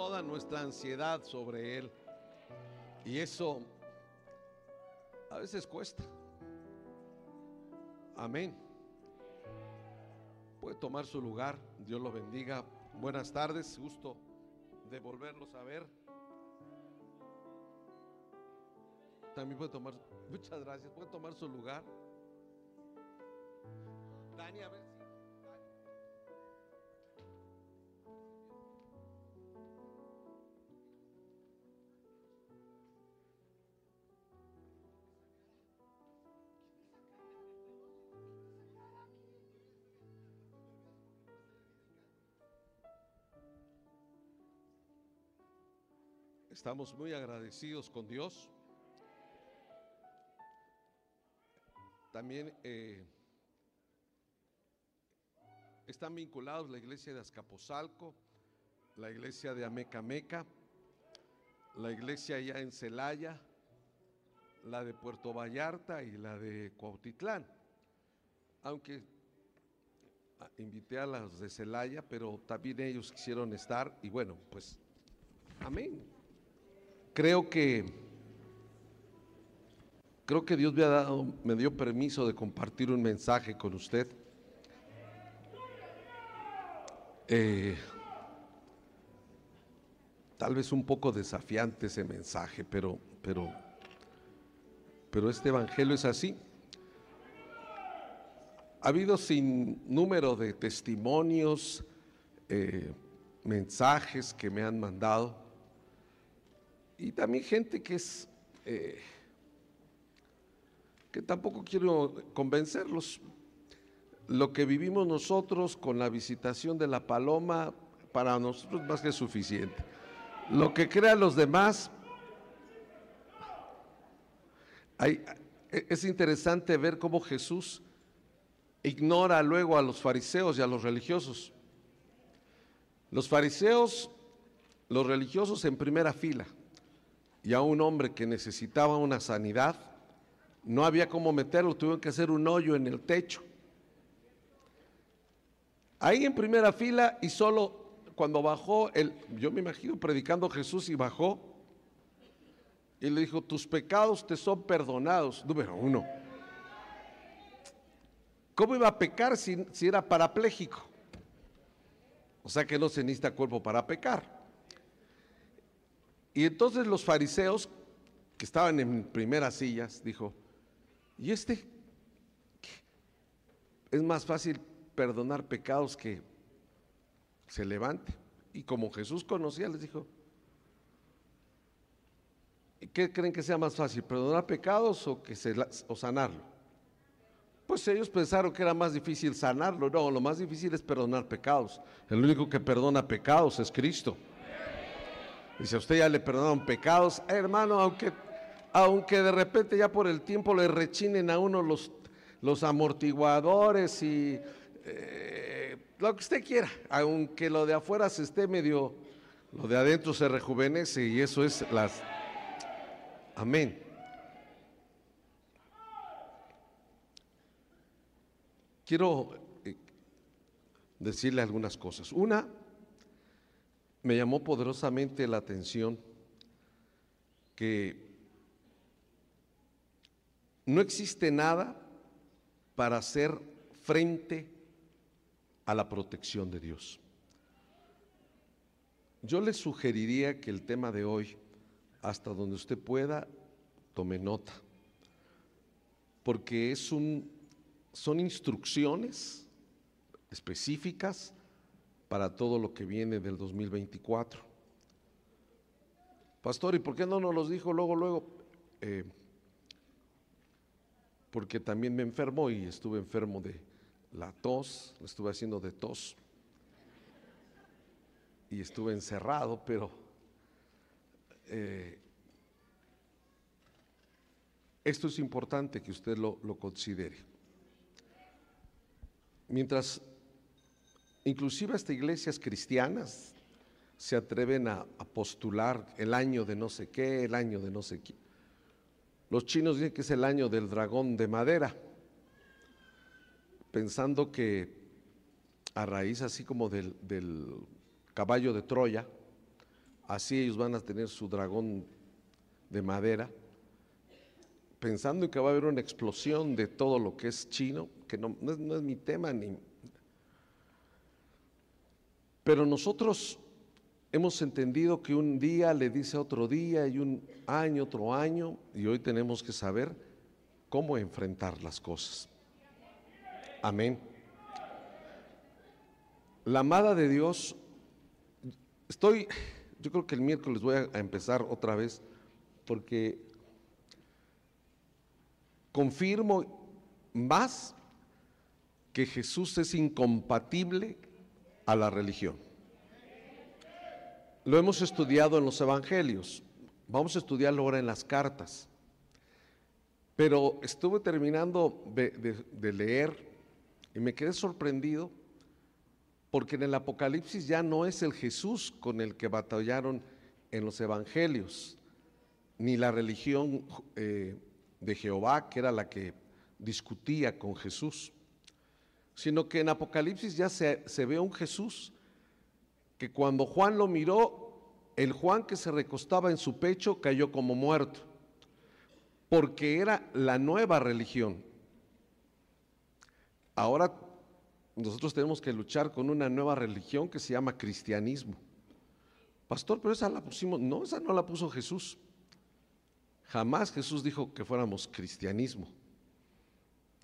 toda nuestra ansiedad sobre Él. Y eso a veces cuesta. Amén. Puede tomar su lugar. Dios lo bendiga. Buenas tardes. Gusto de volverlos a ver. También puede tomar. Muchas gracias. Puede tomar su lugar. Dani, a ver Estamos muy agradecidos con Dios. También eh, están vinculados la iglesia de Azcapotzalco, la iglesia de Amecameca, la iglesia allá en Celaya, la de Puerto Vallarta y la de Cuautitlán. Aunque ah, invité a las de Celaya, pero también ellos quisieron estar y bueno, pues amén. Creo que creo que Dios me ha dado me dio permiso de compartir un mensaje con usted. Eh, tal vez un poco desafiante ese mensaje, pero, pero, pero este evangelio es así. Ha habido sin número de testimonios, eh, mensajes que me han mandado y también gente que es eh, que tampoco quiero convencerlos. Lo que vivimos nosotros con la visitación de la paloma, para nosotros más que suficiente. Lo que crean los demás, es interesante ver cómo Jesús ignora luego a los fariseos y a los religiosos. Los fariseos, los religiosos en primera fila, y a un hombre que necesitaba una sanidad, no había cómo meterlo, tuvieron que hacer un hoyo en el techo. Ahí en primera fila y solo cuando bajó, el, yo me imagino predicando Jesús y bajó y le dijo, tus pecados te son perdonados. Número uno. ¿Cómo iba a pecar si, si era parapléjico? O sea que no se necesita cuerpo para pecar. Y entonces los fariseos, que estaban en primeras sillas, dijo, ¿y este? Es más fácil perdonar pecados que se levante. Y como Jesús conocía, les dijo, ¿qué creen que sea más fácil, perdonar pecados o, que se, o sanarlo? Pues ellos pensaron que era más difícil sanarlo. No, lo más difícil es perdonar pecados. El único que perdona pecados es Cristo. Dice, usted ya le perdonaron pecados. hermano, aunque, aunque de repente ya por el tiempo le rechinen a uno los, los amortiguadores y eh, lo que usted quiera, aunque lo de afuera se esté medio, lo de adentro se rejuvenece y eso es las... Amén. Quiero eh, decirle algunas cosas. Una, me llamó poderosamente la atención que no existe nada para hacer frente a la protección de Dios. Yo le sugeriría que el tema de hoy, hasta donde usted pueda, tome nota, porque es un, son instrucciones específicas para todo lo que viene del 2024. Pastor, ¿y por qué no nos los dijo luego, luego? Eh, porque también me enfermo y estuve enfermo de la tos, estuve haciendo de tos y estuve encerrado, pero eh, esto es importante que usted lo, lo considere. Mientras Inclusive hasta iglesias cristianas se atreven a, postular el año de no sé qué, el año de no sé qué. Los chinos dicen que es el año del dragón de madera, pensando que a raíz así como del, del caballo de Troya, así ellos van a tener su dragón de madera, pensando en que va a haber una explosión de todo lo que es chino, que no, es, no es mi tema ni... Pero nosotros hemos entendido que un día le dice otro día y un año otro año, y hoy tenemos que saber cómo enfrentar las cosas. Amén. La amada de Dios, estoy, yo creo que el miércoles voy a empezar otra vez, porque confirmo más que Jesús es incompatible a la religión. Lo hemos estudiado en los evangelios, vamos a estudiarlo ahora en las cartas. Pero estuve terminando de, leer y me quedé sorprendido porque en el Apocalipsis ya no es el Jesús con el que batallaron en los evangelios, ni la religión eh, de Jehová, que era la que discutía con Jesús, sino que en Apocalipsis ya se, ve un Jesús que cuando Juan lo miró, el Juan que se recostaba en su pecho cayó como muerto, porque era la nueva religión. Ahora nosotros tenemos que luchar con una nueva religión que se llama cristianismo. Pastor, pero esa la pusimos, no, esa no la puso Jesús. Jamás Jesús dijo que fuéramos cristianismo.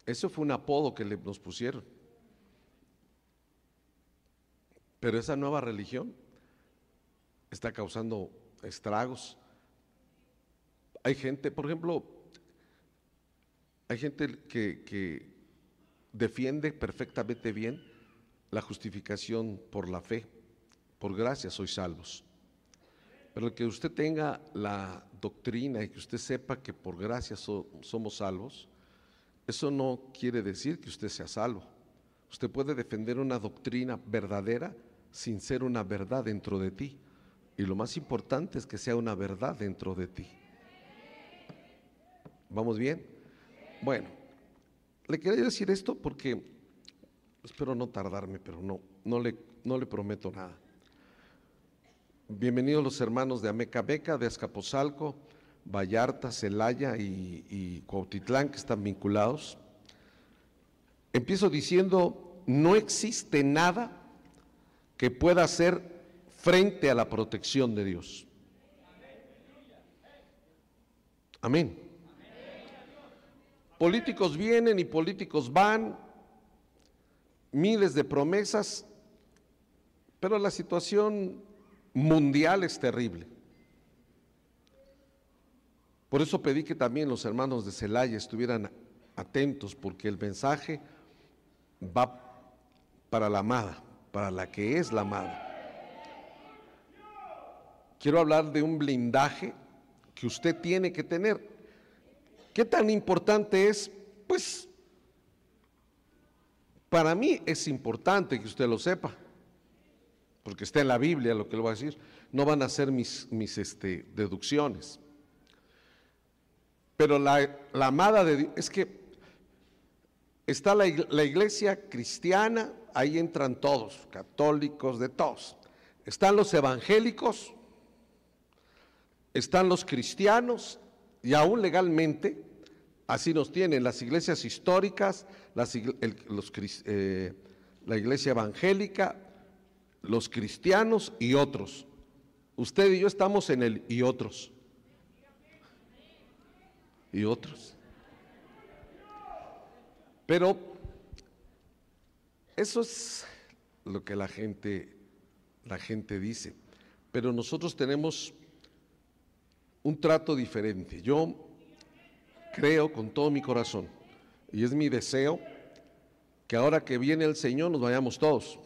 Eso fue un apodo que le, nos pusieron. Pero esa nueva religión está causando estragos. Hay gente, por ejemplo, hay gente que, defiende perfectamente bien la justificación por la fe. Por gracia sois salvos. Pero que usted tenga la doctrina y que usted sepa que por gracia somos salvos, eso no quiere decir que usted sea salvo. Usted puede defender una doctrina verdadera sin ser una verdad dentro de ti. Y lo más importante es que sea una verdad dentro de ti. ¿Vamos bien? Bueno, le quería decir esto porque espero no tardarme, pero no, no le, no le prometo nada. Bienvenidos los hermanos de Ameca Beca, de Azcapotzalco, Vallarta, Celaya y, y Cuautitlán que están vinculados. Empiezo diciendo, no existe nada que pueda hacer frente a la protección de Dios. Amén. Políticos vienen y políticos van, miles de promesas, pero la situación mundial es terrible. Por eso pedí que también los hermanos de Celaya estuvieran atentos, porque el mensaje va para la amada, para la que es la amada. Quiero hablar de un blindaje que usted tiene que tener ¿Qué tan importante es? Pues para mí es importante que usted lo sepa, porque está en la Biblia lo que le voy a decir. No van a ser mis, mis este, deducciones. Pero la, amada de Dios, es que está la, la iglesia cristiana, ahí entran todos, católicos, de todos. Están los evangélicos, están los cristianos y aún legalmente Así nos tienen las iglesias históricas, eh, la iglesia evangélica, los cristianos y otros. Usted y yo estamos en el y otros. Y otros. Pero eso es lo que la gente, la gente dice. Pero nosotros tenemos un trato diferente. Yo creo con todo mi corazón y es mi deseo que ahora que viene el Señor nos vayamos todos.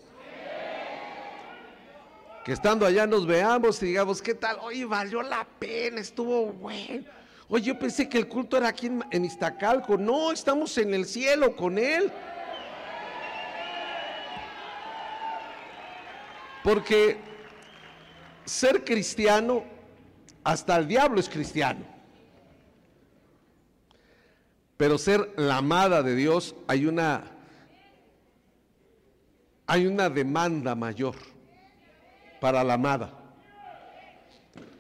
Que estando allá nos veamos y digamos, ¿qué tal? Oye, valió la pena, estuvo bueno. Oye, yo pensé que el culto era aquí en, en Iztacalco. No, estamos en el cielo con Él. Porque ser cristiano, hasta el diablo es cristiano. Pero ser la amada de Dios hay una hay una demanda mayor para la amada.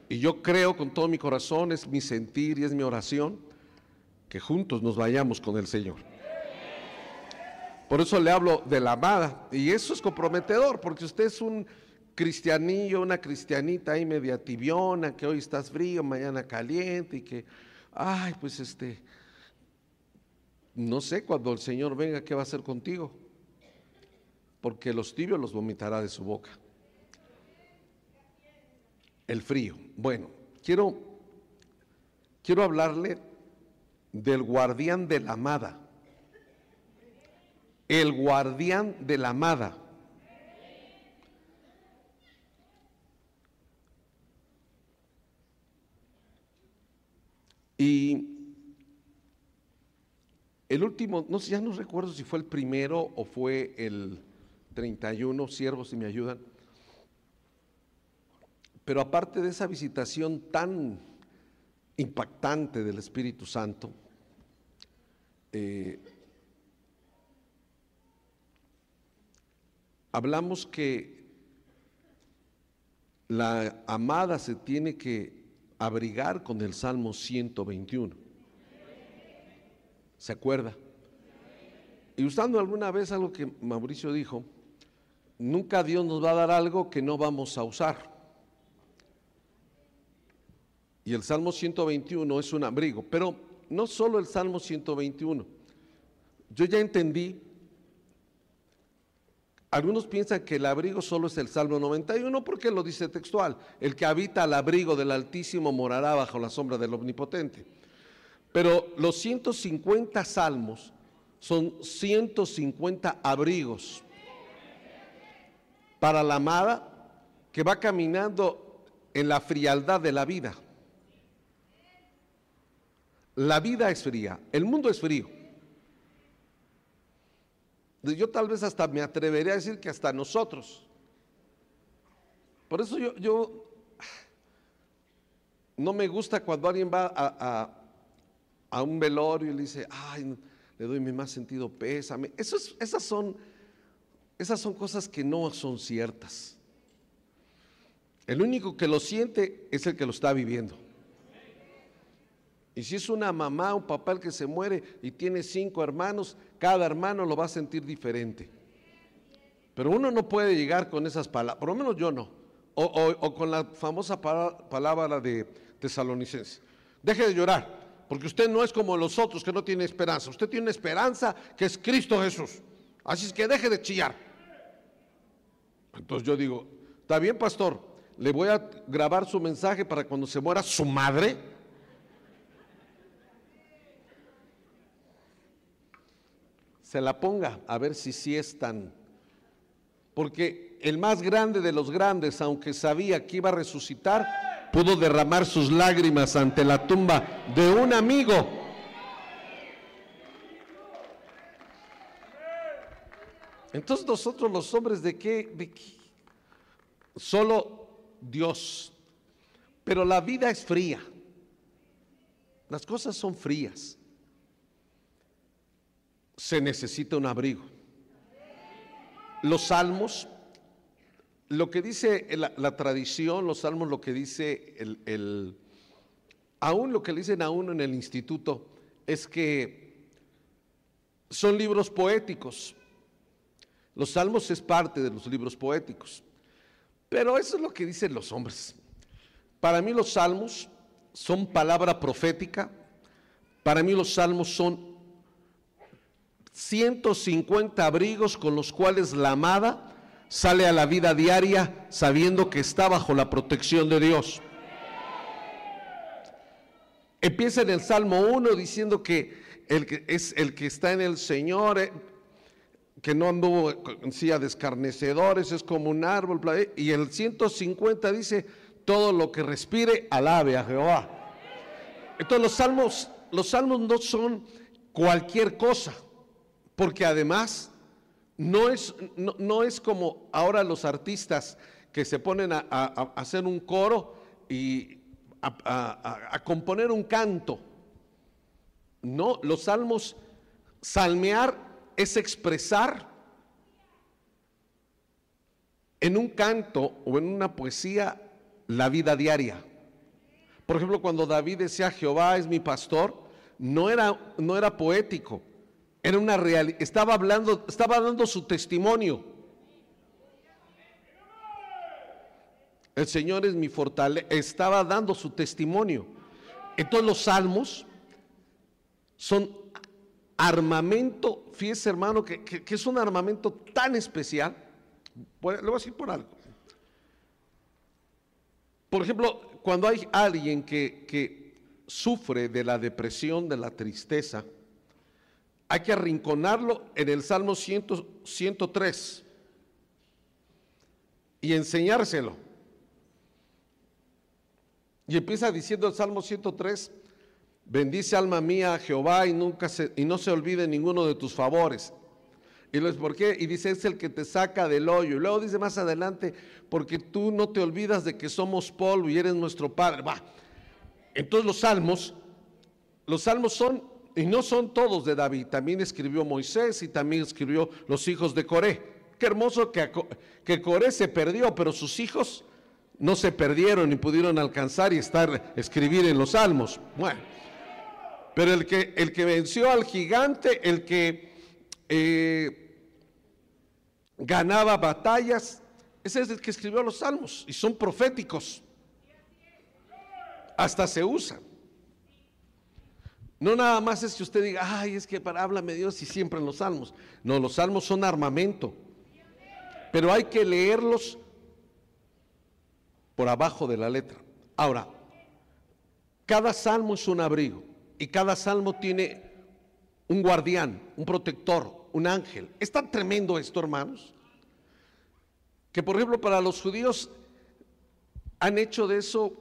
Y yo creo con todo mi corazón, es mi sentir y es mi oración, que juntos nos vayamos con el Señor. Por eso le hablo de la amada. Y eso es comprometedor, porque usted es un cristianillo, una cristianita ahí media tibiona, que hoy estás frío, mañana caliente y que, ay, pues este, no sé cuando el Señor venga, ¿qué va a hacer contigo? Porque los tibios los vomitará de su boca el frío. Bueno, quiero, quiero hablarle del guardián de la amada. El guardián de la amada. Y el último, no sé, ya no recuerdo si fue el primero o fue el 31, siervos, si me ayudan. Pero aparte de esa visitación tan impactante del Espíritu Santo, eh, hablamos que la amada se tiene que abrigar con el Salmo 121. ¿Se acuerda? Y usando alguna vez algo que Mauricio dijo, nunca Dios nos va a dar algo que no vamos a usar. Y el Salmo 121 es un abrigo, pero no solo el Salmo 121. Yo ya entendí, algunos piensan que el abrigo solo es el Salmo 91 porque lo dice textual, el que habita al abrigo del Altísimo morará bajo la sombra del Omnipotente. Pero los 150 salmos son 150 abrigos para la amada que va caminando en la frialdad de la vida. La vida es fría, el mundo es frío. Yo tal vez hasta me atrevería a decir que hasta nosotros. Por eso yo, yo no me gusta cuando alguien va a, un velorio y le dice, ay, le doy mi más sentido pésame. esas, son, esas son cosas que no son ciertas. El único que lo siente es el que lo está viviendo. Y si es una mamá, un papá el que se muere y tiene cinco hermanos, cada hermano lo va a sentir diferente. Pero uno no puede llegar con esas palabras, por lo menos yo no, o, con la famosa palabra de tesalonicense. Deje de llorar, porque usted no es como los otros que no tienen esperanza. Usted tiene una esperanza que es Cristo Jesús. Así es que deje de chillar. Entonces yo digo, está bien, pastor, le voy a grabar su mensaje para cuando se muera su madre se la ponga a ver si sí es tan. Porque el más grande de los grandes, aunque sabía que iba a resucitar, pudo derramar sus lágrimas ante la tumba de un amigo. Entonces nosotros los hombres de qué, de qué? Solo Dios. Pero la vida es fría. Las cosas son frías se necesita un abrigo. Los salmos, lo que dice la, tradición, los salmos, lo que dice el, aún lo que le dicen a uno en el instituto es que son libros poéticos. Los salmos es parte de los libros poéticos. Pero eso es lo que dicen los hombres. Para mí los salmos son palabra profética. Para mí los salmos son 150 abrigos con los cuales la amada sale a la vida diaria sabiendo que está bajo la protección de Dios. Empieza en el Salmo 1 diciendo que, el que es el que está en el Señor, eh, que no anduvo en silla de escarnecedores, es como un árbol. Y el 150 dice, todo lo que respire, alabe a Jehová. Entonces los salmos, los salmos no son cualquier cosa porque además no es, no, es como ahora los artistas que se ponen a, hacer un coro y a, componer un canto. No, los salmos, salmear es expresar en un canto o en una poesía la vida diaria. Por ejemplo, cuando David decía Jehová es mi pastor, no era, no era poético, era una realidad, estaba hablando, estaba dando su testimonio. El Señor es mi fortaleza, estaba dando su testimonio. Entonces los salmos son armamento, fíjese hermano, que, que es un armamento tan especial. Le voy a decir por algo. Por ejemplo, cuando hay alguien que, sufre de la depresión, de la tristeza, hay que arrinconarlo en el Salmo 103 y enseñárselo. Y empieza diciendo el Salmo 103, bendice alma mía a Jehová y, nunca y no se olvide ninguno de tus favores. Y lo es por qué, y dice, es el que te saca del hoyo. Y luego dice más adelante, porque tú no te olvidas de que somos polvo y eres nuestro Padre. Entonces los salmos, los salmos son, y no son todos de David, también escribió Moisés y también escribió los hijos de Coré. Qué hermoso que, Coré se perdió, pero sus hijos no se perdieron ni pudieron alcanzar y estar, escribir en los salmos. Bueno, pero el que, el que venció al gigante, el que eh, ganaba batallas. Ese es el que escribió los salmos y son proféticos. Hasta se usan. No nada más es que usted diga, ay, es que para háblame Dios y siempre en los salmos. No, los salmos son armamento. Pero hay que leerlos por abajo de la letra. Ahora, cada salmo es un abrigo y cada salmo tiene un guardián, un protector, un ángel. Es tan tremendo esto, hermanos, que por ejemplo para los judíos han hecho de eso,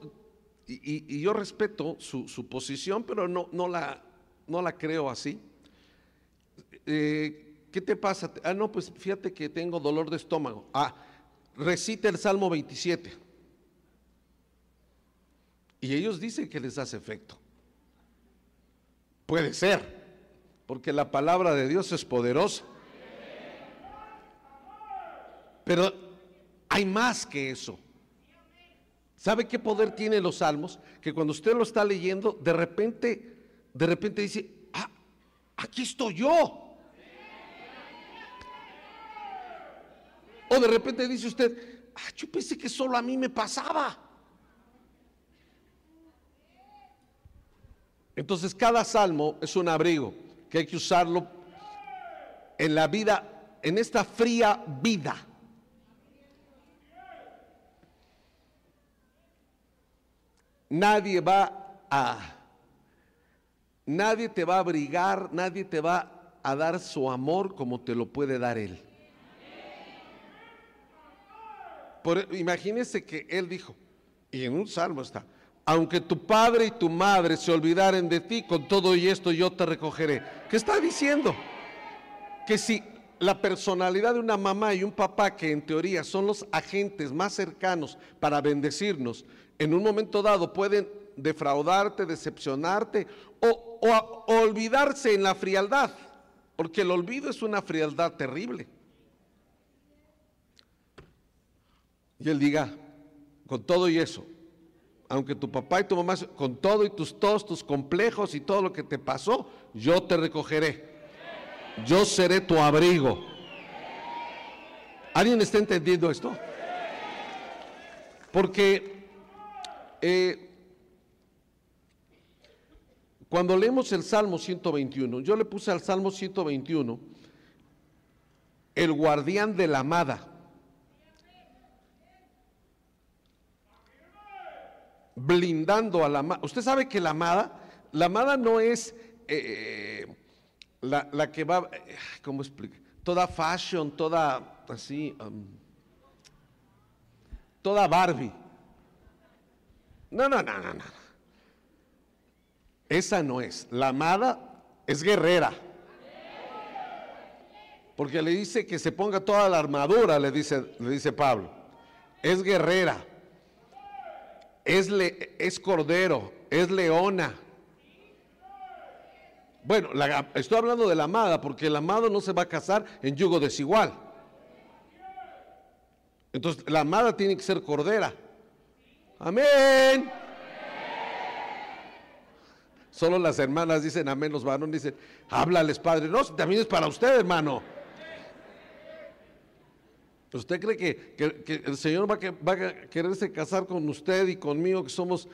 y, yo respeto su, posición, pero no, la, no la creo así. Eh, ¿Qué te pasa? Ah, no, pues fíjate que tengo dolor de estómago. Ah, recita el Salmo 27. Y ellos dicen que les hace efecto. Puede ser porque la palabra de Dios es poderosa. Pero hay más que eso. ¿Sabe qué poder tienen los salmos? Que cuando usted lo está leyendo, de repente, de repente dice, ah, aquí estoy yo. O de repente dice usted, ah, yo pensé que solo a mí me pasaba. Entonces cada salmo es un abrigo que hay que usarlo en la vida, en esta fría vida. Nadie va a, nadie te va a abrigar, nadie te va a dar su amor como te lo puede dar Él. Por, imagínese que Él dijo, y en un salmo está, aunque tu padre y tu madre se olvidaren de ti, con todo y esto yo te recogeré. ¿Qué está diciendo? Que si la personalidad de una mamá y un papá, que en teoría son los agentes más cercanos para bendecirnos, en un momento dado pueden defraudarte, decepcionarte o, olvidarse en la frialdad, porque el olvido es una frialdad terrible. Y él diga, con todo y eso, aunque tu papá y tu mamá, con todo y tus todos tus complejos y todo lo que te pasó, yo te recogeré. Yo seré tu abrigo. ¿Alguien está entendiendo esto? Porque eh, cuando leemos el Salmo 121, yo le puse al Salmo 121 el guardián de la amada. blindando a la amada. Usted sabe que la amada, la amada no es eh, la, que va, eh, ¿cómo explica? Toda fashion, toda así, um, toda Barbie. No, no, no, no, no. Esa no es. La amada es guerrera. Porque le dice que se ponga toda la armadura, le dice, le dice Pablo. Es guerrera es, es cordero, es leona. Bueno, estoy hablando de la amada, porque el amado no se va a casar en yugo desigual. Entonces, la amada tiene que ser cordera. Amén. Solo las hermanas dicen amén, los varones dicen, háblales, Padre. No, también es para usted, hermano. ¿Usted cree que, el Señor va, a quererse casar con usted y conmigo, que somos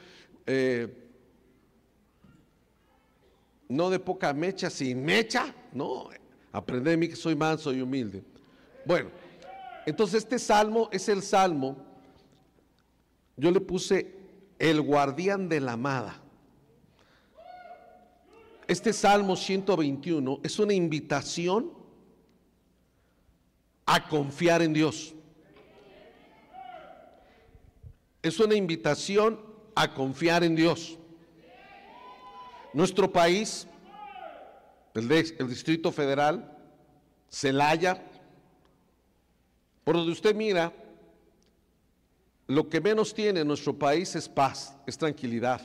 eh, no de poca mecha, sin mecha? No, aprende de mí que soy manso y humilde. Bueno, entonces este salmo es el salmo, yo le puse el guardián de la amada. Este salmo 121 es una invitación a confiar en Dios. Es una invitación a confiar en Dios. Nuestro país, el, Distrito Federal, Celaya, por donde usted mira, lo que menos tiene nuestro país es paz, es tranquilidad.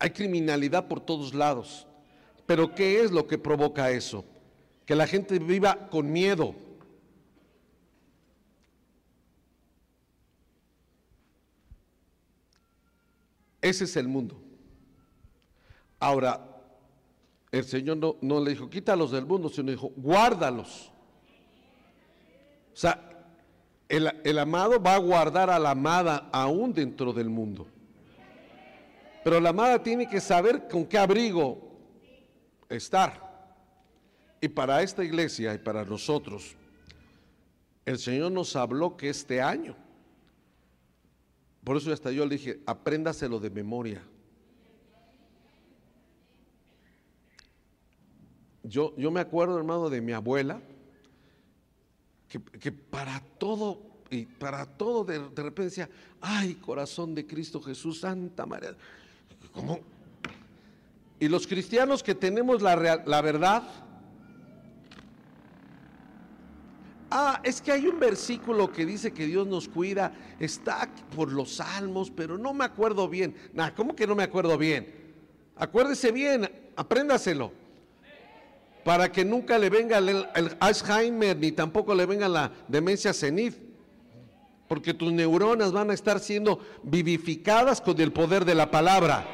Hay criminalidad por todos lados. Pero ¿qué es lo que provoca eso? Que la gente viva con miedo. Ese es el mundo. Ahora, el Señor no, no le dijo, quítalos del mundo, sino dijo, guárdalos. O sea, el, amado va a guardar a la amada aún dentro del mundo. Pero la amada tiene que saber con qué abrigo estar. Y para esta iglesia y para nosotros, el Señor nos habló que este año, por eso hasta yo le dije, apréndaselo de memoria. Yo, yo me acuerdo, hermano, de mi abuela, que, para todo y para todo de, repente decía, ay, corazón de Cristo Jesús, Santa María. ¿Cómo? Y los cristianos que tenemos la, la verdad, Ah, es que hay un versículo que dice que Dios nos cuida, está por los salmos, pero no me acuerdo bien. Nah, ¿cómo que no me acuerdo bien? Acuérdese bien, apréndaselo para que nunca le venga el, Alzheimer ni tampoco le venga la demencia senil. Porque tus neuronas van a estar siendo vivificadas con el poder de la palabra.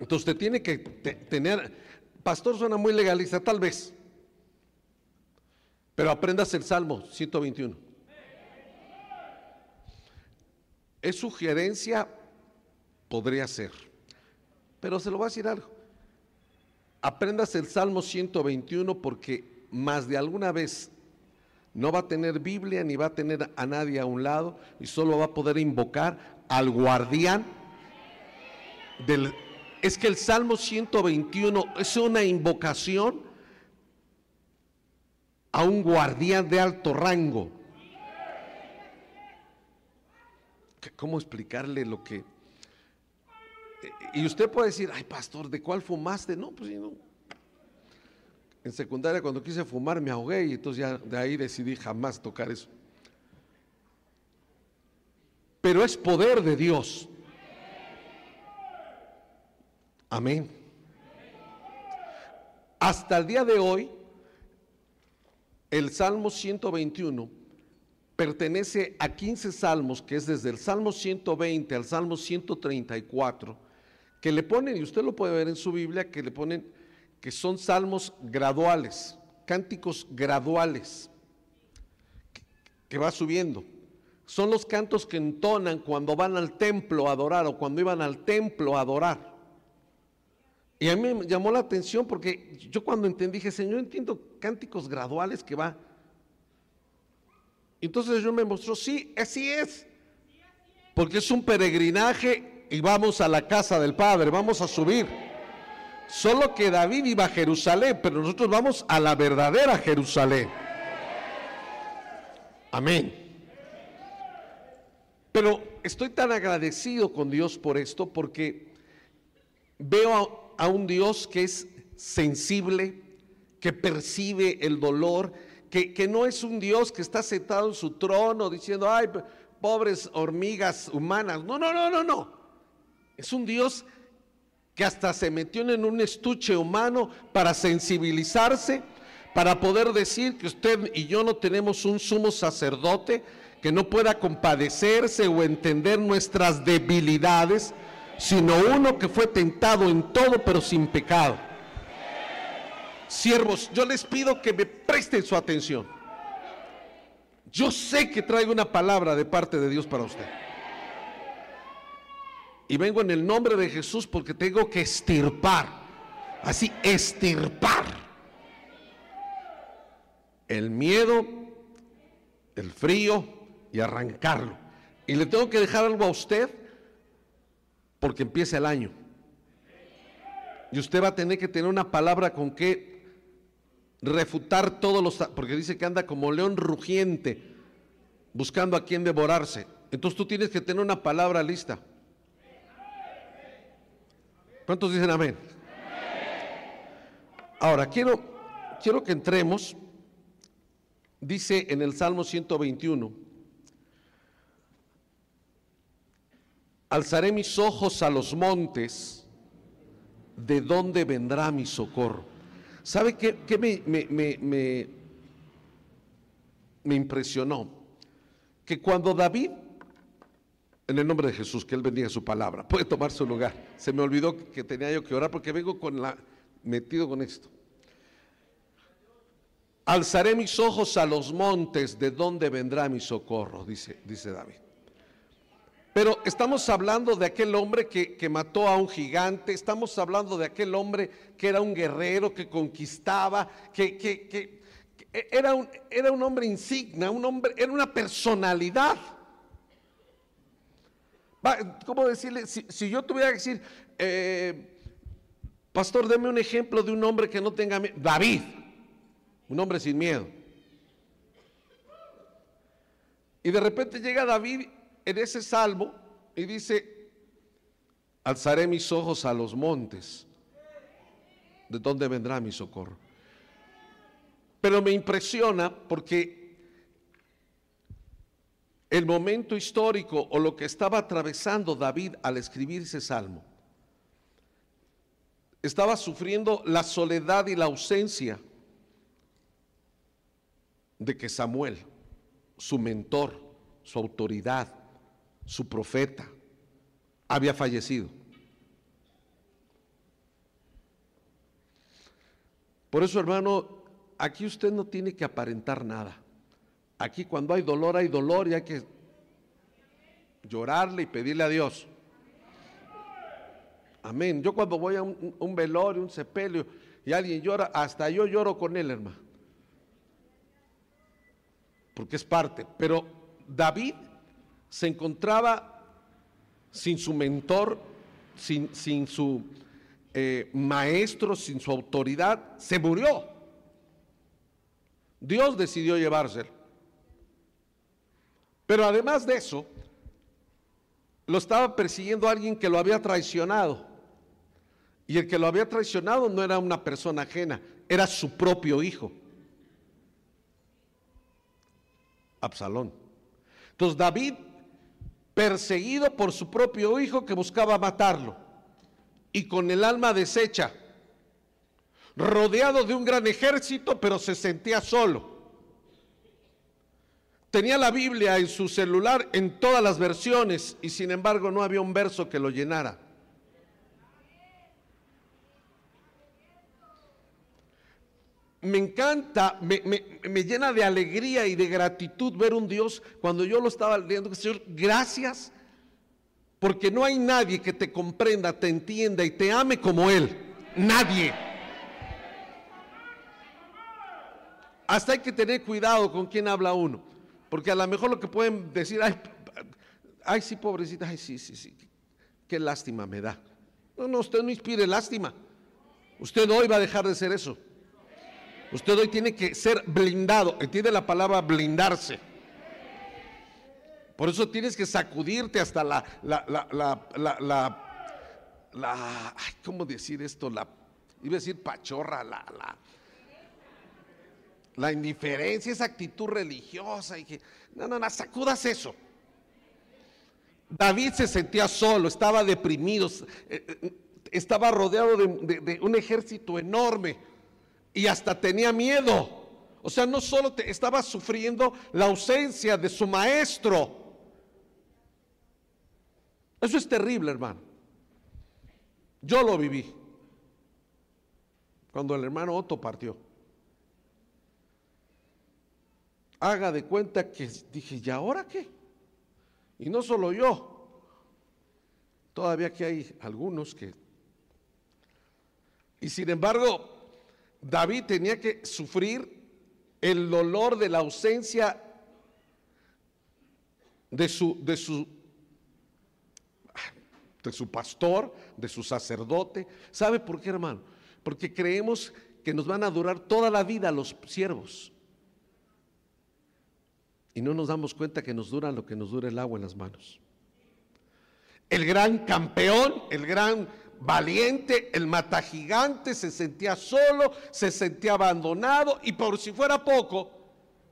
Entonces usted tiene que tener, pastor suena muy legalista, tal vez, pero aprendas el Salmo 121. Es sugerencia, podría ser. Pero se lo voy a decir algo. Aprendas el Salmo 121 porque más de alguna vez no va a tener Biblia ni va a tener a nadie a un lado y solo va a poder invocar al guardián. Es que el Salmo 121 es una invocación a un guardián de alto rango. ¿Cómo explicarle lo que y usted puede decir, ay pastor, ¿de cuál fumaste? No, pues no. En secundaria cuando quise fumar me ahogué y entonces ya de ahí decidí jamás tocar eso. Pero es poder de Dios. Amén. Hasta el día de hoy, el Salmo 121 pertenece a 15 salmos, que es desde el Salmo 120 al Salmo 134 que le ponen, y usted lo puede ver en su Biblia, que le ponen que son salmos graduales, cánticos graduales, que, va subiendo. Son los cantos que entonan cuando van al templo a adorar o cuando iban al templo a adorar. Y a mí me llamó la atención porque yo cuando entendí, dije, Señor, entiendo cánticos graduales que va. Entonces yo me mostró, sí, así es. Porque es un peregrinaje y vamos a la casa del Padre, vamos a subir. Solo que David iba a Jerusalén, pero nosotros vamos a la verdadera Jerusalén. Amén. Pero estoy tan agradecido con Dios por esto porque veo a, un Dios que es sensible, que percibe el dolor, que, que, no es un Dios que está sentado en su trono diciendo, ay, pobres hormigas humanas. No, no, no, no, no. Es un Dios que hasta se metió en un estuche humano para sensibilizarse, para poder decir que usted y yo no tenemos un sumo sacerdote que no pueda compadecerse o entender nuestras debilidades, sino uno que fue tentado en todo pero sin pecado. Siervos, yo les pido que me presten su atención. Yo sé que traigo una palabra de parte de Dios para usted. Y vengo en el nombre de Jesús porque tengo que estirpar, así estirpar el miedo, el frío y arrancarlo. Y le tengo que dejar algo a usted porque empieza el año. Y usted va a tener que tener una palabra con que refutar todos los... Porque dice que anda como león rugiente buscando a quien devorarse. Entonces tú tienes que tener una palabra lista. ¿Cuántos dicen amén? Ahora, quiero, quiero que entremos, dice en el Salmo 121, alzaré mis ojos a los montes, ¿de dónde vendrá mi socorro? ¿Sabe qué, qué me, me, me, me impresionó? Que cuando David en el nombre de Jesús, que Él bendiga su palabra. Puede tomar su lugar. Se me olvidó que tenía yo que orar porque vengo con la, metido con esto. Alzaré mis ojos a los montes, ¿de dónde vendrá mi socorro? Dice, dice David. Pero estamos hablando de aquel hombre que, que, mató a un gigante, estamos hablando de aquel hombre que era un guerrero, que conquistaba, que, que, que era, un, era un hombre insignia, un hombre, era una personalidad. ¿Cómo decirle? Si, yo tuviera que decir, eh, pastor, deme un ejemplo de un hombre que no tenga miedo. David, un hombre sin miedo. Y de repente llega David en ese salmo y dice, alzaré mis ojos a los montes. ¿De dónde vendrá mi socorro? Pero me impresiona porque el momento histórico o lo que estaba atravesando David al escribir ese salmo. Estaba sufriendo la soledad y la ausencia de que Samuel, su mentor, su autoridad, su profeta, había fallecido. Por eso, hermano, aquí usted no tiene que aparentar nada. Aquí cuando hay dolor, hay dolor y hay que llorarle y pedirle a Dios. Amén. Yo cuando voy a un, velorio, un sepelio, y alguien llora, hasta yo lloro con él, hermano. Porque es parte. Pero David se encontraba sin su mentor, sin, sin su eh, maestro, sin su autoridad, se murió. Dios decidió llevárselo. Pero además de eso, lo estaba persiguiendo alguien que lo había traicionado. Y el que lo había traicionado no era una persona ajena, era su propio hijo. Absalón. Entonces David, perseguido por su propio hijo que buscaba matarlo, y con el alma deshecha, rodeado de un gran ejército, pero se sentía solo Tenía la Biblia en su celular en todas las versiones y sin embargo no había un verso que lo llenara. Me encanta, me, llena de alegría y de gratitud ver un Dios cuando yo lo estaba leyendo, Señor, gracias, porque no hay nadie que te comprenda, te entienda y te ame como Él. Nadie. Hasta hay que tener cuidado con quién habla uno. Porque a lo mejor lo que pueden decir, ay, ay sí, pobrecita, ay, sí, sí, sí, qué lástima me da. No, no, usted no inspire lástima. Usted hoy va a dejar de ser eso. Usted hoy tiene que ser blindado. Entiende la palabra blindarse. Por eso tienes que sacudirte hasta la, la, la, la, la, ¿cómo decir esto? La, iba a decir pachorra, la, la, la indiferencia, esa actitud religiosa y que, no, no, no, sacudas eso. David se sentía solo, estaba deprimido, eh, eh, estaba rodeado de, un ejército enorme. y hasta tenía miedo. O sea, no solo te, estaba sufriendo la ausencia de su maestro. Eso es terrible, hermano. Yo lo viví cuando el hermano Otto partió. Haga de cuenta que dije, ¿y ahora qué? Y no solo yo, todavía que hay algunos que... Y sin embargo, David tenía que sufrir el dolor de la ausencia de su, de su, de su pastor, de su sacerdote. ¿Sabe por qué, hermano? Porque creemos que nos van a durar toda la vida los siervos. Y no nos damos cuenta que nos dura lo que nos dura el agua en las manos. El gran campeón, el gran valiente, el mata gigante, se sentía solo, se sentía abandonado y por si fuera poco,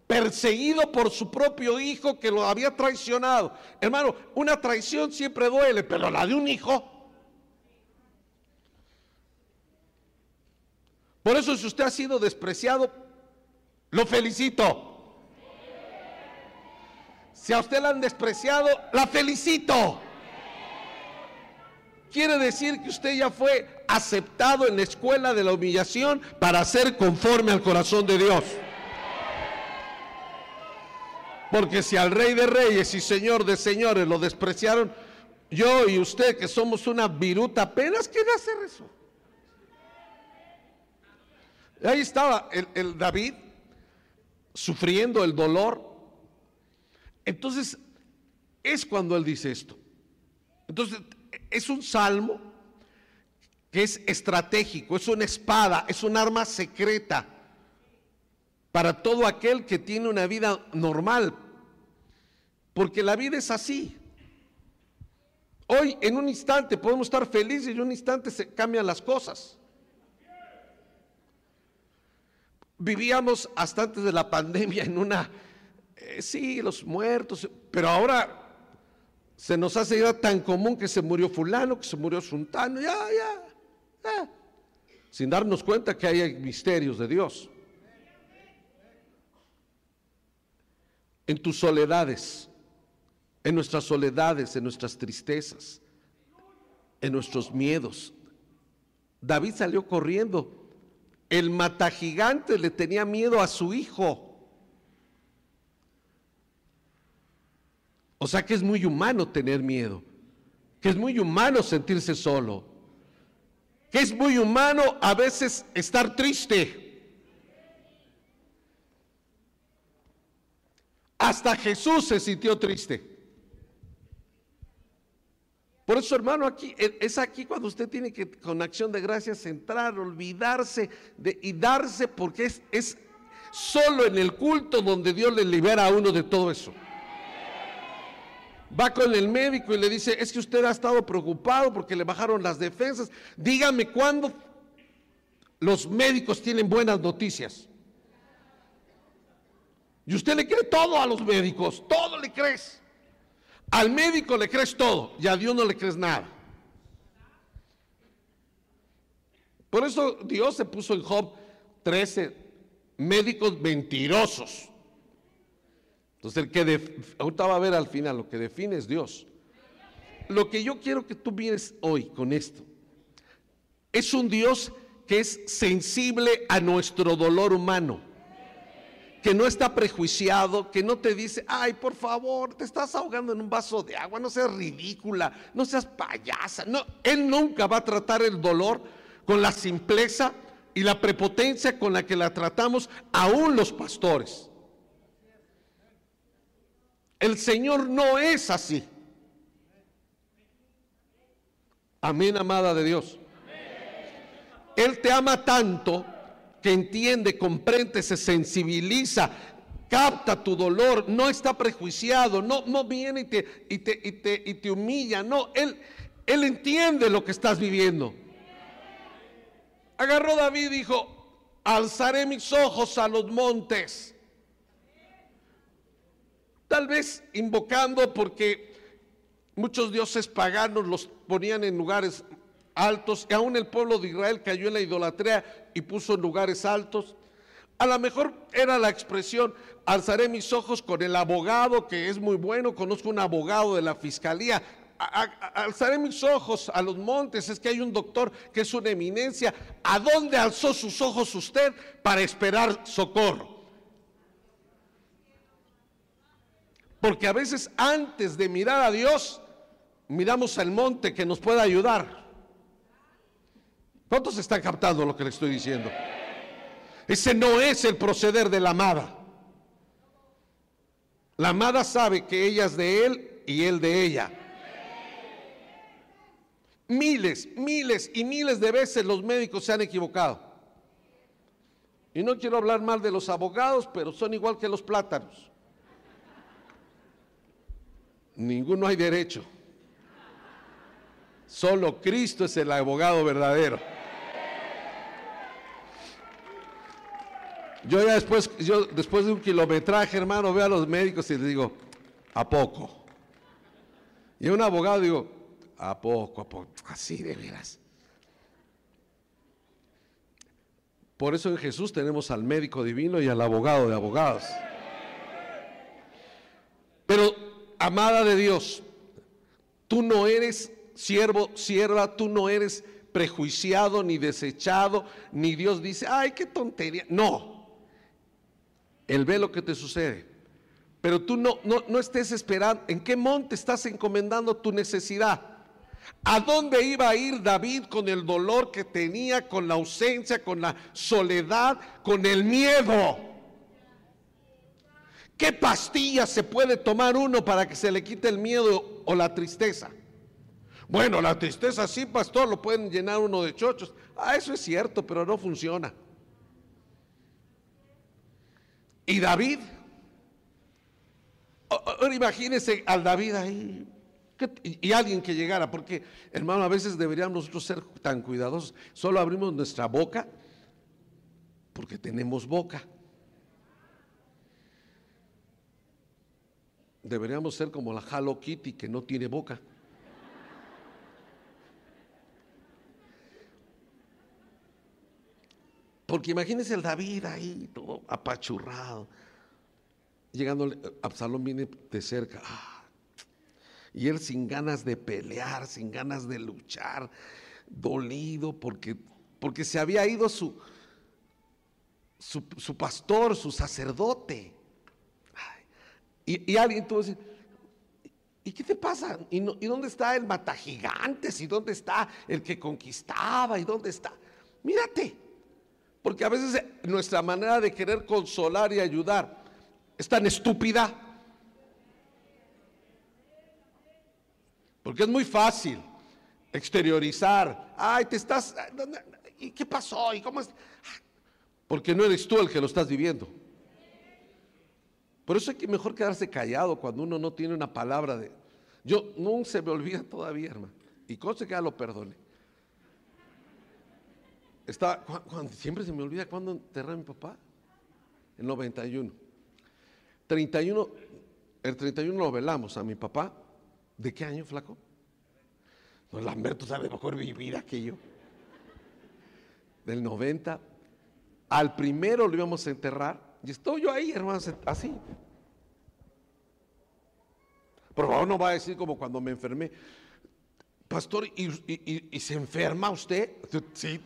perseguido por su propio hijo que lo había traicionado. Hermano, una traición siempre duele, pero la de un hijo. Por eso si usted ha sido despreciado, lo felicito. Si a usted la han despreciado, la felicito. Quiere decir que usted ya fue aceptado en la escuela de la humillación para ser conforme al corazón de Dios. Porque si al rey de reyes y señor de señores lo despreciaron, yo y usted que somos una viruta apenas quiere hacer eso. Ahí estaba el David sufriendo el dolor. Entonces, es cuando él dice esto. Entonces, es un salmo que es estratégico, es una espada, es un arma secreta para todo aquel que tiene una vida normal, porque la vida es así. Hoy en un instante podemos estar felices y en un instante se cambian las cosas. Vivíamos hasta antes de la pandemia en una, eh, sí, los muertos, pero ahora se nos hace ya tan común que se murió fulano, que se murió sultano, ya, ya, sin darnos cuenta que hay misterios de Dios. En tus soledades, en nuestras soledades, en nuestras tristezas, en nuestros miedos. David salió corriendo. El matagigante le tenía miedo a su hijo. O sea que es muy humano tener miedo, que es muy humano sentirse solo, que es muy humano a veces estar triste. Hasta Jesús se sintió triste. Por eso, hermano, aquí es aquí cuando usted tiene que con acción de gracias entrar, olvidarse de, y darse, porque es, es solo en el culto donde Dios le libera a uno de todo eso va con el médico y le dice, es que usted ha estado preocupado porque le bajaron las defensas. Dígame cuándo los médicos tienen buenas noticias. Y usted le cree todo a los médicos, todo le crees. Al médico le crees todo y a Dios no le crees nada. Por eso Dios se puso en Job 13 médicos mentirosos. Entonces, el que ahorita va a ver al final, lo que define es Dios. Lo que yo quiero que tú mires hoy con esto, es un Dios que es sensible a nuestro dolor humano, que no está prejuiciado, que no te dice, ay, por favor, te estás ahogando en un vaso de agua, no seas ridícula, no seas payasa. No, Él nunca va a tratar el dolor con la simpleza y la prepotencia con la que la tratamos aún los pastores. El Señor no es así. Amén, amada de Dios. Él te ama tanto que entiende, comprende, se sensibiliza, capta tu dolor, no está prejuiciado, no, no viene y te, y te, y te, y te humilla, no, él, él entiende lo que estás viviendo. Agarró David y dijo, alzaré mis ojos a los montes Tal vez invocando porque muchos dioses paganos los ponían en lugares altos, y aún el pueblo de Israel cayó en la idolatría y puso en lugares altos. A lo mejor era la expresión, alzaré mis ojos con el abogado, que es muy bueno, conozco un abogado de la fiscalía, alzaré mis ojos a los montes, es que hay un doctor que es una eminencia. ¿A dónde alzó sus ojos usted para esperar socorro? Porque a veces antes de mirar a Dios, miramos al monte que nos pueda ayudar. ¿Cuántos están captando lo que le estoy diciendo? Ese no es el proceder de la amada. La amada sabe que ella es de él y él de ella. Miles, miles y miles de veces los médicos se han equivocado. Y no quiero hablar mal de los abogados, pero son igual que los plátanos. Ninguno hay derecho. Solo Cristo es el abogado verdadero. Yo ya después, yo después de un kilometraje, hermano, veo a los médicos y les digo, ¿a poco? Y a un abogado digo, ¿a poco? ¿A poco? Así de veras. Por eso en Jesús tenemos al médico divino y al abogado de abogados. Pero, amada de Dios, tú no eres siervo, sierva, tú no eres prejuiciado ni desechado, ni Dios dice, ay, qué tontería. No, él ve lo que te sucede. Pero tú no, no, no estés esperando. ¿En qué monte estás encomendando tu necesidad? ¿A dónde iba a ir David con el dolor que tenía, con la ausencia, con la soledad, con el miedo? ¿Qué pastillas se puede tomar uno para que se le quite el miedo o la tristeza? Bueno, la tristeza sí, pastor, lo pueden llenar uno de chochos. Ah, eso es cierto, pero no funciona. Y David, ahora imagínense al David ahí, y, alguien que llegara, porque hermano, a veces deberíamos nosotros ser tan cuidadosos, solo abrimos nuestra boca porque tenemos boca. Deberíamos ser como la Hello Kitty que no tiene boca. Porque imagínense el David ahí, todo apachurrado. Llegando, Absalón viene de cerca. Ah, y él sin ganas de pelear, sin ganas de luchar, dolido porque, porque se había ido su, su, pastor, su sacerdote. Y, alguien tuvo que ¿y qué te pasa? ¿Y, ¿Y dónde está el matagigantes? ¿Y dónde está el que conquistaba? ¿Y dónde está? Mírate. Porque a veces nuestra manera de querer consolar y ayudar es tan estúpida. Porque es muy fácil exteriorizar. Ay, te estás. ¿Y qué pasó? ¿Y cómo es? Porque no eres tú el que lo estás viviendo. Por eso hay que mejor quedarse callado cuando uno no tiene una palabra de. Yo no se me olvida todavía, hermano. Y cosa que ya lo perdone siempre se me olvida cuándo enterré a mi papá. El 91. 31, el 31 lo velamos a mi papá. ¿De qué año, flaco? No, Lamberto sabe mejor que yo. Del 90. Al primero lo íbamos a enterrar. Y estoy yo ahí, hermano, así. Por favor, no va a decir como cuando me enfermé. Pastor, ¿y, se enferma usted? Sí,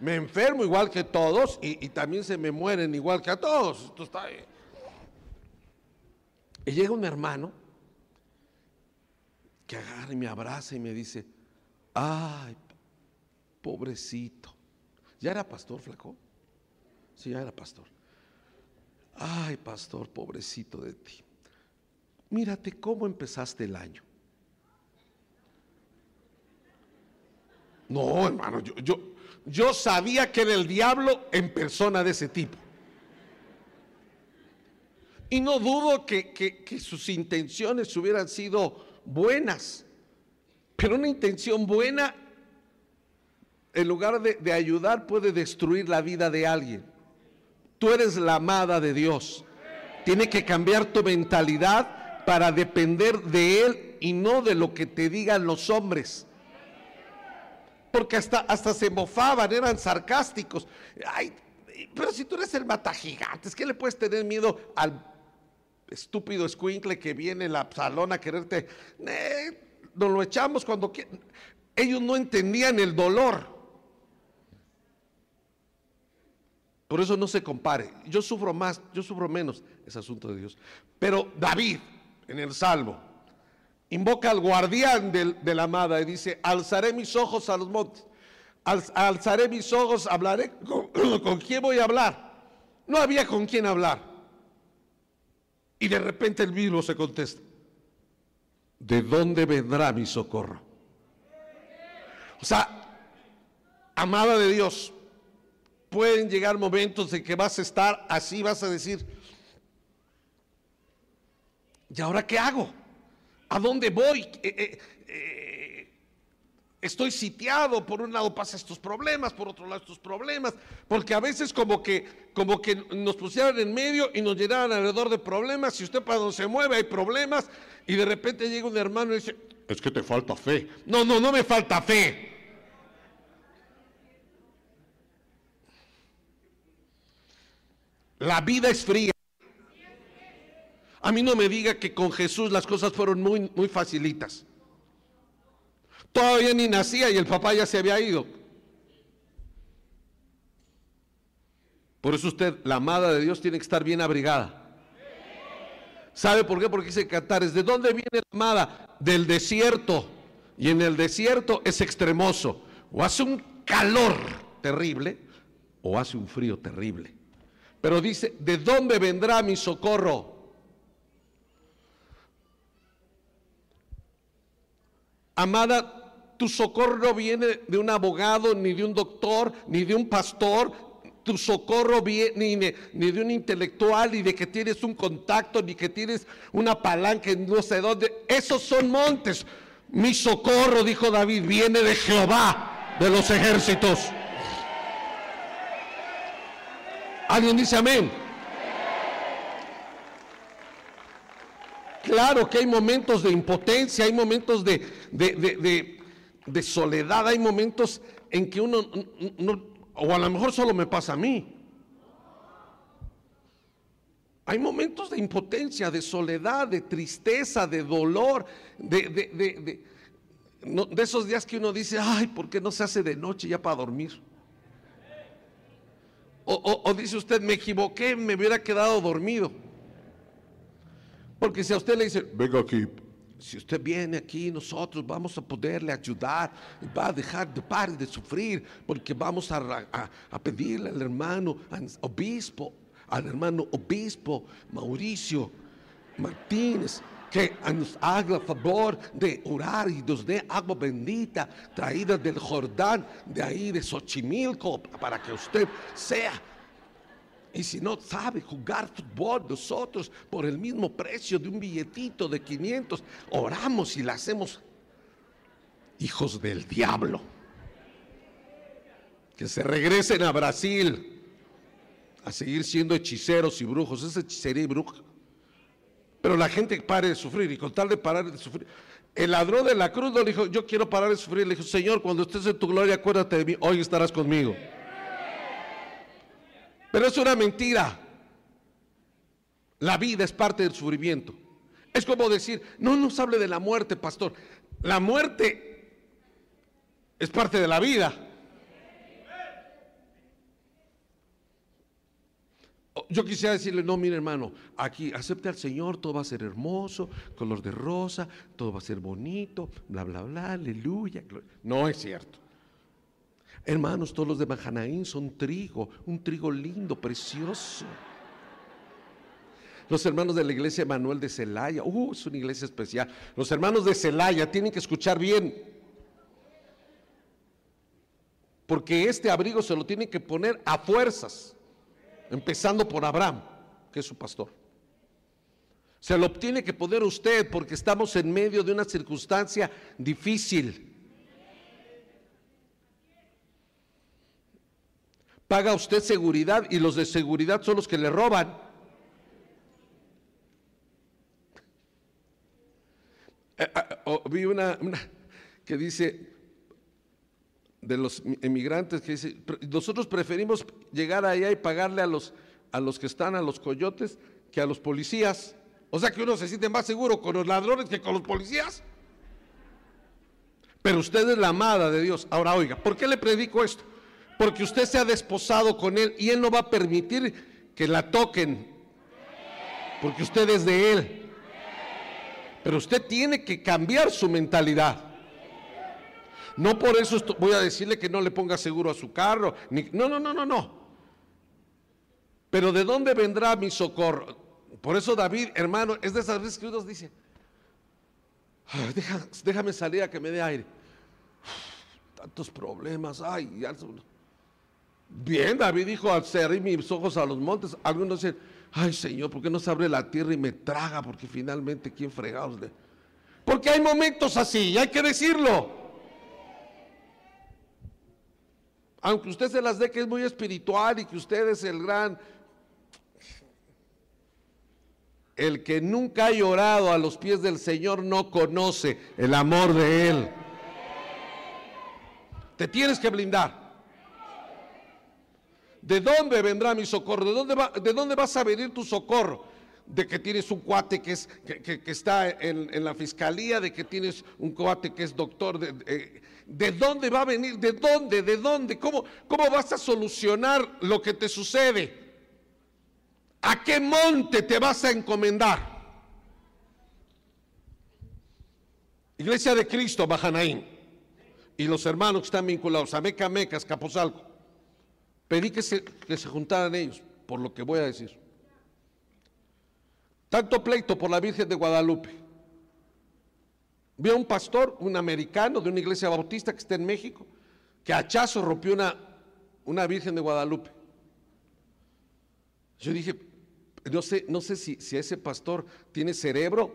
me enfermo igual que todos y, también se me mueren igual que a todos. Esto está ahí. Y llega un hermano que agarra y me abraza y me dice, ay, pobrecito. ¿Ya era pastor, flaco? Sí, ya era pastor. Ay, pastor, pobrecito de ti. Mírate cómo empezaste el año. No, hermano, yo, yo, yo sabía que era el diablo en persona de ese tipo. Y no dudo que, sus intenciones hubieran sido buenas, pero una intención buena, en lugar de, de ayudar, puede destruir la vida de alguien. Tú eres la amada de Dios. Tiene que cambiar tu mentalidad para depender de Él y no de lo que te digan los hombres. porque hasta, hasta se mofaban, eran sarcásticos. Ay, pero si tú eres el mata gigantes, ¿qué le puedes tener miedo al estúpido escuincle que viene en la salón a quererte? Eh, nos lo echamos cuando Ellos no entendían el dolor. Por eso no se compare. Yo sufro más, yo sufro menos, es asunto de Dios. Pero David, en el Salmo, invoca al guardián de, la amada y dice, alzaré mis ojos a los montes, alzaré mis ojos, hablaré, con, ¿con quién voy a hablar? No había con quién hablar. Y de repente el mismo se contesta, ¿de dónde vendrá mi socorro? O sea, amada de Dios, pueden llegar momentos en que vas a estar así, vas a decir, ¿y ahora qué hago? ¿A dónde voy? Eh, eh, eh, estoy sitiado, por un lado pasa estos problemas, por otro lado estos problemas, porque a veces como que, como que nos pusieran en medio y nos llenaran alrededor de problemas, si usted para donde se mueve hay problemas, y de repente llega un hermano y dice, es que te falta fe. No, no, no me falta fe. La vida es fría. A mí no me diga que con Jesús las cosas fueron muy, muy facilitas. Todavía ni nacía y el papá ya se había ido. Por eso usted, la amada de Dios, tiene que estar bien abrigada. ¿Sabe por qué? Porque dice Cantares, ¿de dónde viene la amada? Del desierto. Y en el desierto es extremoso. O hace un calor terrible o hace un frío terrible. Pero dice, ¿de dónde vendrá mi socorro? Amada, tu socorro no viene de un abogado, ni de un doctor, ni de un pastor. Tu socorro viene ni de, un intelectual, ni de que tienes un contacto, ni que tienes una palanca en no sé dónde. Esos son montes. Mi socorro, dijo David, viene de Jehová, de los ejércitos. ¿Alguien dice amén? Claro que hay momentos de impotencia, hay momentos de, de, soledad, hay momentos en que uno, o a lo mejor solo me pasa a mí. Hay momentos de impotencia, de soledad, de tristeza, de dolor, de, de, de esos días que uno dice, ay, ¿por qué no se hace de noche ya para dormir? O, dice usted, me equivoqué, me hubiera quedado dormido. Porque si a usted le dice, venga aquí, si usted viene aquí, nosotros vamos a poderle ayudar, va a dejar de parar de sufrir, porque vamos a, a pedirle al hermano obispo, al hermano obispo Mauricio Martínez, que nos haga favor de orar y nos dé agua bendita traída del Jordán, de ahí de Xochimilco, para que usted sea. Y si no sabe jugar fútbol, nosotros por el mismo precio de un billetito de 500, oramos y la hacemos hijos del diablo. Que se regresen a Brasil a seguir siendo hechiceros y brujos. Es hechicería y bruja. Pero la gente pare de sufrir y con tal de parar de sufrir. El ladrón de la cruz no le dijo, yo quiero parar de sufrir. Le dijo, Señor, cuando estés en tu gloria, acuérdate de mí, hoy estarás conmigo. Pero es una mentira. La vida es parte del sufrimiento. Es como decir, no nos hable de la muerte, pastor. La muerte es parte de la vida. Yo quisiera decirle, no, mire hermano, aquí acepte al Señor, todo va a ser hermoso, color de rosa, todo va a ser bonito, bla, bla, bla, aleluya. No es cierto. Hermanos, todos los de Mahanaín son trigo, un trigo lindo, precioso. Los hermanos de la iglesia Manuel de Celaya, uh, es una iglesia especial. Los hermanos de Celaya tienen que escuchar bien. Porque este abrigo se lo tienen que poner a fuerzas empezando por Abraham, que es su pastor. Se lo tiene que poner usted porque estamos en medio de una circunstancia difícil. Paga usted seguridad y los de seguridad son los que le roban. Eh, ah, oh, vi una, una que dice, de los emigrantes que dice, nosotros preferimos llegar allá y pagarle a los, a los que están, a los coyotes, que a los policías. O sea que uno se siente más seguro con los ladrones que con los policías. Pero usted es la amada de Dios. Ahora oiga, ¿por qué le predico esto? Porque usted se ha desposado con Él y Él no va a permitir que la toquen. Porque usted es de Él. Pero usted tiene que cambiar su mentalidad. No por eso voy a decirle que no le ponga seguro a su carro. no, no, no, no, no. Pero ¿de dónde vendrá mi socorro? Por eso David, hermano, es de esas veces que uno dice, déjame salir a que me dé aire. tantos problemas, ay. Bien, David dijo, al cerrar mis ojos a los montes, algunos dicen, ay Señor, ¿por qué no se abre la tierra y me traga? Porque finalmente, ¿quién fregados? Porque hay momentos así, y hay que decirlo. Aunque usted se las dé que es muy espiritual y que usted es el gran el que nunca ha llorado a los pies del Señor no conoce el amor de Él. Te tienes que blindar. ¿De dónde vendrá mi socorro? ¿De dónde, va, de dónde vas a venir tu socorro? De que tienes un cuate que, es, que, está en, la fiscalía, de que tienes un cuate que es doctor. De, de, dónde va a venir? ¿De dónde? ¿De dónde? ¿Cómo, ¿Cómo vas a solucionar lo que te sucede? ¿A qué monte te vas a encomendar? Iglesia de Cristo, Bajanaín, y los hermanos que están vinculados, a Meca, Mecas, Capozalco, pedí que se, que se juntaran ellos, por lo que voy a decir. Tanto pleito por la Virgen de Guadalupe. Vi a un pastor, un americano de una iglesia bautista que está en México, que a hachazo rompió una, una Virgen de Guadalupe. Yo dije, no sé, no sé si, si ese pastor tiene cerebro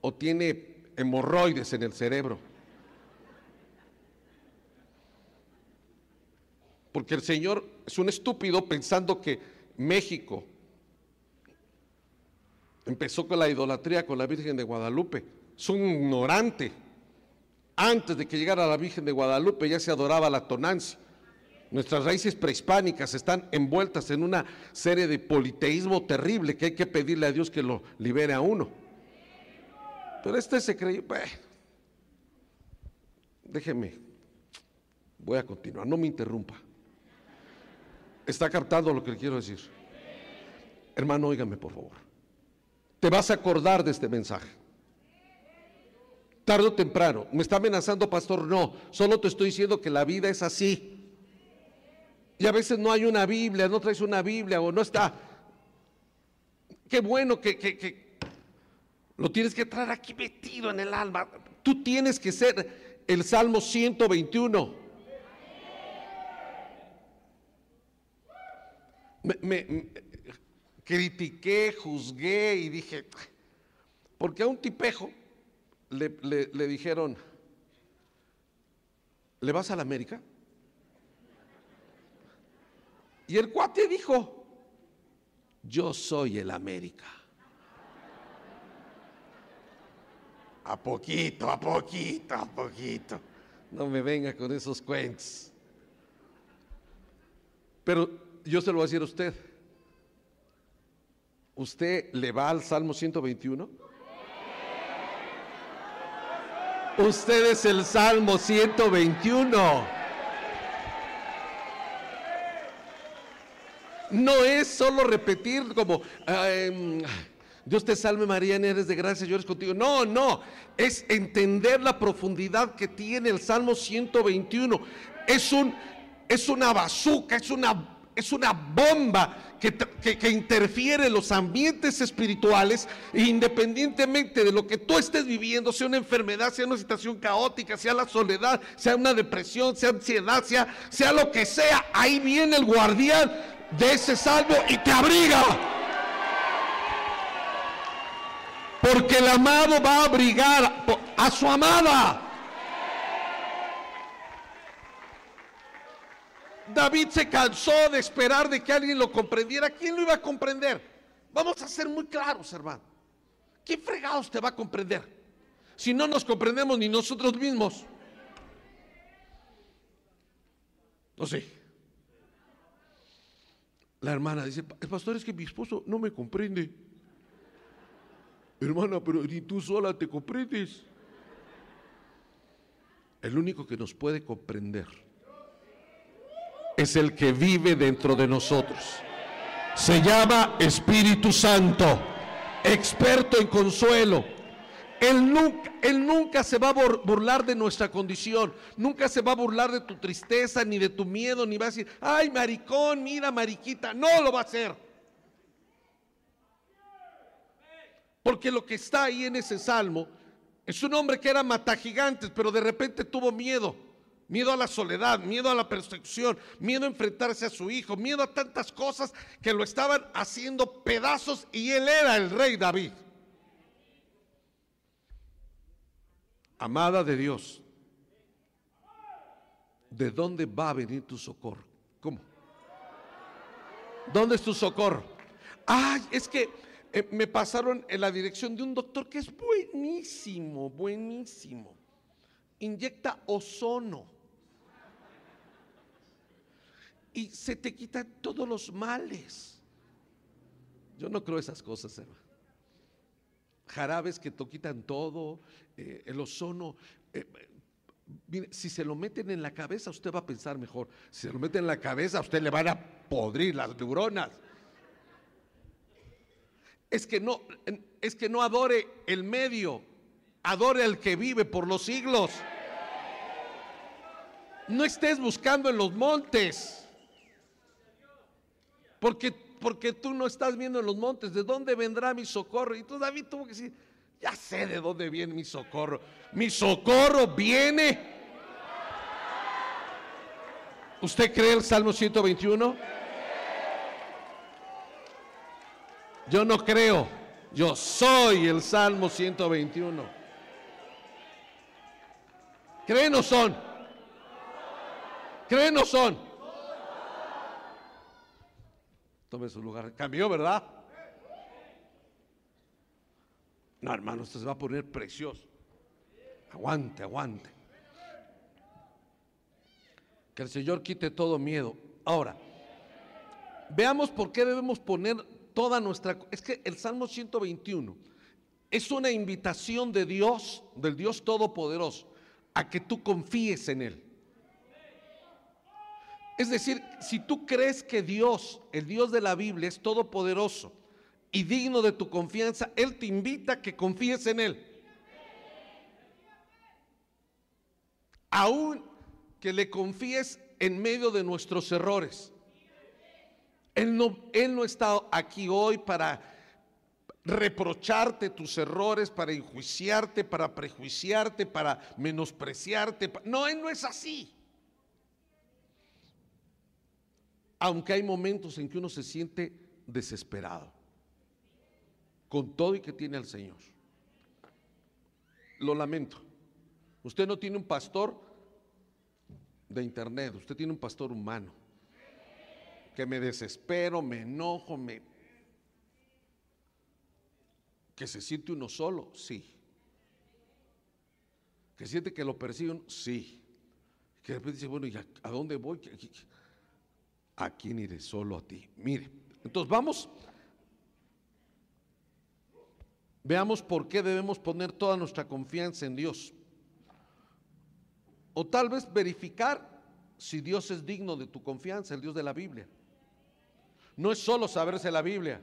o tiene hemorroides en el cerebro. Porque el Señor es un estúpido pensando que México empezó con la idolatría con la Virgen de Guadalupe. Es un ignorante. Antes de que llegara la Virgen de Guadalupe ya se adoraba la tonancia. Nuestras raíces prehispánicas están envueltas en una serie de politeísmo terrible que hay que pedirle a Dios que lo libere a uno. Pero este se creyó, déjeme, voy a continuar, no me interrumpa. Está captando lo que le quiero decir. Hermano, óigame por favor. Te vas a acordar de este mensaje. Tardo o temprano. ¿Me está amenazando, pastor? No, solo te estoy diciendo que la vida es así. Y a veces no hay una Biblia, no traes una Biblia o no está. Qué bueno que, lo tienes que traer aquí metido en el alma. Tú tienes que ser el Salmo 121. Me, critiqué, juzgué y dije, porque a un tipejo le, dijeron, ¿le vas a la América? Y el cuate dijo, yo soy el América. A poquito, a poquito, a poquito. No me venga con esos cuentos. Pero yo se lo voy a decir a usted. ¿Usted le va al Salmo 121? Usted es el Salmo 121. No es solo repetir como, Dios te salve María, eres de gracia, yo eres contigo. No, no, es entender la profundidad que tiene el Salmo 121. Es, un, es una bazuca, es una es una bomba que, que, interfiere en los ambientes espirituales, e independientemente de lo que tú estés viviendo, sea una enfermedad, sea una situación caótica, sea la soledad, sea una depresión, sea ansiedad, sea, sea lo que sea, ahí viene el guardián de ese salvo y te abriga. Porque el amado va a abrigar a su amada. David se cansó de esperar de que alguien lo comprendiera. ¿Quién lo iba a comprender? Vamos a ser muy claros, hermano. ¿Quién fregados te va a comprender? Si no nos comprendemos ni nosotros mismos. No sé. La hermana dice, el pastor es que mi esposo no me comprende. Hermana, pero ni tú sola te comprendes. El único que nos puede comprender es el que vive dentro de nosotros. Se llama Espíritu Santo, experto en consuelo. Él nunca, él nunca se va a burlar de nuestra condición, nunca se va a burlar de tu tristeza, ni de tu miedo, ni va a decir, ay maricón, mira mariquita, no lo va a hacer. Porque lo que está ahí en ese salmo es un hombre que era mata gigantes, pero de repente tuvo miedo. Miedo a la soledad, miedo a la persecución, miedo a enfrentarse a su hijo, miedo a tantas cosas que lo estaban haciendo pedazos y él era el rey David. Amada de Dios, ¿de dónde va a venir tu socorro? ¿Cómo? ¿Dónde es tu socorro? Ay, es que eh, me pasaron en la dirección de un doctor que es buenísimo, buenísimo. Inyecta ozono. Y se te quitan todos los males. Yo no creo esas cosas, hermano jarabes que te quitan todo, eh, el ozono. Eh, si se lo meten en la cabeza, usted va a pensar mejor. Si se lo meten en la cabeza, a usted le van a podrir las neuronas. Es que no, es que no adore el medio, adore al que vive por los siglos. No estés buscando en los montes. Porque porque tú no estás viendo en los montes, ¿de dónde vendrá mi socorro? Y tú David tuvo que decir, ya sé de dónde viene mi socorro. Mi socorro viene. ¿Usted cree el Salmo 121? Yo no creo. Yo soy el Salmo 121. ¿Creen o son? ¿Creen o son? Tome su lugar. Cambió, ¿verdad? No, hermano, esto se va a poner precioso. Aguante, aguante. Que el Señor quite todo miedo. Ahora, veamos por qué debemos poner toda nuestra... Es que el Salmo 121 es una invitación de Dios, del Dios Todopoderoso, a que tú confíes en Él. Es decir, si tú crees que Dios, el Dios de la Biblia, es todopoderoso y digno de tu confianza, Él te invita a que confíes en Él. Aún que le confíes en medio de nuestros errores. Él no, él no está aquí hoy para reprocharte tus errores, para enjuiciarte, para prejuiciarte, para menospreciarte. No, Él no es así. Aunque hay momentos en que uno se siente desesperado, con todo y que tiene al Señor. Lo lamento. Usted no tiene un pastor de internet, usted tiene un pastor humano. Que me desespero, me enojo, me... Que se siente uno solo, sí. Que siente que lo persiguen, sí. Que de repente dice, bueno, ¿y a, dónde voy? ¿A quién iré? Solo a ti. Mire, entonces vamos, veamos por qué debemos poner toda nuestra confianza en Dios. O tal vez verificar si Dios es digno de tu confianza, el Dios de la Biblia. No es solo saberse la Biblia.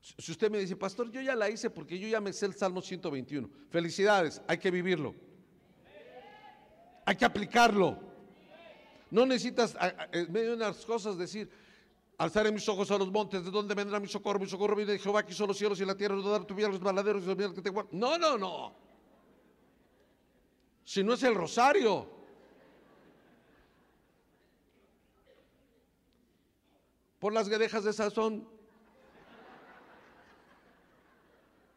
Si usted me dice, pastor, yo ya la hice porque yo ya me sé el Salmo 121. Felicidades, hay que vivirlo. Hay que aplicarlo. No necesitas en medio de unas cosas decir, alzaré mis ojos a los montes, ¿de dónde vendrá mi socorro? Mi socorro viene de Jehová, que son los cielos y la tierra, no dar tu vida a los baladeros y los que te No, no, no. Si no es el rosario. Por las guedejas de sazón.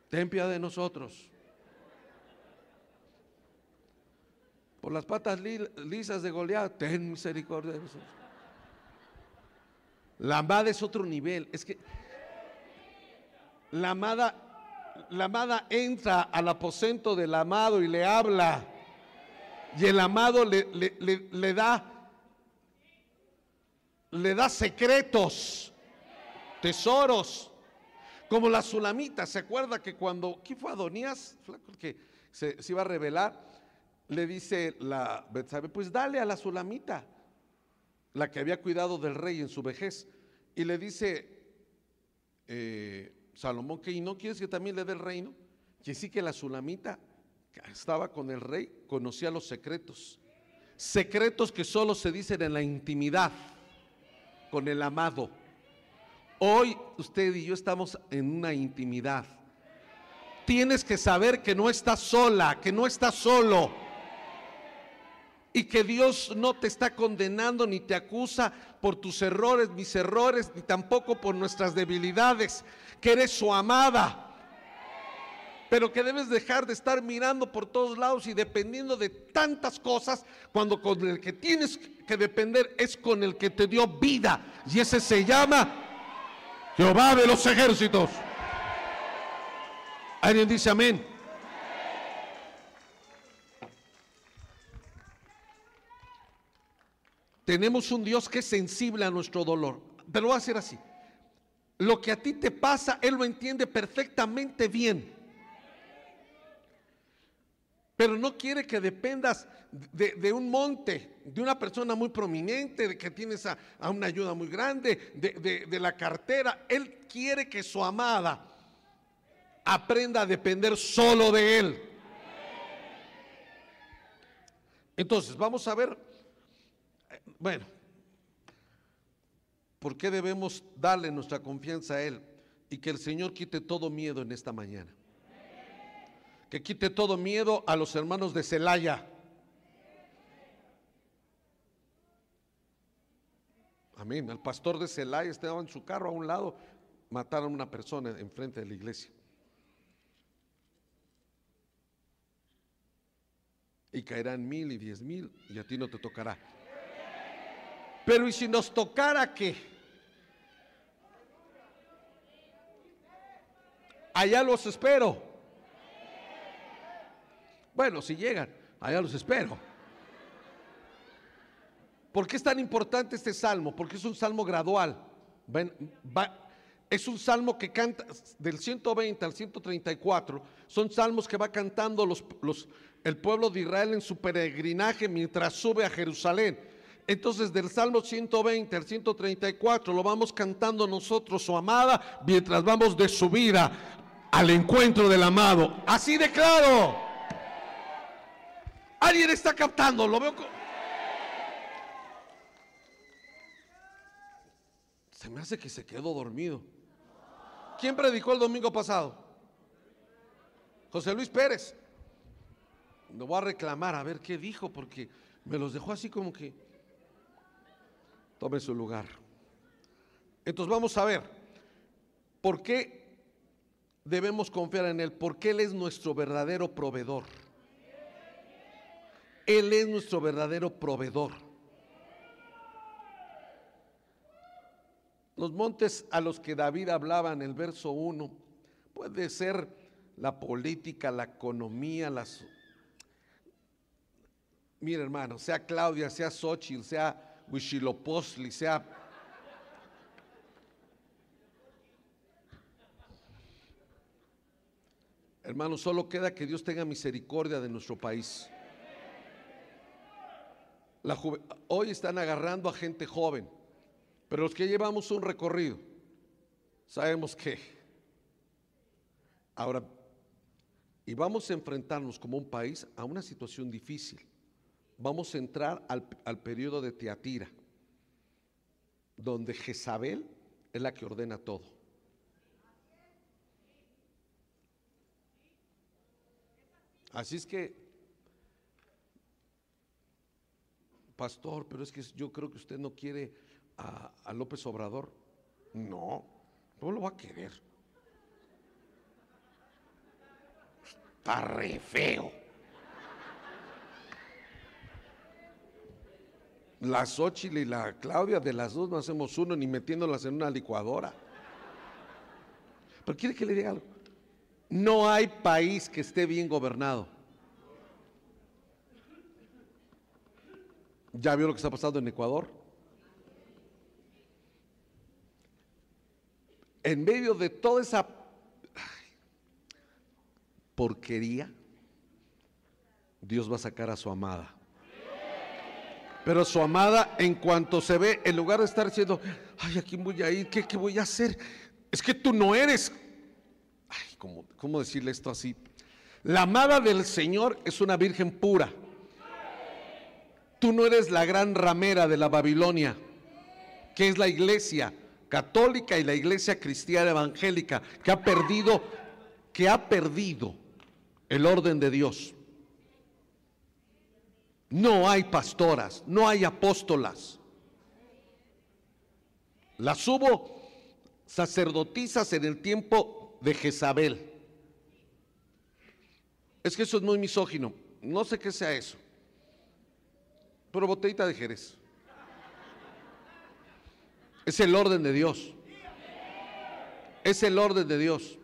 Ten piedad de nosotros. Por las patas lisas de Goliat, ten misericordia de nosotros. La amada es otro nivel. Es que la amada, la entra al aposento del amado y le habla. Y el amado le, le, da le da secretos, tesoros, como la sulamita. ¿Se acuerda que cuando, ¿quién fue Adonías? Que se iba a revelar, le dice la Betsabe, pues dale a la sulamita, la que había cuidado del rey en su vejez. Y le dice eh, Salomón que, ¿y no quieres que también le dé el reino? Que sí que la sulamita estaba con el rey, conocía los secretos. Secretos que solo se dicen en la intimidad, con el amado. Hoy usted y yo estamos en una intimidad. Tienes que saber que no estás sola, que no estás solo. Y que Dios no te está condenando ni te acusa por tus errores, mis errores, ni tampoco por nuestras debilidades. Que eres su amada pero que debes dejar de estar mirando por todos lados y dependiendo de tantas cosas, cuando con el que tienes que depender es con el que te dio vida, y ese se llama Jehová de los ejércitos. ¿Alguien dice amén? Tenemos un Dios que es sensible a nuestro dolor, pero va a ser así. Lo que a ti te pasa, Él lo entiende perfectamente bien pero no quiere que dependas de, un monte, de una persona muy prominente, de que tienes a, una ayuda muy grande, de, de la cartera. Él quiere que su amada aprenda a depender solo de Él. Entonces, vamos a ver, bueno, ¿por qué debemos darle nuestra confianza a Él y que el Señor quite todo miedo en esta mañana? que quite todo miedo a los hermanos de Celaya. Amén. El pastor de Celaya estaba en su carro a un lado, mataron a una persona enfrente de la iglesia. Y caerán mil y diez mil y a ti no te tocará. Pero ¿y si nos tocara qué? Allá los espero. Bueno, si llegan, allá los espero. ¿Por qué es tan importante este salmo? Porque es un salmo gradual. es un salmo que canta del 120 al 134. Son salmos que va cantando los, el pueblo de Israel en su peregrinaje mientras sube a Jerusalén. Entonces del Salmo 120 al 134 lo vamos cantando nosotros, su amada, mientras vamos de subida al encuentro del amado. Así de claro. Alguien está captando, lo veo. Se me hace que se quedó dormido. ¿Quién predicó el domingo pasado? José Luis Pérez. Lo voy a reclamar a ver qué dijo porque me los dejó así como que tome su lugar. Entonces vamos a ver por qué debemos confiar en Él, porque Él es nuestro verdadero proveedor. Él es nuestro verdadero proveedor. Los montes a los que David hablaba en el verso 1 puede ser la política, la economía, las... Mira hermano, sea Claudia, sea Xochitl, sea Huichilopochtli, sea... Hermano, solo queda que Dios tenga misericordia de nuestro país hoy están agarrando a gente joven, pero los que llevamos un recorrido, sabemos que ahora, y vamos a enfrentarnos como un país a una situación difícil. Vamos a entrar al, al periodo de Teatira, donde Jezabel es la que ordena todo. Así es que pastor, pero es que yo creo que usted no quiere a, López Obrador. No, no lo va a querer. Está re feo. La Xochitl y la Claudia, de las dos no hacemos uno ni metiéndolas en una licuadora. Pero quiere que le diga algo. No hay país que esté bien gobernado. ¿Ya vio lo que está pasando en Ecuador? en medio de toda esa porquería, Dios va a sacar a su amada. Pero su amada, en cuanto se ve, en lugar de estar diciendo, ay, aquí voy a ir? ¿Qué, voy a hacer? Es que tú no eres. Ay, ¿cómo, ¿cómo decirle esto así? La amada del Señor es una virgen pura. Tú no eres la gran ramera de la Babilonia, que es la iglesia católica y la iglesia cristiana evangélica, que ha perdido, que ha perdido el orden de Dios. No hay pastoras, no hay apóstolas. Las hubo sacerdotisas en el tiempo de Jezabel. Es que eso es muy misógino. No sé qué sea eso. Pero botellita de Jerez. Es el orden de Dios. Es el orden de Dios.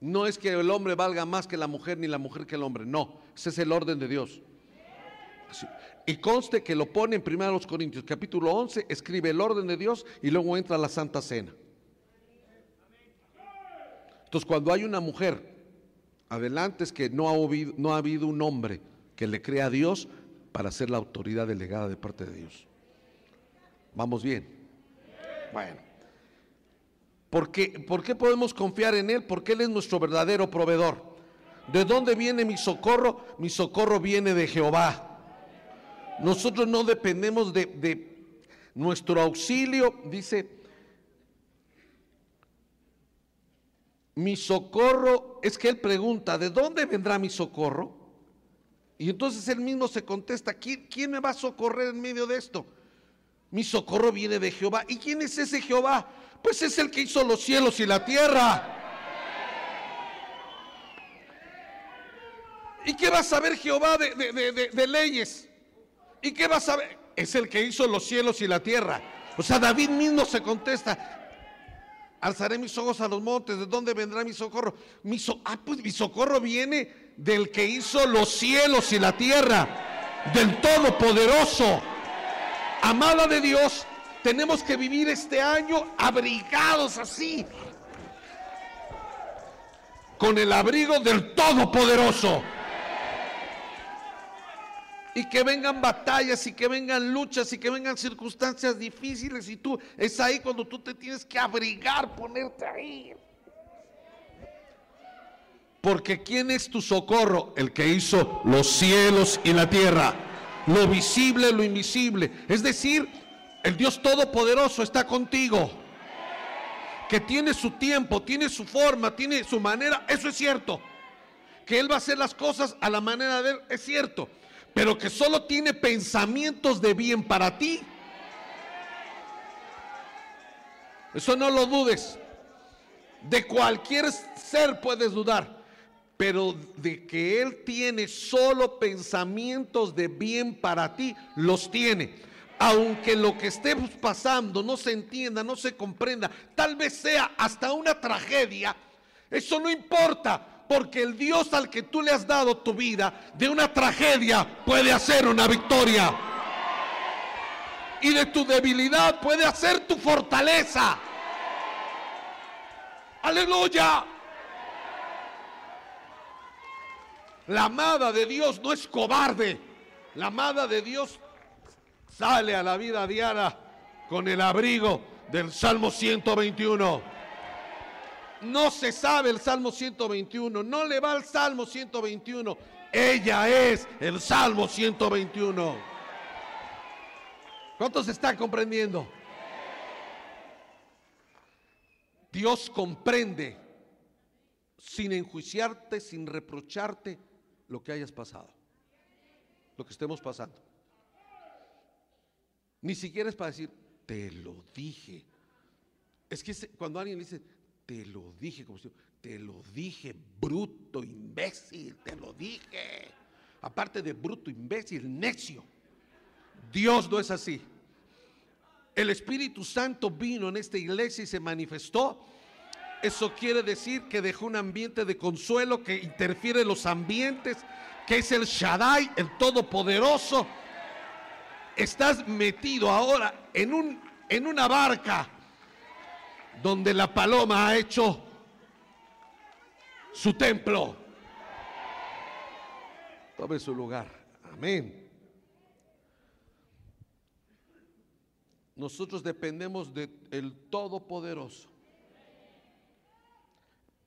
No es que el hombre valga más que la mujer ni la mujer que el hombre. No, ese es el orden de Dios. Y conste que lo pone en 1 Corintios capítulo 11, escribe el orden de Dios y luego entra la Santa Cena. Entonces cuando hay una mujer adelante es que no ha, no ha habido un hombre que le crea a Dios para ser la autoridad delegada de parte de Dios. Vamos bien. Bueno. ¿Por qué, ¿Por qué podemos confiar en Él? Porque Él es nuestro verdadero proveedor. ¿De dónde viene mi socorro? Mi socorro viene de Jehová. Nosotros no dependemos de, de nuestro auxilio, dice, mi socorro, es que él pregunta, ¿de dónde vendrá mi socorro? Y entonces él mismo se contesta, ¿quién, ¿quién, me va a socorrer en medio de esto? Mi socorro viene de Jehová. ¿Y quién es ese Jehová? Pues es el que hizo los cielos y la tierra. ¿Y qué va a saber Jehová de, de leyes? ¿Y qué va a saber? Es el que hizo los cielos y la tierra. O sea, David mismo se contesta, alzaré mis ojos a los montes, ¿de dónde vendrá mi socorro? Mi ah, pues mi socorro viene del que hizo los cielos y la tierra, del Todopoderoso. Amada de Dios, tenemos que vivir este año abrigados así, con el abrigo del Todopoderoso y que vengan batallas y que vengan luchas y que vengan circunstancias difíciles y tú es ahí cuando tú te tienes que abrigar, ponerte ahí. Porque ¿quién es tu socorro? El que hizo los cielos y la tierra, lo visible, lo invisible. Es decir, el Dios Todopoderoso está contigo. Que tiene su tiempo, tiene su forma, tiene su manera, eso es cierto. Que Él va a hacer las cosas a la manera de Él, es cierto pero que solo tiene pensamientos de bien para ti. Eso no lo dudes. De cualquier ser puedes dudar, pero de que Él tiene solo pensamientos de bien para ti, los tiene. Aunque lo que estemos pasando no se entienda, no se comprenda, tal vez sea hasta una tragedia, eso no importa, porque el Dios al que tú le has dado tu vida, de una tragedia puede hacer una victoria. Y de tu debilidad puede hacer tu fortaleza. Aleluya. La amada de Dios no es cobarde. La amada de Dios sale a la vida diaria con el abrigo del Salmo 121 no se sabe el Salmo 121, no le va al Salmo 121. Ella es el Salmo 121. ¿Cuántos están comprendiendo? Dios comprende sin enjuiciarte, sin reprocharte lo que hayas pasado, lo que estemos pasando. Ni siquiera es para decir, te lo dije. Es que cuando alguien dice, te lo dije, como si, te lo dije, bruto, imbécil, te lo dije. Aparte de bruto, imbécil, necio. Dios no es así. El Espíritu Santo vino en esta iglesia y se manifestó. Eso quiere decir que dejó un ambiente de consuelo que interfiere en los ambientes, que es el Shaddai, el Todopoderoso. Estás metido ahora en, un, en una barca donde la paloma ha hecho su templo. Tome su lugar. Amén. Nosotros dependemos del Todopoderoso.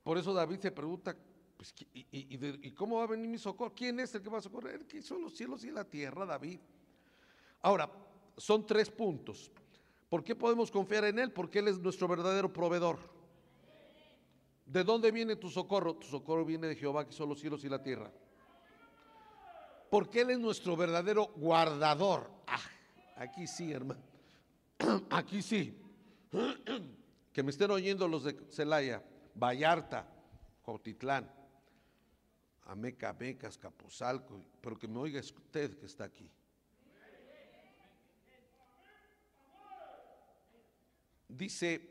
Por eso David se pregunta, pues, ¿y, cómo va a venir mi socorro? ¿Quién es el que va a socorrer? El que hizo los cielos y la tierra, David. Ahora, son tres puntos. ¿Por qué podemos confiar en Él? Porque Él es nuestro verdadero proveedor. ¿De dónde viene tu socorro? Tu socorro viene de Jehová que hizo los cielos y la tierra. Porque Él es nuestro verdadero guardador. Ah, aquí sí, hermano. Aquí sí. Que me estén oyendo los de Celaya, Vallarta, Cotitlán, Ameca, Becas, Capozalco, pero que me oiga usted que está aquí. Dice,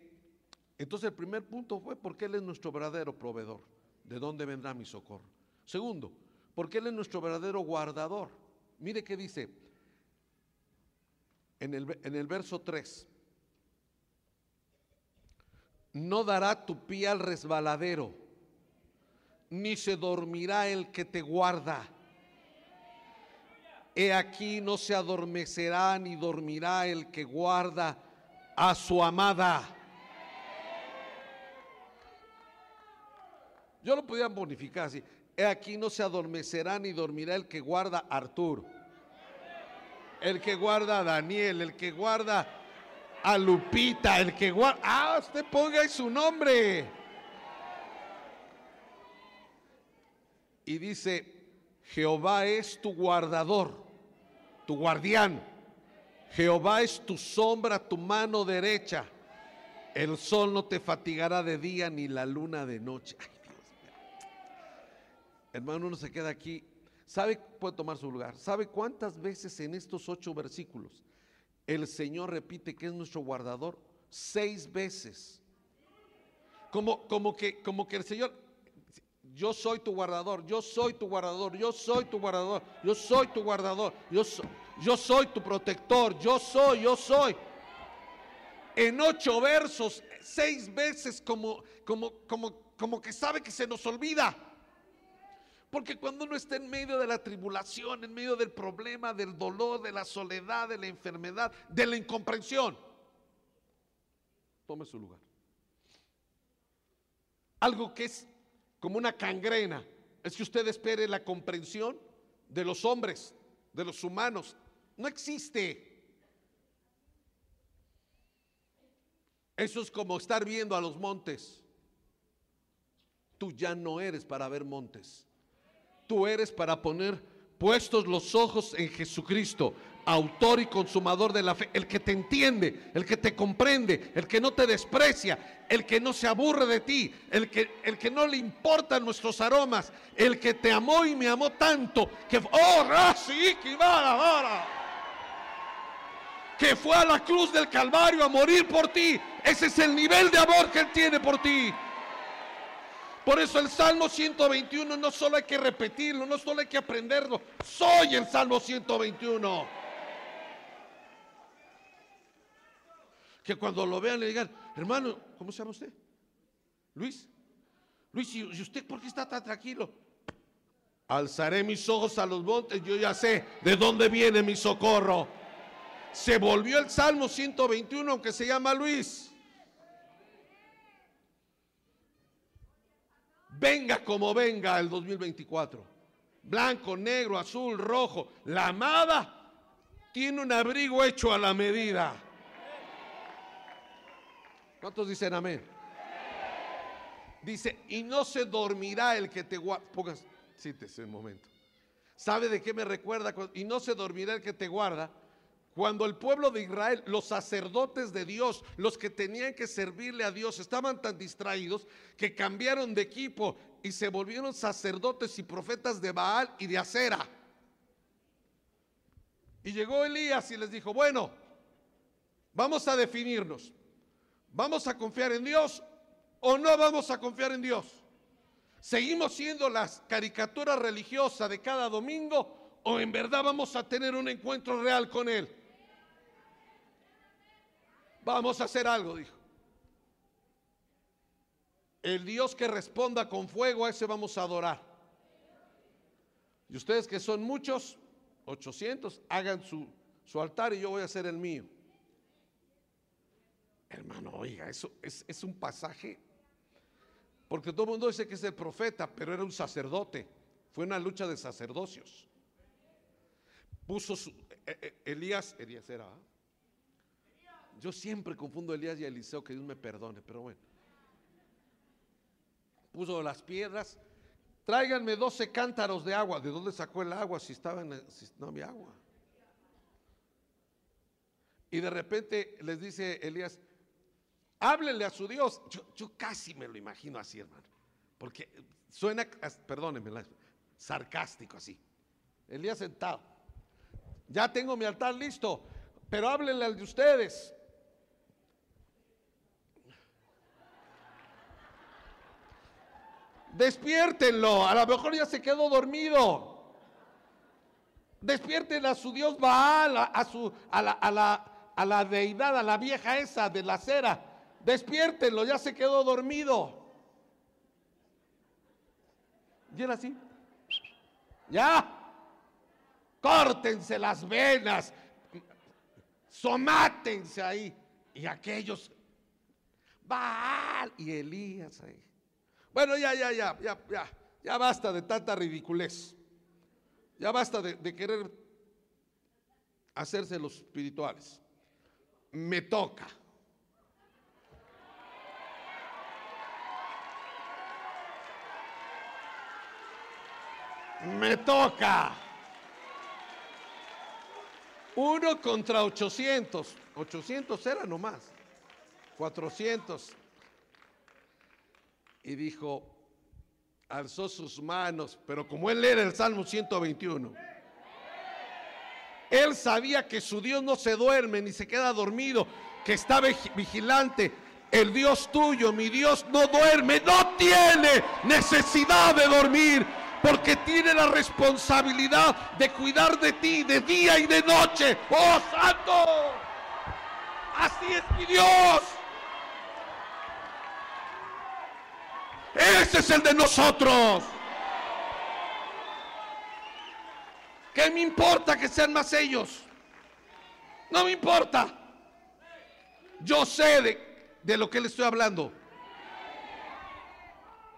entonces el primer punto fue porque Él es nuestro verdadero proveedor. ¿De dónde vendrá mi socorro? Segundo, porque Él es nuestro verdadero guardador. Mire qué dice en el, en el verso 3. No dará tu pie al resbaladero, ni se dormirá el que te guarda. He aquí no se adormecerá ni dormirá el que guarda a su amada. Yo lo podía bonificar así. He aquí no se adormecerá ni dormirá el que guarda a Arturo, el que guarda a Daniel, el que guarda a Lupita, el que guarda. Ah, usted ponga ahí su nombre. Y dice: Jehová es tu guardador, tu guardián. Jehová es tu sombra, tu mano derecha. El sol no te fatigará de día ni la luna de noche. Ay, Dios Hermano, uno se queda aquí. ¿Sabe? Puede tomar su lugar. ¿Sabe cuántas veces en estos ocho versículos el Señor repite que es nuestro guardador? Seis veces. Como, como, que, como que el Señor, yo soy tu guardador, yo soy tu guardador, yo soy tu guardador, yo soy tu guardador, yo soy yo soy tu protector, yo soy, yo soy. En ocho versos, seis veces como, como, como, como que sabe que se nos olvida. Porque cuando uno está en medio de la tribulación, en medio del problema, del dolor, de la soledad, de la enfermedad, de la incomprensión, tome su lugar. Algo que es como una cangrena es que usted espere la comprensión de los hombres, de los humanos, no existe. Eso es como estar viendo a los montes. Tú ya no eres para ver montes. Tú eres para poner puestos los ojos en Jesucristo, autor y consumador de la fe, el que te entiende, el que te comprende, el que no te desprecia, el que no se aburre de ti, el que, el que no le importan nuestros aromas, el que te amó y me amó tanto que, oh, va, que fue a la cruz del Calvario a morir por ti. Ese es el nivel de amor que Él tiene por ti. Por eso el Salmo 121 no solo hay que repetirlo, no solo hay que aprenderlo. Soy el Salmo 121. Que cuando lo vean le digan, hermano, ¿cómo se llama usted? Luis. Luis, ¿y usted por qué está tan tranquilo? Alzaré mis ojos a los montes, yo ya sé de dónde viene mi socorro. Se volvió el Salmo 121, aunque se llama Luis. Venga como venga el 2024. Blanco, negro, azul, rojo. La amada tiene un abrigo hecho a la medida. ¿Cuántos dicen amén? Dice, y no se dormirá el que te guarda. Pongas, un momento. ¿Sabe de qué me recuerda? Y no se dormirá el que te guarda cuando el pueblo de Israel, los sacerdotes de Dios, los que tenían que servirle a Dios, estaban tan distraídos que cambiaron de equipo y se volvieron sacerdotes y profetas de Baal y de Acera. Y llegó Elías y les dijo, bueno, vamos a definirnos. ¿Vamos a confiar en Dios o no vamos a confiar en Dios? ¿Seguimos siendo las caricaturas religiosas de cada domingo o en verdad vamos a tener un encuentro real con Él? Vamos a hacer algo, dijo. El Dios que responda con fuego, a ese vamos a adorar. Y ustedes que son muchos, 800, hagan su, su altar y yo voy a hacer el mío. Hermano, oiga, eso es, es un pasaje, porque todo el mundo dice que es el profeta, pero era un sacerdote. Fue una lucha de sacerdocios. Puso su, eh, eh, Elías, Elías era. ¿ah? Yo siempre confundo Elías y Eliseo, que Dios me perdone, pero bueno. Puso las piedras. Tráiganme 12 cántaros de agua. ¿De dónde sacó el agua si, estaba en, si no había agua? Y de repente les dice Elías, háblenle a su Dios. Yo, yo casi me lo imagino así, hermano. Porque suena, perdónenme, sarcástico así. Elías sentado. Ya tengo mi altar listo, pero háblenle al de ustedes. Despiértenlo, a lo mejor ya se quedó dormido. Despierten a su Dios Baal, a, su, a, la, a, la, a la deidad, a la vieja esa de la cera. Despiértenlo, ya se quedó dormido. Y así. Ya. Córtense las venas. Somátense ahí. Y aquellos. Baal y Elías ahí. Bueno, ya, ya, ya, ya, ya. Ya basta de tanta ridiculez. Ya basta de, querer hacerse los espirituales. Me toca. Me toca. Uno contra 800. 800 era nomás. 400. Y dijo, alzó sus manos, pero como él era el Salmo 121, él sabía que su Dios no se duerme ni se queda dormido, que está vigilante. El Dios tuyo, mi Dios, no duerme, no tiene necesidad de dormir porque tiene la responsabilidad de cuidar de ti de día y de noche. ¡Oh, santo! Así es mi Dios. Ese es el de nosotros. ¿Qué me importa que sean más ellos? No me importa. Yo sé de, de lo que le estoy hablando.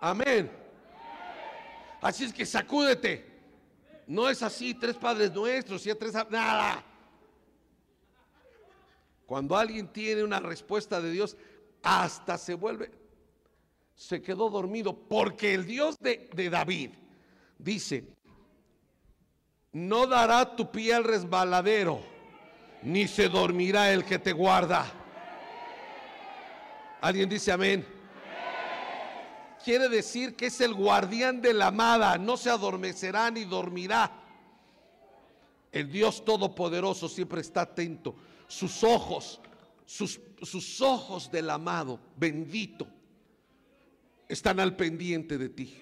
Amén. Así es que sacúdete. No es así, tres padres nuestros y tres... Nada. Cuando alguien tiene una respuesta de Dios, hasta se vuelve, se quedó dormido, porque el Dios de, de David dice, no dará tu pie al resbaladero, ni se dormirá el que te guarda. ¿Alguien dice amén? quiere decir que es el guardián de la amada, no se adormecerá ni dormirá. El Dios Todopoderoso siempre está atento. Sus ojos, sus, sus ojos del amado, bendito, están al pendiente de ti.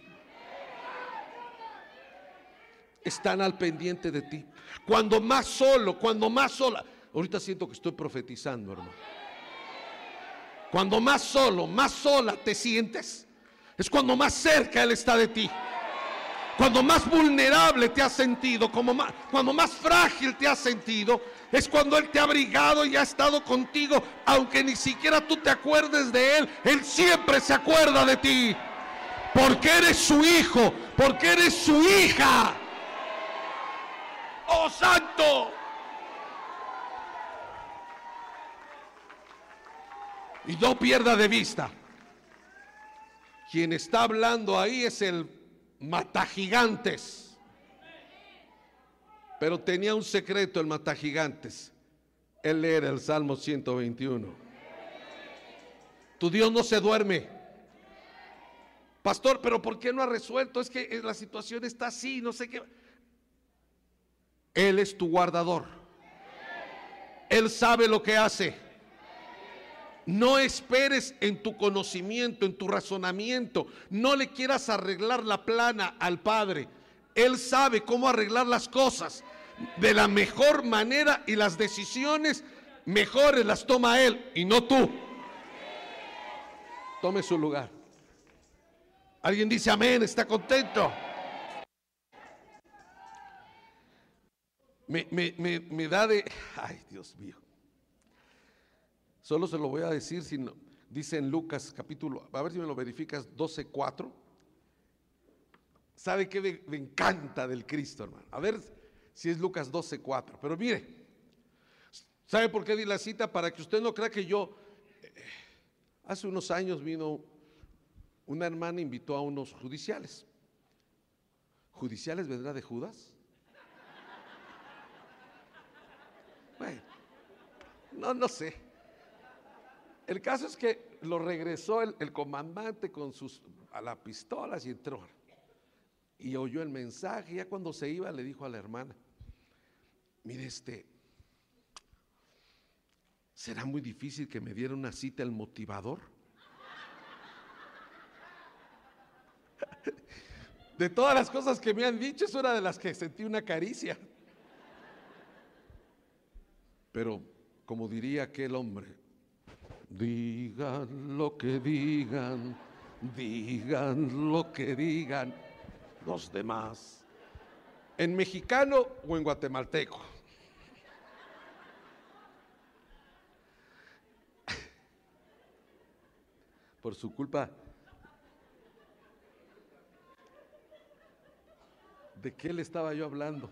Están al pendiente de ti. Cuando más solo, cuando más sola. Ahorita siento que estoy profetizando, hermano. Cuando más solo, más sola te sientes, es cuando más cerca Él está de ti. Cuando más vulnerable te has sentido, como más, cuando más frágil te has sentido, es cuando Él te ha abrigado y ha estado contigo, aunque ni siquiera tú te acuerdes de Él, Él siempre se acuerda de ti. Porque eres su hijo, porque eres su hija. Oh Santo. Y no pierda de vista quien está hablando ahí es el matagigantes. Pero tenía un secreto el matagigantes. Él era el Salmo 121. Tu Dios no se duerme. Pastor, pero ¿por qué no ha resuelto? Es que la situación está así, no sé qué. Él es tu guardador. Él sabe lo que hace. No esperes en tu conocimiento, en tu razonamiento. No le quieras arreglar la plana al Padre. Él sabe cómo arreglar las cosas de la mejor manera y las decisiones mejores las toma Él y no tú. Tome su lugar. Alguien dice amén, está contento. Me, me, da de, ay Dios mío. Solo se lo voy a decir, si dice en Lucas capítulo, a ver si me lo verificas, 12.4. ¿Sabe qué me, encanta del Cristo, hermano? A ver si es Lucas 12.4. Pero mire, ¿sabe por qué di la cita? Para que usted no crea que yo, eh, hace unos años vino una hermana, invitó a unos judiciales. ¿Judiciales vendrá de Judas? Bueno, no, no sé. El caso es que lo regresó el, comandante con sus a las pistolas y entró. Y oyó el mensaje. Ya cuando se iba le dijo a la hermana, mire este, ¿será muy difícil que me diera una cita el motivador? De todas las cosas que me han dicho, es una de las que sentí una caricia. Pero, como diría aquel hombre, digan lo que digan, digan lo que digan los demás. ¿En mexicano o en guatemalteco? Por su culpa. ¿De qué le estaba yo hablando?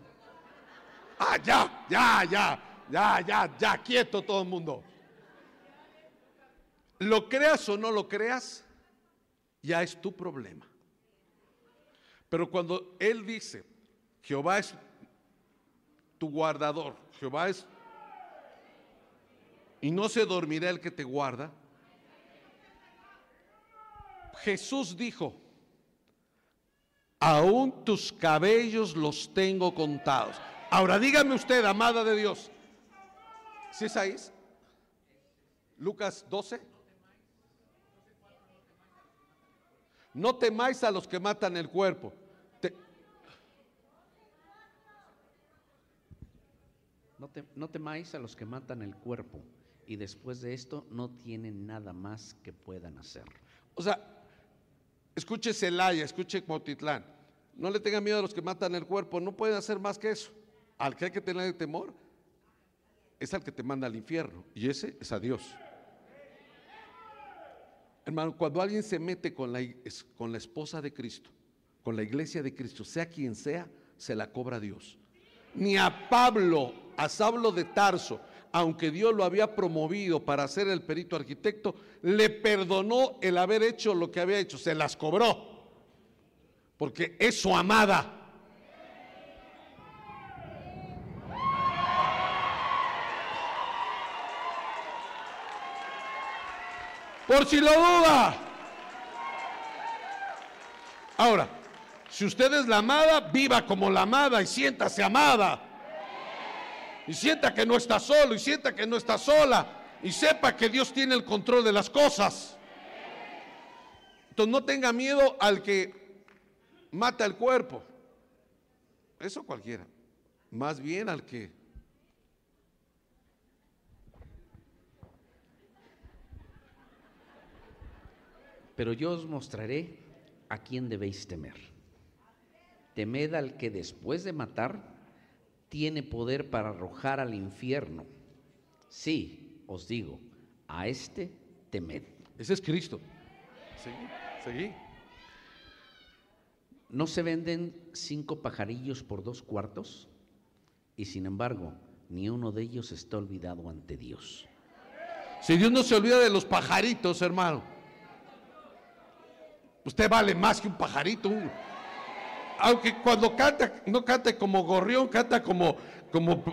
Ah, ya, ya, ya. Ya, ya, ya, quieto todo el mundo. Lo creas o no lo creas, ya es tu problema. Pero cuando Él dice, Jehová es tu guardador, Jehová es... Y no se dormirá el que te guarda. Jesús dijo, aún tus cabellos los tengo contados. Ahora dígame usted, amada de Dios, ¿Sí es ahí? Lucas 12. No temáis a los que matan el cuerpo. No, no, temáis a los que matan el cuerpo y después de esto no tienen nada más que puedan hacer. O sea, escuche Celaya, escuche Motitlán. No le tenga miedo a los que matan el cuerpo, no pueden hacer más que eso. Al que hay que tener temor es al que te manda al infierno y ese es a Dios. Hermano, cuando alguien se mete con la, con la esposa de Cristo, con la iglesia de Cristo, sea quien sea, se la cobra Dios. Ni a Pablo, a Sablo de Tarso, aunque Dios lo había promovido para ser el perito arquitecto, le perdonó el haber hecho lo que había hecho, se las cobró, porque es su amada. por si lo duda. Ahora, si usted es la amada, viva como la amada y siéntase amada. Y sienta que no está solo y sienta que no está sola y sepa que Dios tiene el control de las cosas. Entonces no tenga miedo al que mata el cuerpo. Eso cualquiera. Más bien al que Pero yo os mostraré a quién debéis temer. Temed al que después de matar tiene poder para arrojar al infierno. Sí, os digo, a este temed. Ese es Cristo. Seguí, seguí. ¿No se venden cinco pajarillos por dos cuartos? Y sin embargo, ni uno de ellos está olvidado ante Dios. Si Dios no se olvida de los pajaritos, hermano. Usted vale más que un pajarito. Aunque cuando canta, no canta como gorrión, canta como, como,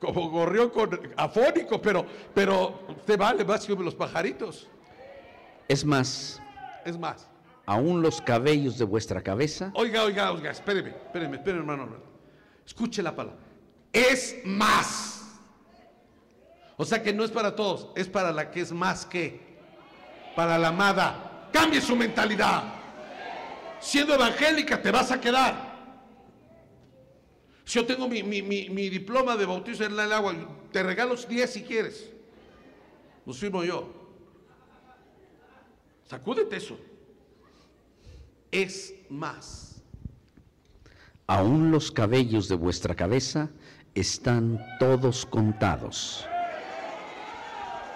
como gorrión con, afónico, pero, pero usted vale más que los pajaritos. Es más. Es más. Aún los cabellos de vuestra cabeza. Oiga, oiga, oiga, espéreme, espéreme, espéreme, hermano. Escuche la palabra. Es más. O sea que no es para todos, es para la que es más que para la amada. Cambie su mentalidad. Siendo evangélica te vas a quedar. Si yo tengo mi, diploma de bautizo en el agua, te regalo 10 si quieres. Los firmo yo. Sacúdete eso. Es más. Aún los cabellos de vuestra cabeza están todos contados.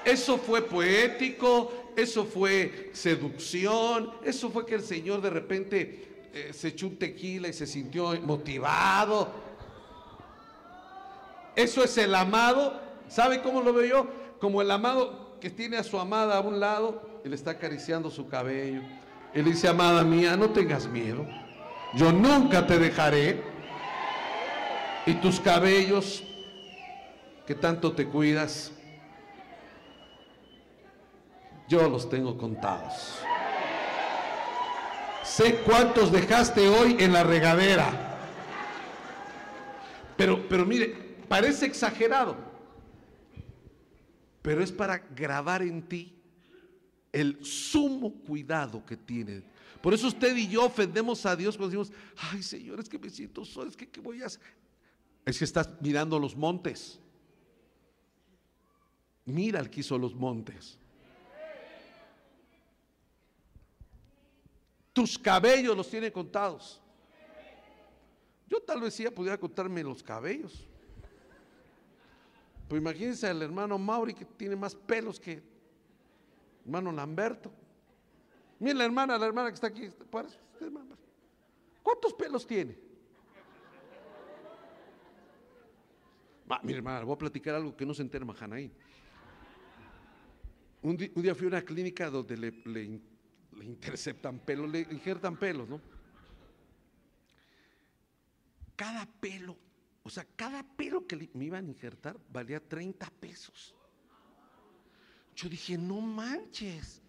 Eso fue poético, eso fue seducción, eso fue que el Señor de repente eh, se echó un tequila y se sintió motivado. Eso es el amado. ¿Sabe cómo lo veo yo? Como el amado que tiene a su amada a un lado y le está acariciando su cabello. Él dice, amada mía, no tengas miedo. Yo nunca te dejaré. Y tus cabellos, que tanto te cuidas, yo los tengo contados. Sé cuántos dejaste hoy en la regadera. Pero, pero mire, parece exagerado, pero es para grabar en ti el sumo cuidado que tiene. Por eso usted y yo ofendemos a Dios cuando decimos, ay Señor, es que me siento solo, es que ¿qué voy a hacer? Es que estás mirando los montes. Mira el que hizo los montes. Tus cabellos los tiene contados. Yo tal vez sí pudiera contarme los cabellos. Pues imagínense al hermano Mauri que tiene más pelos que hermano Lamberto. Mira la hermana, la hermana que está aquí. ¿Cuántos pelos tiene? mira hermana, voy a platicar algo que no se entera Mahanaí. Un, un, día fui a una clínica donde le, le interceptan pelos, le injertan pelos, ¿no? Cada pelo, o sea, cada pelo que me iban a injertar valía 30 pesos. Yo dije, no manches.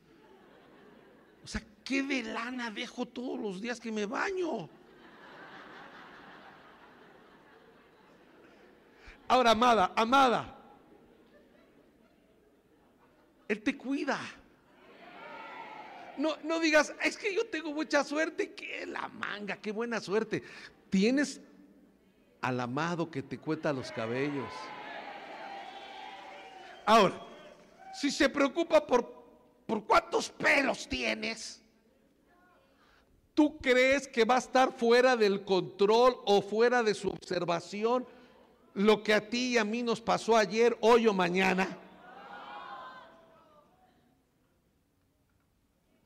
O sea, ¿qué de lana dejo todos los días que me baño? Ahora, amada, amada, Él te cuida. No, no digas, es que yo tengo mucha suerte, que la manga, qué buena suerte. Tienes al amado que te cuenta los cabellos. Ahora, si se preocupa por, por cuántos pelos tienes, ¿tú crees que va a estar fuera del control o fuera de su observación lo que a ti y a mí nos pasó ayer, hoy o mañana?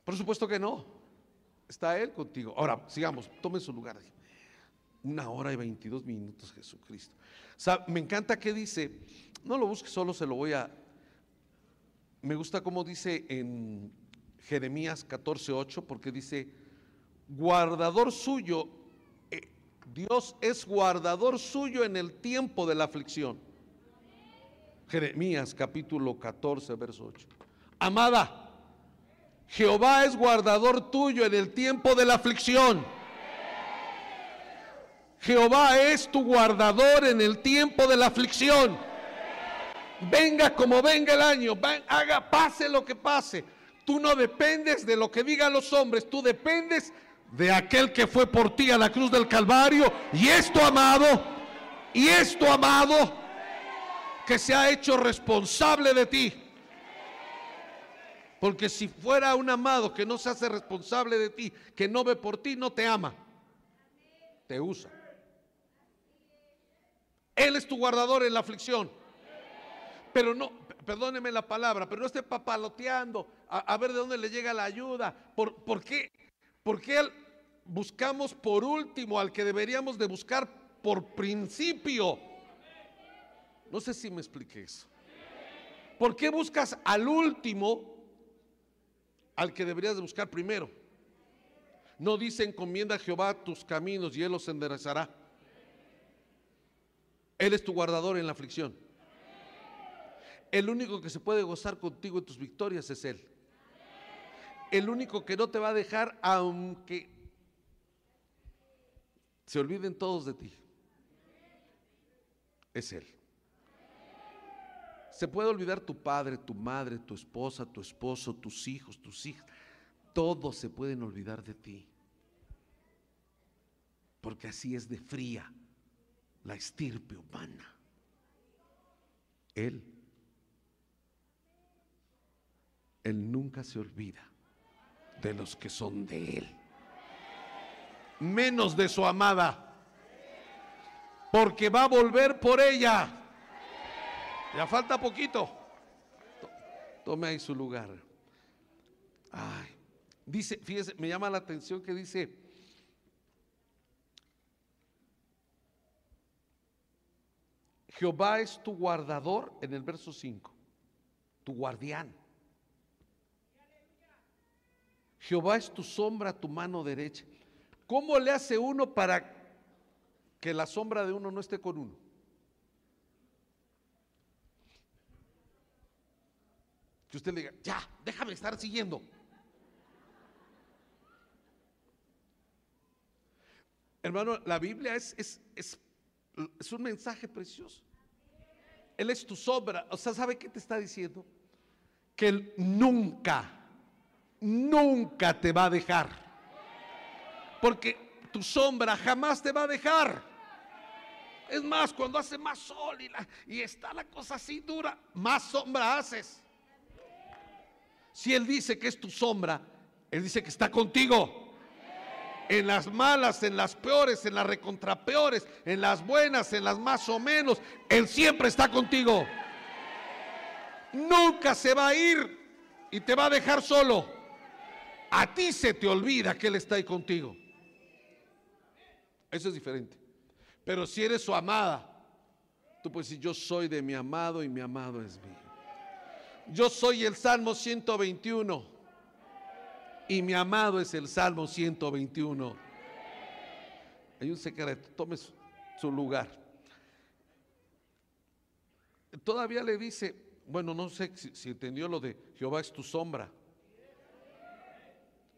Por supuesto que no. Está Él contigo. Ahora, sigamos, tome su lugar. Una hora y 22 minutos, Jesucristo. me encanta que dice, no lo busque, solo se lo voy a... Me gusta como dice en Jeremías 14:8, porque dice, guardador suyo, eh, Dios es guardador suyo en el tiempo de la aflicción. Jeremías capítulo 14, verso 8. Amada, Jehová es guardador tuyo en el tiempo de la aflicción. Jehová es tu guardador en el tiempo de la aflicción. Venga como venga el año, haga pase lo que pase. Tú no dependes de lo que digan los hombres, tú dependes de aquel que fue por ti a la cruz del Calvario y esto amado, y esto amado, que se ha hecho responsable de ti. Porque si fuera un amado que no se hace responsable de ti, que no ve por ti, no te ama. Te usa. Él es tu guardador en la aflicción. Pero no, perdóneme la palabra, pero no esté papaloteando a, ver de dónde le llega la ayuda. ¿Por, por qué? Porque buscamos por último al que deberíamos de buscar por principio. No sé si me expliqué eso. ¿Por qué buscas al último al que deberías de buscar primero. No dice encomienda a Jehová tus caminos y Él los enderezará. Él es tu guardador en la aflicción. El único que se puede gozar contigo en tus victorias es Él. El único que no te va a dejar aunque se olviden todos de ti. Es Él. Se puede olvidar tu padre, tu madre, tu esposa, tu esposo, tus hijos, tus hijas. Todos se pueden olvidar de ti. Porque así es de fría la estirpe humana. Él, Él nunca se olvida de los que son de Él. Menos de su amada. Porque va a volver por ella. Ya falta poquito. Tome ahí su lugar. Ay, dice, fíjese, me llama la atención que dice, Jehová es tu guardador en el verso 5, tu guardián. Jehová es tu sombra, tu mano derecha. ¿Cómo le hace uno para que la sombra de uno no esté con uno? Que usted le diga, ya, déjame estar siguiendo. Hermano, la Biblia es, es, es, un mensaje precioso. Él es tu sombra. O sea, ¿sabe qué te está diciendo? Que Él nunca, nunca te va a dejar. Porque tu sombra jamás te va a dejar. Es más, cuando hace más sol y, la, y está la cosa así dura, más sombra haces. Si Él dice que es tu sombra, Él dice que está contigo. En las malas, en las peores, en las recontrapeores, en las buenas, en las más o menos, Él siempre está contigo. Nunca se va a ir y te va a dejar solo. A ti se te olvida que Él está ahí contigo. Eso es diferente. Pero si eres su amada, tú puedes decir, yo soy de mi amado y mi amado es mío. Yo soy el Salmo 121 y mi amado es el Salmo 121. Hay un secreto, tome su, lugar. Todavía le dice, bueno, no sé si, si, entendió lo de Jehová es tu sombra,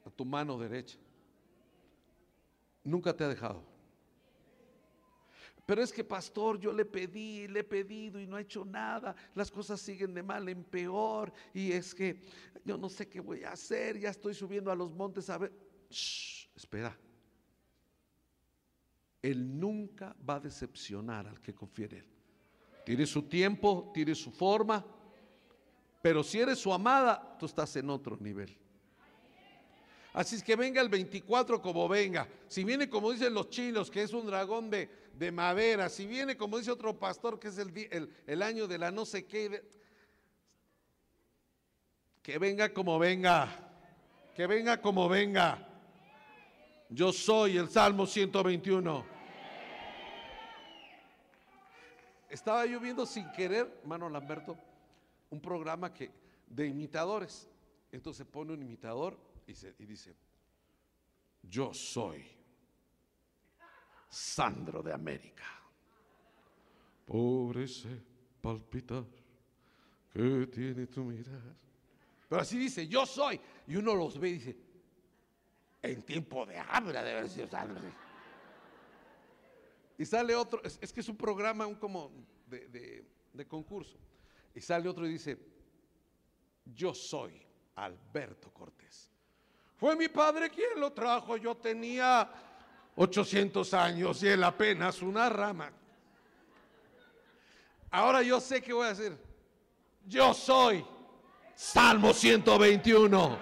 a tu mano derecha. Nunca te ha dejado. Pero es que, pastor, yo le pedí, le he pedido y no ha hecho nada. Las cosas siguen de mal en peor. Y es que yo no sé qué voy a hacer. Ya estoy subiendo a los montes a ver. Espera. Él nunca va a decepcionar al que confíe en Él. Tiene su tiempo, tiene su forma. Pero si eres su amada, tú estás en otro nivel. Así es que venga el 24 como venga. Si viene como dicen los chinos, que es un dragón de, de madera, si viene como dice otro pastor, que es el, el, año de la no sé qué, que venga como venga, que venga como venga. Yo soy el Salmo 121. Estaba yo viendo sin querer, hermano Lamberto, un programa que, de imitadores. Entonces pone un imitador y dice, yo soy Sandro de América. Pobre ese palpitar que tiene tu mirar. Pero así dice, yo soy. Y uno los ve y dice, en tiempo de hambre debe haber sido Sandro. Y sale otro, es, que es un programa un como de, de, de concurso. Y sale otro y dice, yo soy Alberto Cortés. Fue mi padre quien lo trajo, yo tenía 800 años y él apenas una rama. Ahora yo sé qué voy a hacer. Yo soy Salmo 121.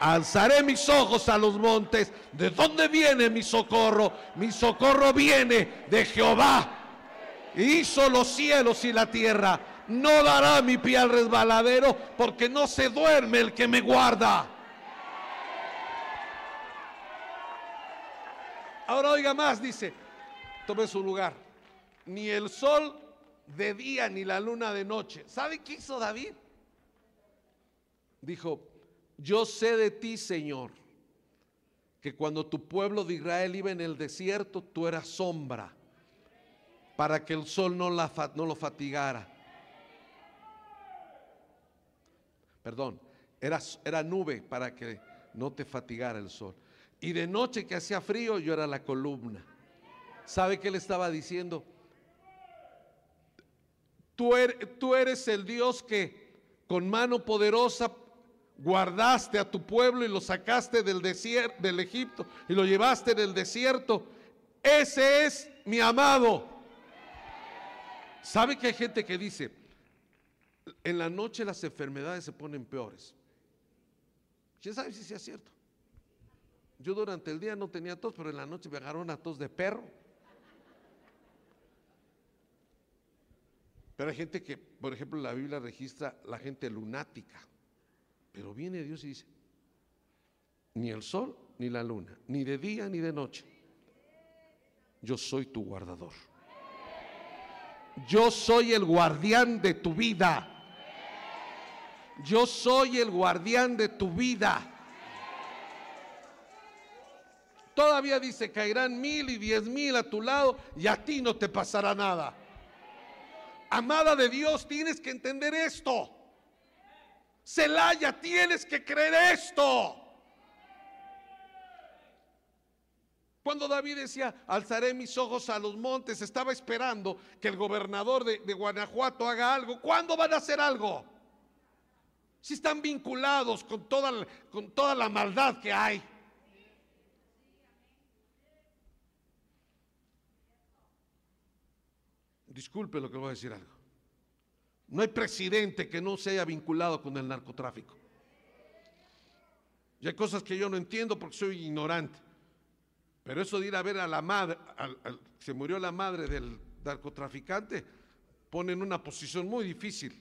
Alzaré mis ojos a los montes. ¿De dónde viene mi socorro? Mi socorro viene de Jehová. Hizo los cielos y la tierra. No dará mi pie al resbaladero porque no se duerme el que me guarda. Ahora oiga más, dice, tome su lugar. Ni el sol de día ni la luna de noche. ¿Sabe qué hizo David? Dijo, yo sé de ti, Señor, que cuando tu pueblo de Israel iba en el desierto, tú eras sombra para que el sol no, lo fatigara. Perdón, era nube para que no te fatigara el sol. Y de noche que hacía frío, yo era la columna. ¿Sabe qué le estaba diciendo? Tú eres, tú eres el Dios que con mano poderosa guardaste a tu pueblo y lo sacaste del desierto, del Egipto y lo llevaste del desierto. Ese es mi amado. ¿Sabe que hay gente que dice, en la noche las enfermedades se ponen peores? ¿Quién sabe si sea cierto? Yo durante el día no tenía tos, pero en la noche me agarró una tos de perro. Pero hay gente que, por ejemplo, la Biblia registra la gente lunática. Pero viene Dios y dice, ni el sol ni la luna, ni de día ni de noche. Yo soy tu guardador. Yo soy el guardián de tu vida. Yo soy el guardián de tu vida. Todavía dice, caerán mil y diez mil a tu lado y a ti no te pasará nada. Amada de Dios, tienes que entender esto. Celaya, tienes que creer esto. Cuando David decía, alzaré mis ojos a los montes, estaba esperando que el gobernador de, de, Guanajuato haga algo. ¿Cuándo van a hacer algo? Si están vinculados con toda, con toda la maldad que hay. Disculpe lo que voy a decir algo. No hay presidente que no se haya vinculado con el narcotráfico. Y hay cosas que yo no entiendo porque soy ignorante. Pero eso de ir a ver a la madre, se murió la madre del narcotraficante, pone en una posición muy difícil.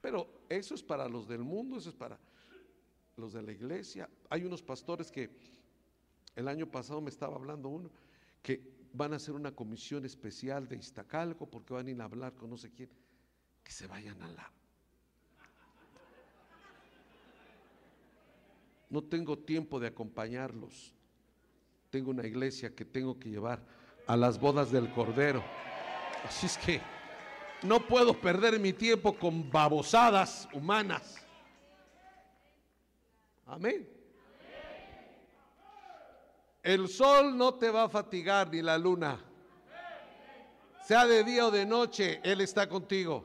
Pero eso es para los del mundo, eso es para los de la iglesia. Hay unos pastores que el año pasado me estaba hablando uno, que van a hacer una comisión especial de Iztacalco porque van a ir a hablar con no sé quién, que se vayan a la... No tengo tiempo de acompañarlos. Tengo una iglesia que tengo que llevar a las bodas del Cordero. Así es que no puedo perder mi tiempo con babosadas humanas. Amén. El sol no te va a fatigar ni la luna. Sea de día o de noche, Él está contigo.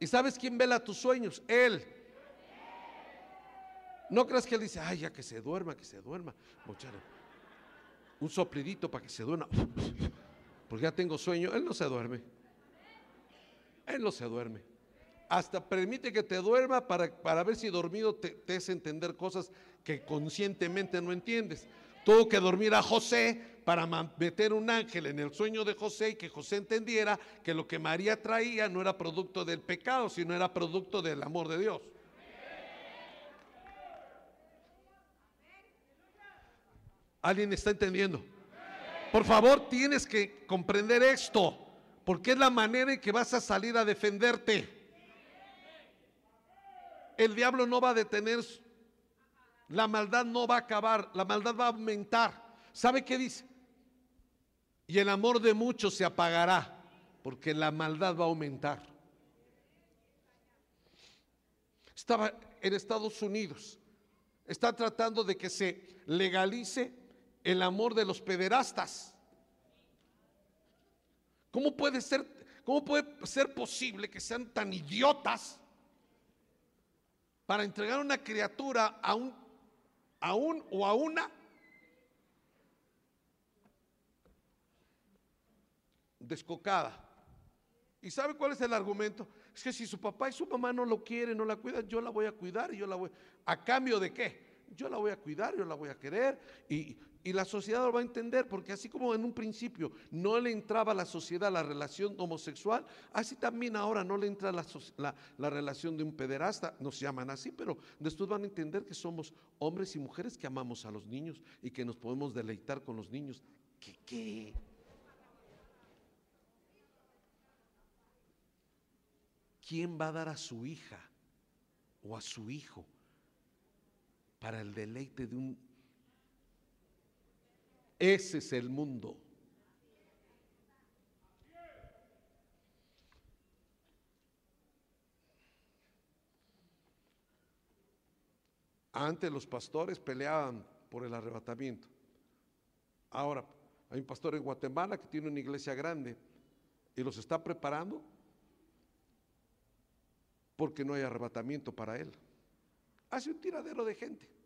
¿Y sabes quién vela tus sueños? Él. No creas que Él dice, ay, ya que se duerma, que se duerma. Mocharo. Un soplidito para que se duerma. Porque ya tengo sueño. Él no se duerme. Él no se duerme. Hasta permite que te duerma para, para ver si dormido te, te hace entender cosas que conscientemente no entiendes. Tuvo que dormir a José para meter un ángel en el sueño de José y que José entendiera que lo que María traía no era producto del pecado, sino era producto del amor de Dios. ¿Alguien está entendiendo? Por favor, tienes que comprender esto, porque es la manera en que vas a salir a defenderte. El diablo no va a detener la maldad no va a acabar, la maldad va a aumentar. ¿Sabe qué dice? Y el amor de muchos se apagará, porque la maldad va a aumentar. Estaba en Estados Unidos, está tratando de que se legalice el amor de los pederastas. ¿Cómo puede ser, cómo puede ser posible que sean tan idiotas para entregar una criatura a un a un o a una descocada. ¿Y sabe cuál es el argumento? Es que si su papá y su mamá no lo quieren, no la cuidan, yo la voy a cuidar y yo la voy. ¿A cambio de qué? Yo la voy a cuidar, yo la voy a querer y, y la sociedad lo va a entender, porque así como en un principio no le entraba a la sociedad la relación homosexual, así también ahora no le entra la, la, la, relación de un pederasta, no se llaman así, pero después van a entender que somos hombres y mujeres que amamos a los niños y que nos podemos deleitar con los niños. ¿Qué qué? ¿Quién va a dar a su hija o a su hijo para el deleite de un ese es el mundo. Antes los pastores peleaban por el arrebatamiento. Ahora hay un pastor en Guatemala que tiene una iglesia grande y los está preparando porque no hay arrebatamiento para él. Hace un tiradero de gente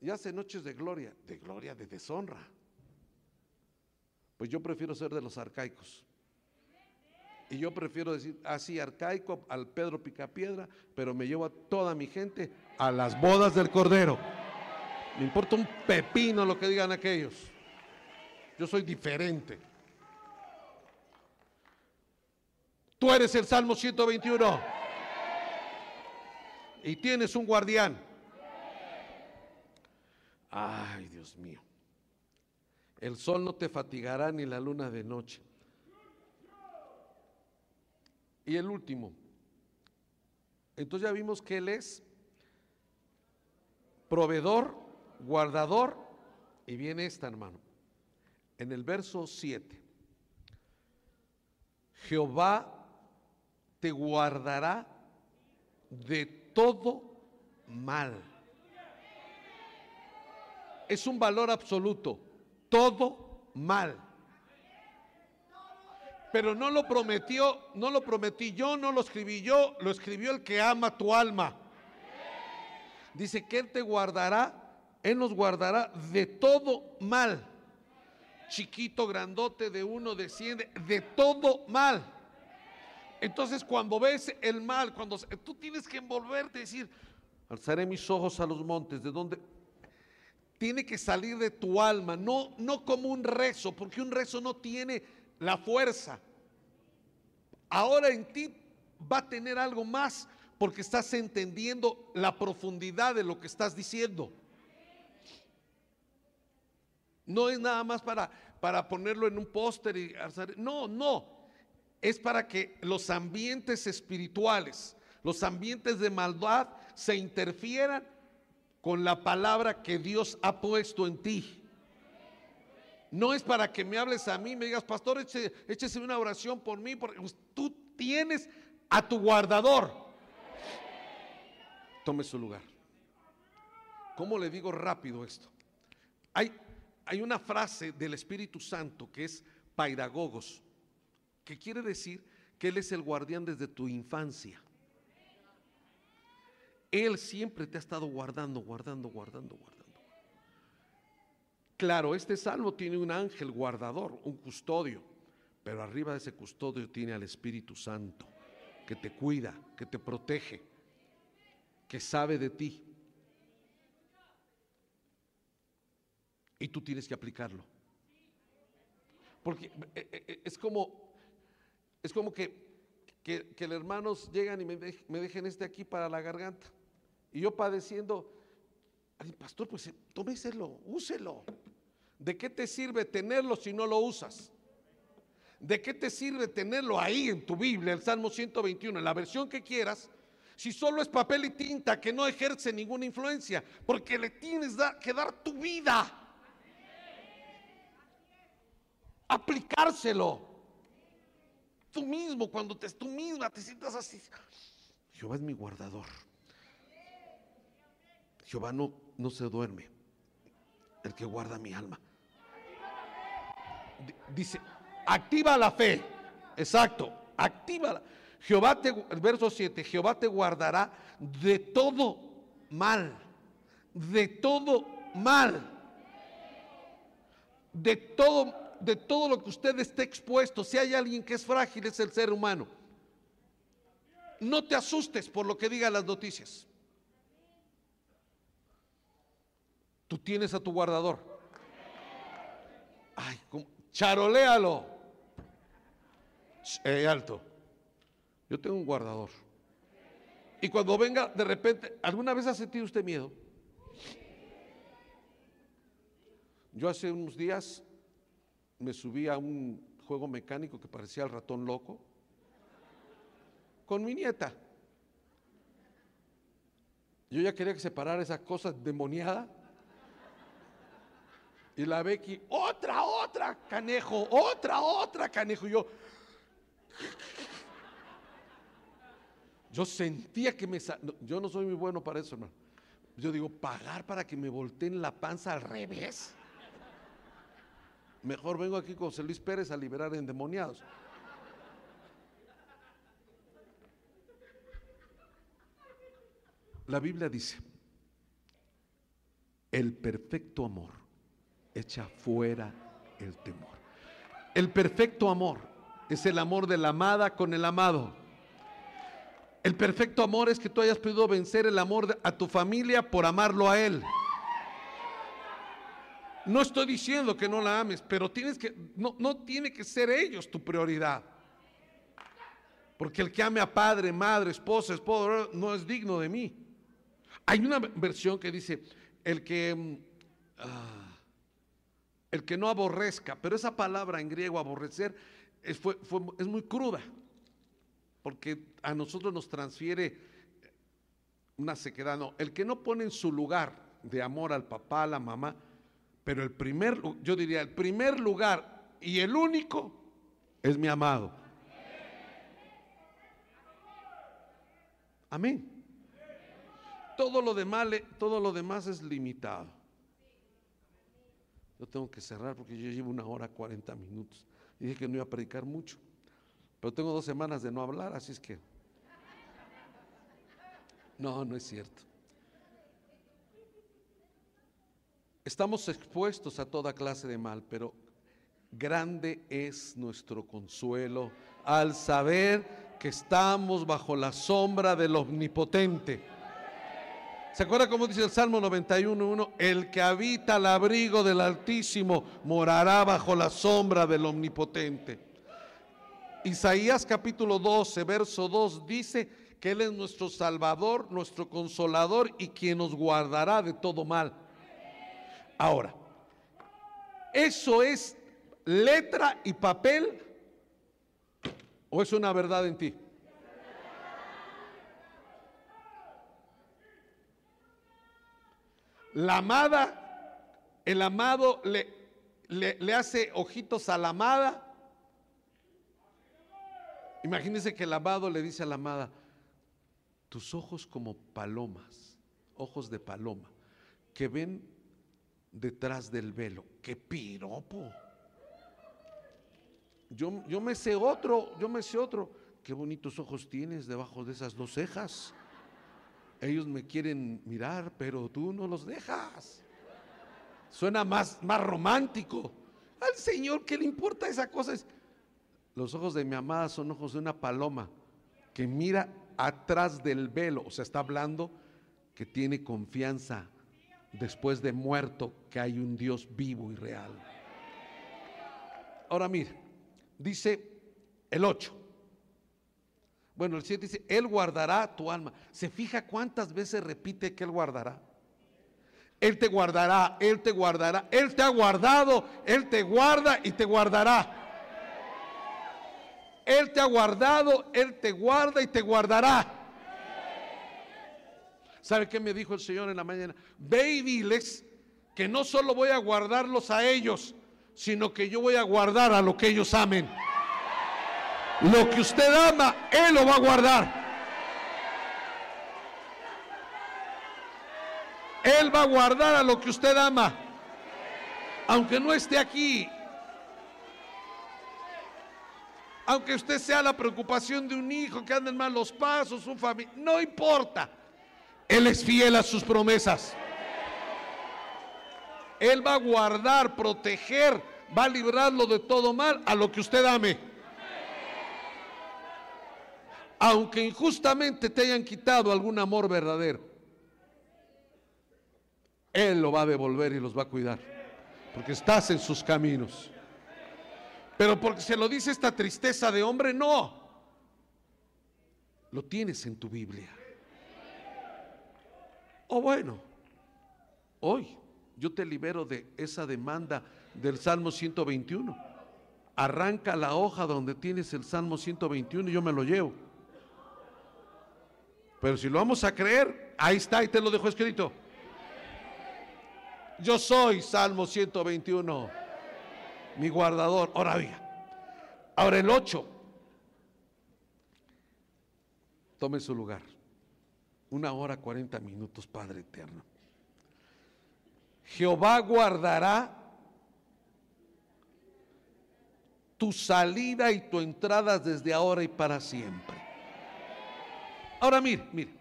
y hace noches de gloria, de gloria, de deshonra. Pues yo prefiero ser de los arcaicos. Y yo prefiero decir así arcaico al Pedro Picapiedra, pero me llevo a toda mi gente a las bodas del Cordero. Me importa un pepino lo que digan aquellos. Yo soy diferente. Tú eres el Salmo 121. Y tienes un guardián. Ay, Dios mío. El sol no te fatigará ni la luna de noche. Y el último. Entonces ya vimos que Él es proveedor, guardador, y viene esta, hermano. En el verso 7. Jehová te guardará de todo mal. Es un valor absoluto. Todo mal. Pero no lo prometió, no lo prometí yo, no lo escribí yo, lo escribió el que ama tu alma. Dice que Él te guardará, Él nos guardará de todo mal. Chiquito, grandote, de uno desciende, de todo mal. Entonces cuando ves el mal, cuando tú tienes que envolverte y decir, alzaré mis ojos a los montes, ¿de dónde? Tiene que salir de tu alma, no, no como un rezo, porque un rezo no tiene la fuerza. Ahora en ti va a tener algo más porque estás entendiendo la profundidad de lo que estás diciendo. No es nada más para, para ponerlo en un póster y no, no. Es para que los ambientes espirituales, los ambientes de maldad se interfieran con la palabra que Dios ha puesto en ti. No es para que me hables a mí, me digas, pastor, échese, una oración por mí, porque tú tienes a tu guardador. Tome su lugar. ¿Cómo le digo rápido esto? Hay, hay una frase del Espíritu Santo que es pairagogos, que quiere decir que Él es el guardián desde tu infancia. Él siempre te ha estado guardando, guardando, guardando, guardando. Claro, este salmo tiene un ángel guardador, un custodio, pero arriba de ese custodio tiene al Espíritu Santo, que te cuida, que te protege, que sabe de ti. Y tú tienes que aplicarlo. Porque eh, eh, eh, es como, es como que, que, que hermanos llegan y me dejen este aquí para la garganta. Y yo padeciendo, pastor, pues tómeselo, úselo. ¿De qué te sirve tenerlo si no lo usas? ¿De qué te sirve tenerlo ahí en tu Biblia, el Salmo 121, en la versión que quieras, si solo es papel y tinta que no ejerce ninguna influencia? Porque le tienes que dar tu vida. Aplicárselo. Tú mismo, cuando te, tú misma te sientas así. Jehová es mi guardador. Jehová no, no se duerme, el que guarda mi alma dice, activa la fe. Exacto, activa. Jehová te, verso 7, Jehová te guardará de todo mal, de todo mal, de todo, de todo lo que usted esté expuesto. Si hay alguien que es frágil, es el ser humano. No te asustes por lo que digan las noticias. Tú tienes a tu guardador. Ay, ¿cómo? charoléalo. Eh, alto. Yo tengo un guardador. Y cuando venga de repente, ¿alguna vez ha sentido usted miedo? Yo hace unos días me subí a un juego mecánico que parecía el ratón loco con mi nieta. Yo ya quería que se parara esa cosa demoniada. Y la Becky, otra, otra, canejo, otra, otra, canejo. Y yo, yo sentía que me... Yo no soy muy bueno para eso, hermano. Yo digo, pagar para que me volteen la panza al revés. Mejor vengo aquí con José Luis Pérez a liberar endemoniados. La Biblia dice, el perfecto amor echa fuera el temor. El perfecto amor es el amor de la amada con el amado. El perfecto amor es que tú hayas podido vencer el amor a tu familia por amarlo a Él. No estoy diciendo que no la ames, pero tienes que, no, no tiene que ser ellos tu prioridad. Porque el que ame a padre, madre, esposa, esposo, no es digno de mí. Hay una versión que dice, el que, mm, ah, el que no aborrezca, pero esa palabra en griego aborrecer es, muy cruda, porque a nosotros nos transfiere una sequedad. No, el que no pone en su lugar de amor al papá, a la mamá, pero el primer, yo diría, el primer lugar y el único es mi amado. Amén. Todo lo demás, todo lo demás es limitado. Yo tengo que cerrar porque yo llevo una hora 40 minutos. Y dije que no iba a predicar mucho. Pero tengo dos semanas de no hablar, así es que... No, no es cierto. Estamos expuestos a toda clase de mal, pero grande es nuestro consuelo al saber que estamos bajo la sombra del omnipotente. ¿Se acuerda cómo dice el Salmo 91.1? El que habita al abrigo del Altísimo morará bajo la sombra del Omnipotente. Isaías capítulo 12, verso 2 dice que Él es nuestro Salvador, nuestro Consolador y quien nos guardará de todo mal. Ahora, ¿eso es letra y papel o es una verdad en ti? La amada, el amado le, le, hace ojitos a la amada. Imagínense que el amado le dice a la amada, tus ojos como palomas, ojos de paloma, que ven detrás del velo. ¡Qué piropo! Yo, yo me sé otro, yo me sé otro. Qué bonitos ojos tienes debajo de esas dos cejas. Ellos me quieren mirar, pero tú no los dejas. Suena más, más romántico. Al Señor, ¿qué le importa esa cosa? Los ojos de mi amada son ojos de una paloma que mira atrás del velo. O sea, está hablando que tiene confianza después de muerto que hay un Dios vivo y real. Ahora mire, dice el 8. Bueno, el 7 dice, Él guardará tu alma. ¿Se fija cuántas veces repite que Él guardará? Él te guardará, Él te guardará, Él te ha guardado, Él te guarda y te guardará. Él te ha guardado, Él te guarda y te guardará. ¿Sabe qué me dijo el Señor en la mañana? Ve y diles que no solo voy a guardarlos a ellos, sino que yo voy a guardar a lo que ellos amen. Lo que usted ama, Él lo va a guardar. Él va a guardar a lo que usted ama. Aunque no esté aquí. Aunque usted sea la preocupación de un hijo que anda en malos pasos, su familia. No importa. Él es fiel a sus promesas. Él va a guardar, proteger, va a librarlo de todo mal a lo que usted ame. Aunque injustamente te hayan quitado algún amor verdadero, Él lo va a devolver y los va a cuidar. Porque estás en sus caminos. Pero porque se lo dice esta tristeza de hombre, no. Lo tienes en tu Biblia. O bueno, hoy yo te libero de esa demanda del Salmo 121. Arranca la hoja donde tienes el Salmo 121 y yo me lo llevo. Pero si lo vamos a creer, ahí está y te lo dejo escrito. Yo soy Salmo 121, mi guardador. Ahora bien, ahora el 8. Tome su lugar. Una hora cuarenta minutos, Padre eterno. Jehová guardará tu salida y tu entrada desde ahora y para siempre. Ahora mire, mire,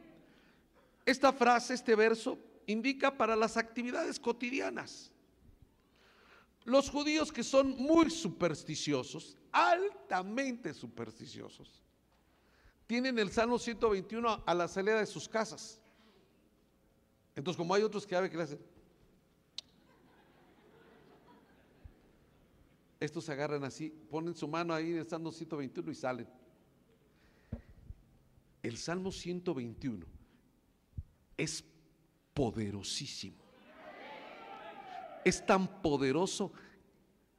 esta frase, este verso, indica para las actividades cotidianas. Los judíos que son muy supersticiosos altamente supersticiosos. Tienen el Salmo 121 a la salida de sus casas. Entonces, como hay otros que saben que le hacen, estos se agarran así, ponen su mano ahí en el Salmo 121 y salen. El Salmo 121 es poderosísimo. Es tan poderoso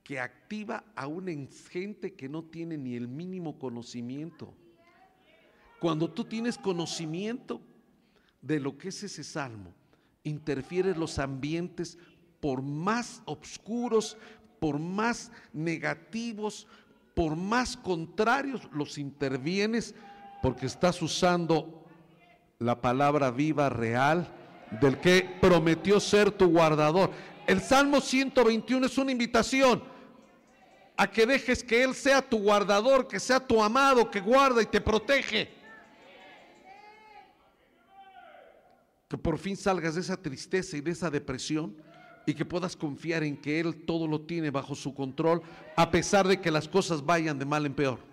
que activa a una gente que no tiene ni el mínimo conocimiento. Cuando tú tienes conocimiento de lo que es ese salmo, interfieres los ambientes por más oscuros, por más negativos, por más contrarios, los intervienes porque estás usando la palabra viva, real, del que prometió ser tu guardador. El Salmo 121 es una invitación a que dejes que Él sea tu guardador, que sea tu amado, que guarda y te protege. Que por fin salgas de esa tristeza y de esa depresión y que puedas confiar en que Él todo lo tiene bajo su control, a pesar de que las cosas vayan de mal en peor.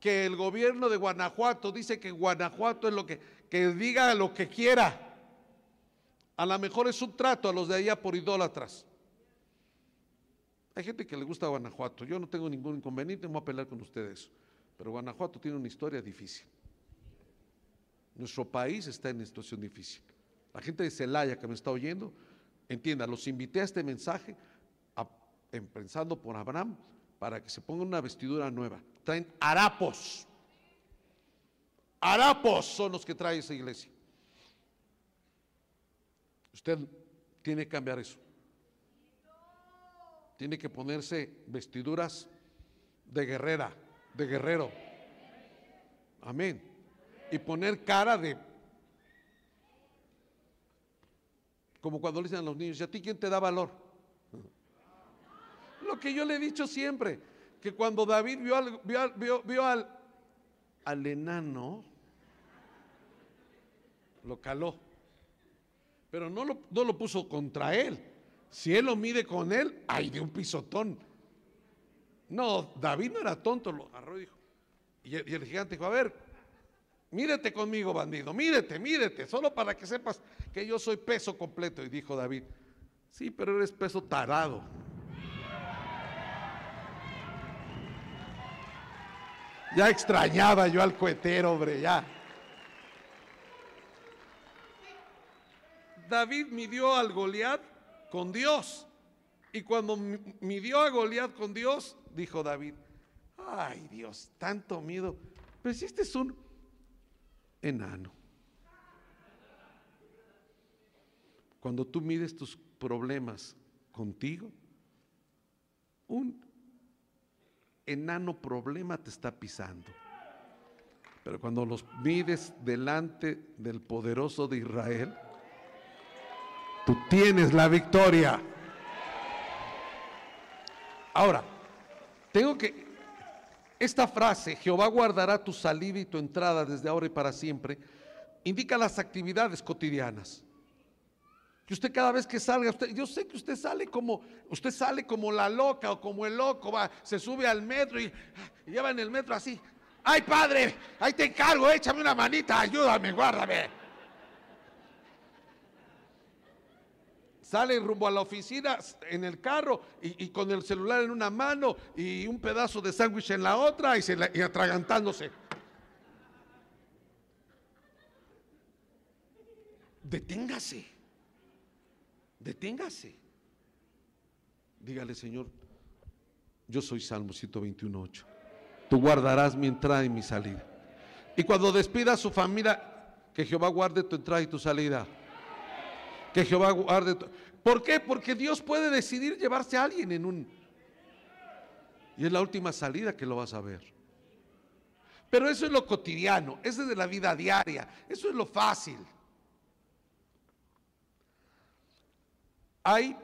Que el gobierno de Guanajuato dice que Guanajuato es lo que, que diga lo que quiera. A lo mejor es un trato a los de allá por idólatras. Hay gente que le gusta Guanajuato. Yo no tengo ningún inconveniente, voy a pelear con ustedes. Pero Guanajuato tiene una historia difícil. Nuestro país está en una situación difícil. La gente de Celaya que me está oyendo, entienda, los invité a este mensaje pensando por Abraham para que se ponga una vestidura nueva traen harapos. Harapos son los que trae esa iglesia. Usted tiene que cambiar eso. Tiene que ponerse vestiduras de guerrera, de guerrero. Amén. Y poner cara de... Como cuando le dicen a los niños, ¿y a ti quién te da valor? Lo que yo le he dicho siempre, que cuando David vio al, vio, al, enano, lo caló. Pero no lo, no lo puso contra él. Si él lo mide con él, ay, de un pisotón. No, David no era tonto, lo agarró y dijo. El, y el gigante dijo, a ver, mírete conmigo, bandido, mírete, mírete, solo para que sepas que yo soy peso completo. Y dijo David, sí, pero eres peso tarado. Ya extrañaba yo al cohetero, hombre, ya. David midió al Goliat con Dios. Y cuando midió a Goliat con Dios, dijo David, ay Dios, tanto miedo. Pero si este es un enano. Cuando tú mides tus problemas contigo, un enano problema te está pisando. Pero cuando los mides delante del poderoso de Israel, tú tienes la victoria. Ahora, tengo que, esta frase, Jehová guardará tu salida y tu entrada desde ahora y para siempre, indica las actividades cotidianas. Que usted cada vez que salga, yo sé que usted sale como, usted sale como la loca o como el loco, va, se sube al metro y, lleva en el metro así. Ay, padre, ahí te encargo, échame una manita, ayúdame, guárdame. Sale rumbo a la oficina en el carro y, con el celular en una mano y un pedazo de sándwich en la otra y, se y atragantándose. Deténgase. Deténgase. Dígale, Señor, yo soy Salmo 121.8. Tú guardarás mi entrada y mi salida. Y cuando despida a su familia, que Jehová guarde tu entrada y tu salida. Que Jehová guarde tu... ¿Por qué? Porque Dios puede decidir llevarse a alguien en un... Y es la última salida que lo vas a ver. Pero eso es lo cotidiano, eso es de la vida diaria, eso es lo fácil. Hay,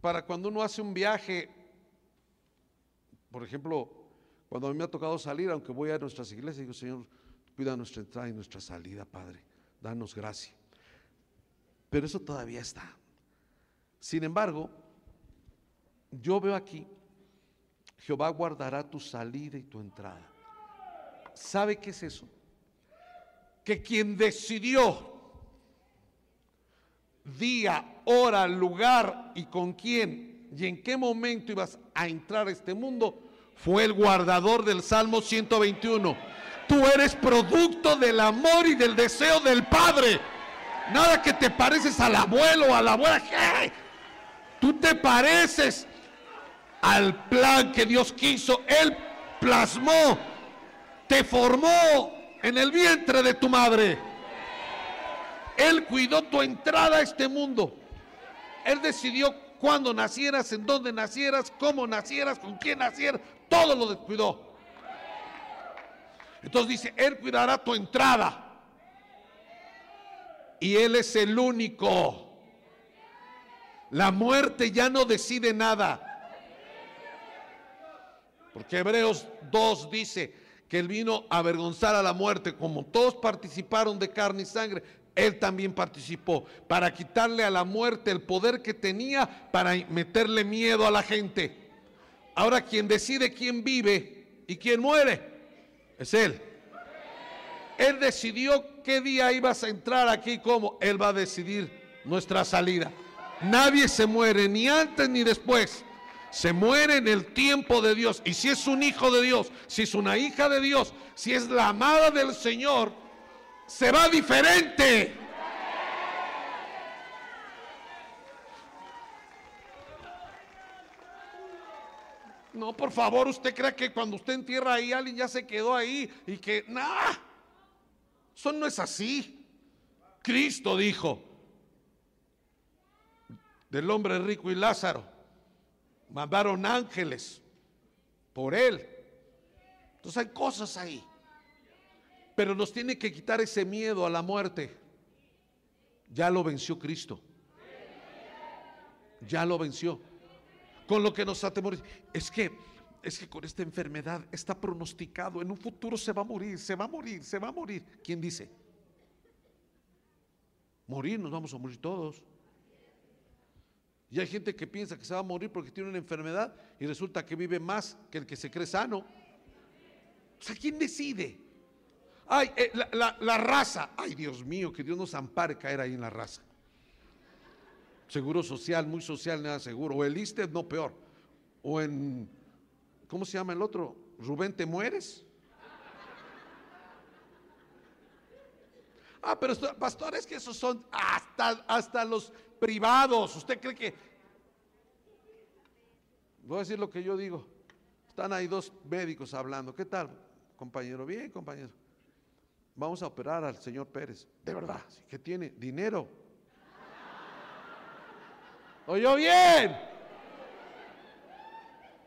para cuando uno hace un viaje, por ejemplo, cuando a mí me ha tocado salir, aunque voy a nuestras iglesias, digo, Señor, cuida nuestra entrada y nuestra salida, Padre, danos gracia. Pero eso todavía está. Sin embargo, yo veo aquí, Jehová guardará tu salida y tu entrada. ¿Sabe qué es eso? Que quien decidió día, hora, lugar y con quién y en qué momento ibas a entrar a este mundo fue el guardador del Salmo 121. Tú eres producto del amor y del deseo del Padre. Nada que te pareces al abuelo o a la abuela. Tú te pareces al plan que Dios quiso. Él plasmó, te formó en el vientre de tu madre. Él cuidó tu entrada a este mundo. Él decidió cuándo nacieras, en dónde nacieras, cómo nacieras, con quién nacieras. Todo lo descuidó. Entonces dice, Él cuidará tu entrada. Y Él es el único. La muerte ya no decide nada. Porque Hebreos 2 dice que Él vino a avergonzar a la muerte. Como todos participaron de carne y sangre, Él también participó. Para quitarle a la muerte el poder que tenía para meterle miedo a la gente. Ahora quien decide quién vive y quién muere es Él. Él decidió qué día ibas a entrar aquí, cómo. Él va a decidir nuestra salida. Nadie se muere ni antes ni después. Se muere en el tiempo de Dios. Y si es un hijo de Dios, si es una hija de Dios, si es la amada del Señor, se va diferente. No, por favor, usted cree que cuando usted entierra ahí, alguien ya se quedó ahí y que, nada, eso no es así. Cristo dijo del hombre rico y Lázaro, mandaron ángeles por él. Entonces hay cosas ahí. Pero nos tiene que quitar ese miedo a la muerte. Ya lo venció Cristo. Ya lo venció con lo que nos atemoriza. Es que, es que con esta enfermedad está pronosticado, en un futuro se va a morir, se va a morir, se va a morir. ¿Quién dice? Morir, nos vamos a morir todos. Y hay gente que piensa que se va a morir porque tiene una enfermedad y resulta que vive más que el que se cree sano. O sea, ¿quién decide? Ay, eh, la, la, raza. Ay, Dios mío, que Dios nos ampare caer ahí en la raza seguro social, muy social, nada seguro. O el ISTE, no peor. O en, ¿cómo se llama el otro? Rubén, ¿te mueres? Ah, pero pastores que esos son hasta, hasta los privados. ¿Usted cree que... Voy a decir lo que yo digo. Están ahí dos médicos hablando. ¿Qué tal, compañero? Bien, compañero. Vamos a operar al señor Pérez. De verdad, ¿qué tiene? Dinero. ¿Oyó bien?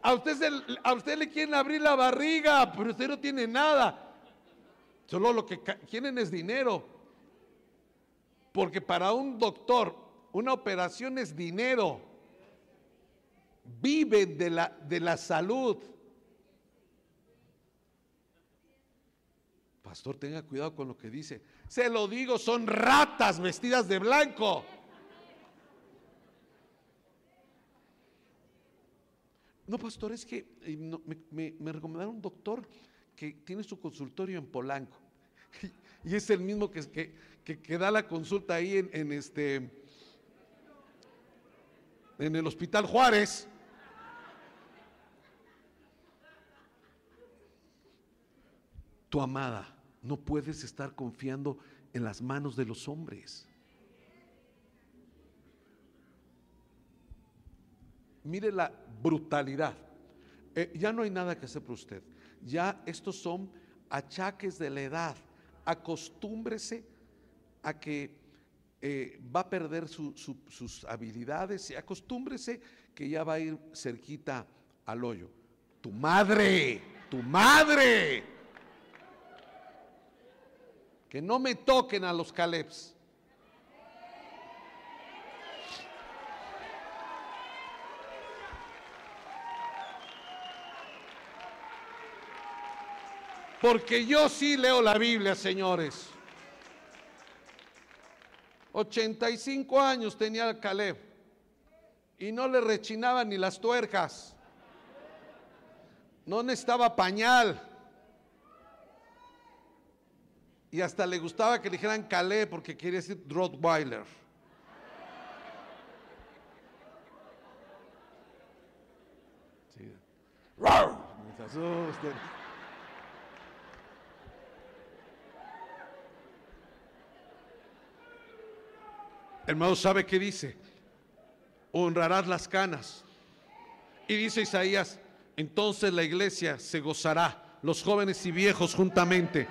A usted, a usted le quieren abrir la barriga, pero usted no tiene nada. Solo lo que quieren es dinero. Porque para un doctor, una operación es dinero. Viven de la, de la salud. Pastor, tenga cuidado con lo que dice. Se lo digo, son ratas vestidas de blanco. No, pastor, es que me, recomendaron un doctor que tiene su consultorio en Polanco. Y, es el mismo que, que, da la consulta ahí en, este en el Hospital Juárez. Tu amada, no puedes estar confiando en las manos de los hombres. Mire la brutalidad. Eh, ya no hay nada que hacer por usted. Ya estos son achaques de la edad. Acostúmbrese a que eh, va a perder sus habilidades y acostúmbrese que ya va a ir cerquita al hoyo. Tu madre, tu madre. Que no me toquen a los Calebs. Porque yo sí leo la Biblia, señores. 85 años tenía Caleb. y no le rechinaban ni las tuercas. No necesitaba pañal. Y hasta le gustaba que le dijeran Calé porque quería decir Rottweiler. Sí. Se. Hermano, ¿sabe qué dice? Honrarás las canas. Y dice Isaías, entonces la iglesia se gozará, los jóvenes y viejos juntamente.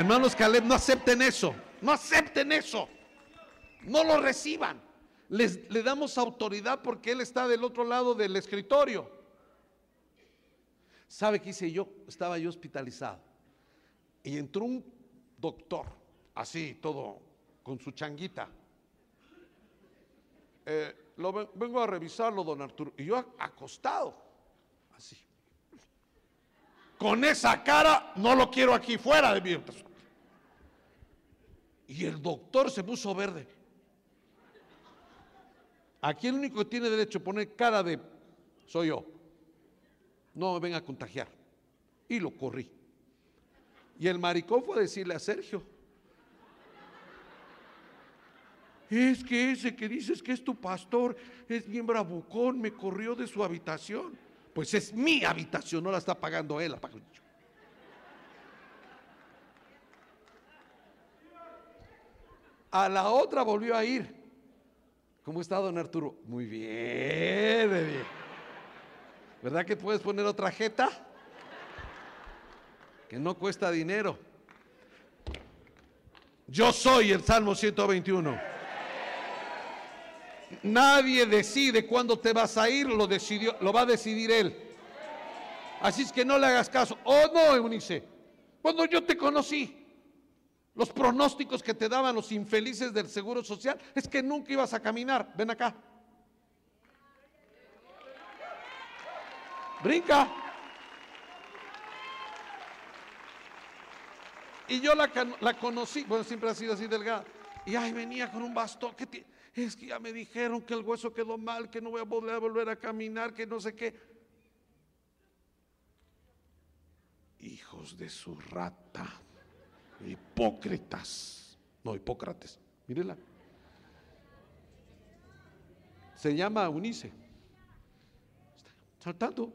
Hermanos Caleb, no acepten eso, no acepten eso, no lo reciban. Les, le damos autoridad porque Él está del otro lado del escritorio. ¿Sabe qué hice yo? Estaba yo hospitalizado y entró un doctor, así, todo, con su changuita. Eh, lo, ven- vengo a revisarlo, don Arturo. Y yo acostado, así. Con esa cara, no lo quiero aquí fuera de mí. Y el doctor se puso verde. Aquí el único que tiene derecho a poner cara de soy yo. No me venga a contagiar. Y lo corrí. Y el maricón fue a decirle a Sergio. Es que ese que dices que es tu pastor es bien bravucón, me corrió de su habitación. Pues es mi habitación, no la está pagando él, la pago yo. A la otra volvió a ir. ¿Cómo está don Arturo? Muy bien, bien. ¿Verdad que puedes poner otra jeta? Que no cuesta dinero. Yo soy el Salmo 121. Nadie decide cuándo te vas a ir, lo, lo va a decidir él. Así es que no le hagas caso. Oh, no, Eunice. Cuando yo te conocí, los pronósticos que te daban los infelices del Seguro Social es que nunca ibas a caminar. Ven acá. Brinca. Y yo la, conocí, bueno, siempre ha sido así delgada. Y ay, venía con un bastón. que Es que ya me dijeron que el hueso quedó mal, que no voy a volver a caminar, que no sé qué. Hijos de su rata. Hipócritas. No, Hipócrates. Mírela. Se llama Unice. Está saltando.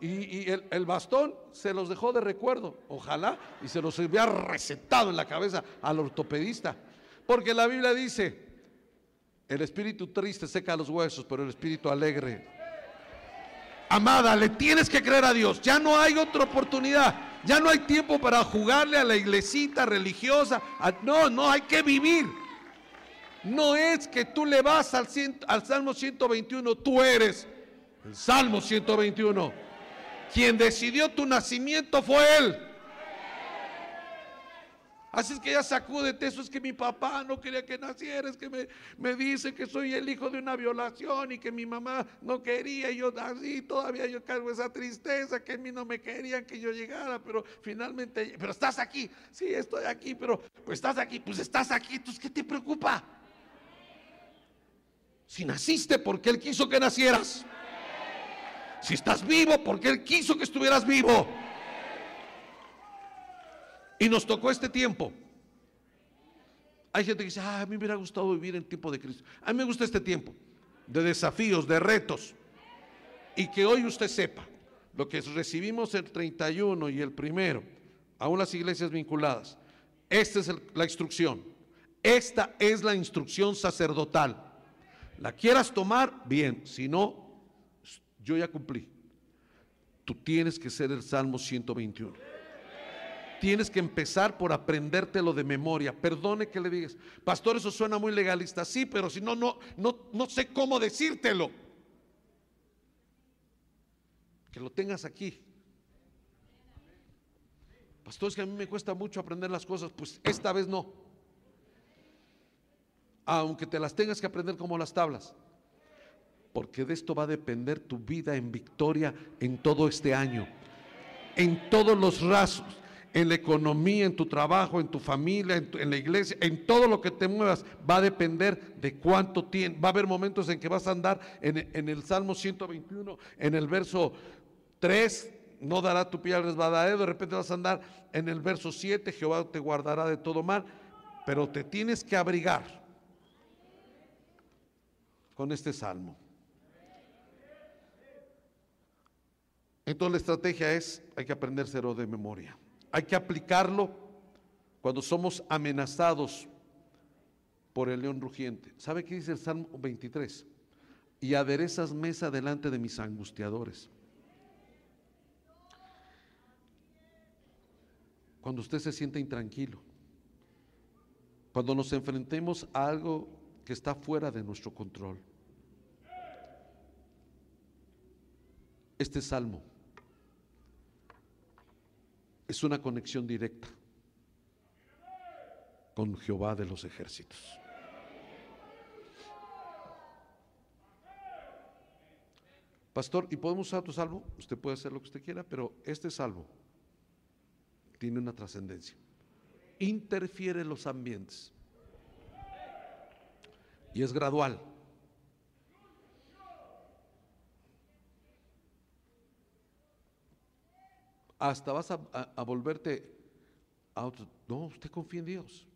Y, el, el bastón se los dejó de recuerdo, ojalá, y se los hubiera recetado en la cabeza al ortopedista. Porque la Biblia dice, el espíritu triste seca los huesos, pero el espíritu alegre. Amada, le tienes que creer a Dios, ya no hay otra oportunidad, ya no hay tiempo para jugarle a la iglesita religiosa, a- no, no, hay que vivir. No es que tú le vas al, al Salmo 121, tú eres el Salmo 121. Quien decidió tu nacimiento fue Él. Así es que ya sacúdete, eso es que mi papá no quería que naciera, que me, me dice que soy el hijo de una violación y que mi mamá no quería, y yo así todavía yo cargo esa tristeza, que a mí no me querían que yo llegara, pero finalmente, pero estás aquí, sí, estoy aquí, pero pues estás aquí, pues estás aquí, entonces ¿qué te preocupa? Si naciste porque Él quiso que nacieras. Si estás vivo, porque Él quiso que estuvieras vivo. Y nos tocó este tiempo. Hay gente que dice, ah, a mí me hubiera gustado vivir en tiempo de Cristo. A mí me gusta este tiempo de desafíos, de retos. Y que hoy usted sepa lo que recibimos el 31 y el primero, aún las iglesias vinculadas. Esta es la instrucción. Esta es la instrucción sacerdotal. La quieras tomar, bien. Si no, yo ya cumplí. Tú tienes que ser el Salmo 121. Tienes que empezar por aprendértelo de memoria. Perdone que le digas, pastor, eso suena muy legalista. Sí, pero si no, no, no, no sé cómo decírtelo. Que lo tengas aquí. Pastor, es que a mí me cuesta mucho aprender las cosas. Pues esta vez no. Aunque te las tengas que aprender como las tablas porque de esto va a depender tu vida en victoria en todo este año, en todos los rasos, en la economía, en tu trabajo, en tu familia, en, la iglesia, en todo lo que te muevas, va a depender de cuánto tienes. Va a haber momentos en que vas a andar en, en el Salmo 121, en el verso 3, no dará tu pie al resbaladero, de repente vas a andar en el verso 7, Jehová te guardará de todo mal, pero te tienes que abrigar con este salmo. Entonces la estrategia es, hay que aprendérselo de memoria. Hay que aplicarlo cuando somos amenazados por el león rugiente. ¿Sabe qué dice el Salmo 23? Y aderezas mesa delante de mis angustiadores. Cuando usted se siente intranquilo, cuando nos enfrentemos a algo que está fuera de nuestro control. Este salmo es una conexión directa con Jehová de los ejércitos. Pastor, ¿y podemos usar tu salvo? Usted puede hacer lo que usted quiera, pero este salvo tiene una trascendencia. Interfiere los ambientes. Y es gradual. Hasta vas a, volverte a otro. No, usted confía en Dios,